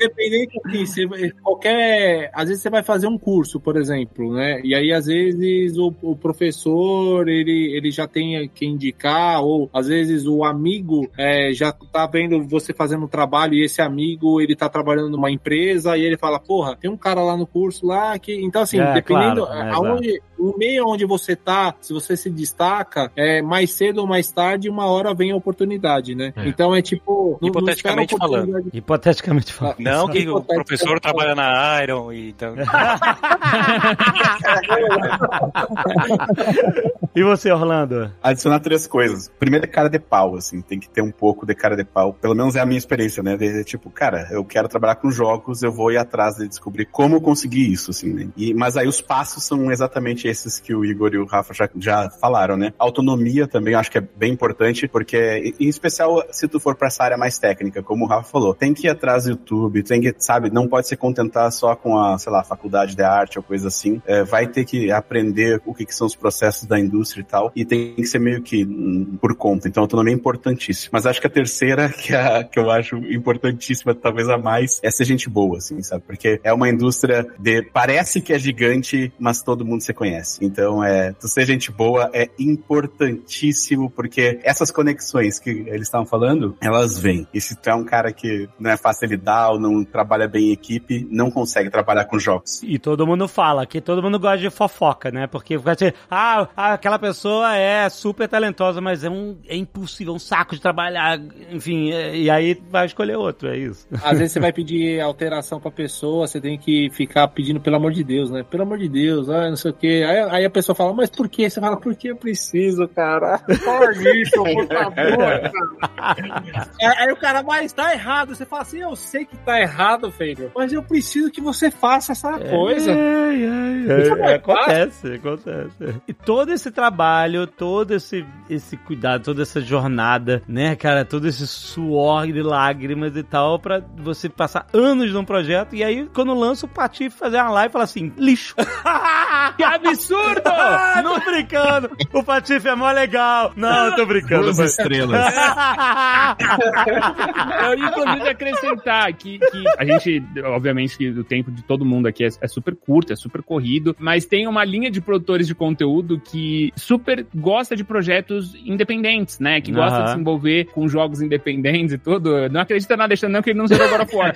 Independente assim, você- qualquer. Às vezes você vai fazer um curso, por exemplo, né? E aí, às vezes, o, o professor ele, ele já tem quem indicar, ou às vezes o amigo é, já tá vendo você fazendo um trabalho e esse amigo ele tá trabalhando numa empresa e ele fala, porra, tem um cara lá no curso lá que. Então, assim, É, dependendo claro, é, aonde, o meio onde você tá, se você se destaca, é, mais cedo ou mais tarde, uma hora vem a oportunidade, né? É. Então é tipo. não- não Hipoteticamente a falando. Hipoteticamente falando. Não que o professor trabalha na Iron e então. [laughs] E você, Orlando? Adicionar três coisas. Primeiro é cara de pau, assim, tem que ter um pouco de cara de pau. Pelo menos é a minha experiência, né? De, de, tipo, cara, eu quero trabalhar com jogos, eu vou ir atrás de descobrir como conseguir isso, assim, né? E, mas aí os passos são exatamente esses que o Igor e o Rafa já, já falaram, né? Autonomia também acho que é bem importante, porque, em especial, se tu for pra essa área mais técnica, como o Rafa falou, tem que ir atrás do YouTube, tem que, sabe, não pode se contentar só com a, sei lá, faculdade de arte ou coisa assim. É, vai ter que aprender o que, que são os processos da indústria e tal, e tem que ser meio que hum, por conta. Então, autonomia é importantíssima. Mas acho que a terceira, [laughs] que, é que eu acho importantíssima, talvez a mais, é ser gente boa, assim, sabe? Porque é uma indústria de. Parece que é gigante, mas todo mundo se conhece. Então, é. Tu ser gente boa é importantíssimo, porque essas conexões que eles estavam falando, elas vêm. E se tu é um cara que não é fácil lidar ou não trabalha bem em equipe, não consegue trabalhar com jogos. E todo mundo fala que todo mundo gosta de fofoca, né? Porque fica assim, ah, aquela pessoa é super talentosa, mas é um é impossível, é um saco de trabalhar, enfim, é- e aí vai escolher outro, é isso. Às vezes você vai pedir alteração pra pessoa, você tem que ficar pedindo pelo amor de Deus, né? Pelo amor de Deus, ah, não sei o quê. Aí, aí a pessoa fala, mas por quê? Você fala, porque eu preciso, cara. [laughs] Fala isso, por [laughs] favor, cara. Aí, aí o cara, mas tá errado. Você fala assim, eu sei que tá errado, Feder, mas eu preciso que você faça essa coisa. Isso ai, não é acontece, acontece. E todo esse trabalho, todo esse, esse cuidado, toda essa jornada, né, cara, todo esse suor de lágrimas e tal, pra você passar anos num projeto e aí, quando lança o Patife fazer uma live, fala assim, lixo. [laughs] Que absurdo! [laughs] Ah, tô brincando. O Patife é mó legal. Não, tô brincando. Duas mas- estrelas. [laughs] Eu ia, inclusive, acrescentar que, que a gente, obviamente, que o tempo de todo mundo aqui é, é super curto, é super corrido, mas tem uma linha de produtores de conteúdo que super gosta de projetos independentes, né? Que gosta Aham. de se envolver com jogos independentes e tudo. Não acredita nada, deixando não que ele não zerou agora fora.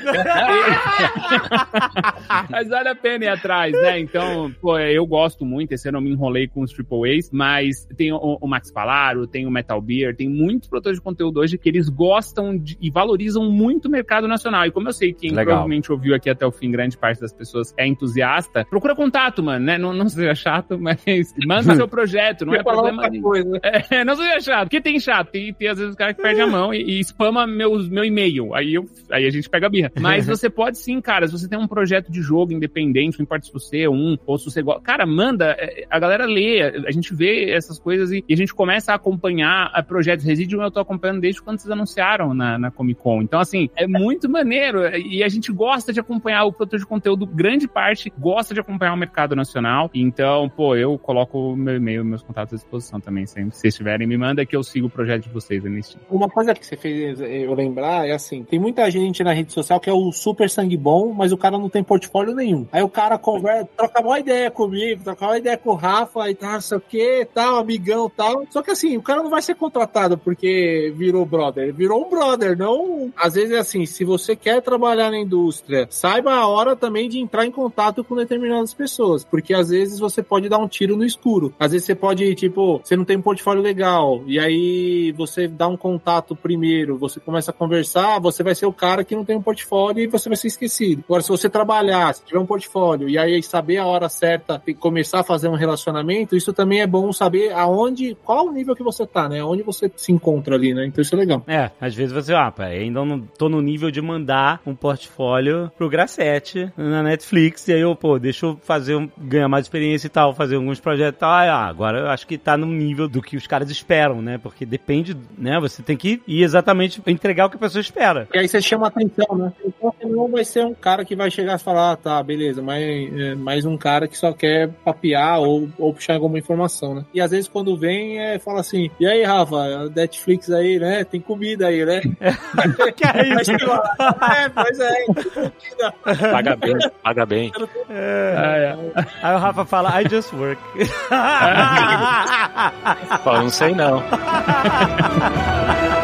[laughs] mas vale a pena ir atrás, né? Então, pô, eu gosto muito, esse ano eu me enrolei com os Triple A's, mas tem o, o Max Palaro, tem o Metal Beer, tem muitos produtores de conteúdo hoje que eles gostam de- e valorizam muito o mercado nacional. E como eu sei que quem Legal. provavelmente ouviu aqui até o fim, grande parte das pessoas é entusiasta, procura contato, mano, né? Não, não seja chato, [laughs] mas manda seu projeto, não é problema coisa. É, [laughs] não seja chato, porque tem chato, tem, tem às vezes o cara que perde a mão e, e spama meus, meu e-mail, aí, eu, aí a gente pega a birra. Mas você pode sim, cara, se você tem um projeto de jogo independente, não importa se você é um ou se você gosta, cara, manda, é, a galera lê, a gente vê essas coisas e, e a gente começa a acompanhar a projetos. Residium eu tô acompanhando desde quando vocês anunciaram na, na Comic Con. Então, assim, é muito maneiro e a gente gosta de acompanhar o produtor de conteúdo, grande parte gosta de acompanhar o mercado nacional. Então, pô, eu coloco meu e-mail, meus contatos à disposição também, sempre. Se vocês tiverem, me manda que eu sigo o projeto de vocês nesse Uma coisa que você fez eu lembrar é assim, tem muita gente na rede social que é o super sangue bom, mas o cara não tem portfólio nenhum. Aí o cara conversa, troca uma ideia comigo, troca uma ideia com o Rafa e tal, sei o que, tal, amigão tal. Só que assim, o cara não vai ser contratado porque virou brother. Virou um brother, não. Às vezes é assim, se você quer trabalhar na indústria, saiba a hora também de entrar em contato com determinadas pessoas. Porque às vezes você pode dar um tiro no escuro. Às vezes você pode, tipo, você não tem um portfólio legal. E aí você dá um contato primeiro, você começa a conversar, você vai ser o cara que não tem um portfólio e você vai ser esquecido. Agora, se você trabalhar, se tiver um portfólio e aí saber a hora certa e começar a fazer um relacionamento, isso também é bom saber aonde, qual o nível que você tá, né? Onde você se encontra ali, né? Então isso é legal. É, às vezes você, ah, pá, ainda não tô no nível de mandar um portfólio pro Grasset na Netflix, e aí eu, pô, deixa eu fazer um, ganhar mais experiência e tal, fazer alguns projetos e tal. Ah, agora eu acho que tá no nível do que os caras esperam, né? Porque depende, né? Você tem que ir exatamente entregar o que a pessoa espera. E aí você chama atenção, né? Então não vai ser um cara que vai chegar e falar, ah, tá, beleza, mas é mais um cara que só quer papear ou, ou puxar alguma informação, né? E às vezes quando vem, é, fala assim, e aí, Rafa, Netflix aí, né? Tem comida aí, né? [laughs] que é isso? é, pois é, tem comida. Paga bem, paga bem. É. Aí o Rafa fala, I just work. [laughs] Pô, não sei não. [laughs]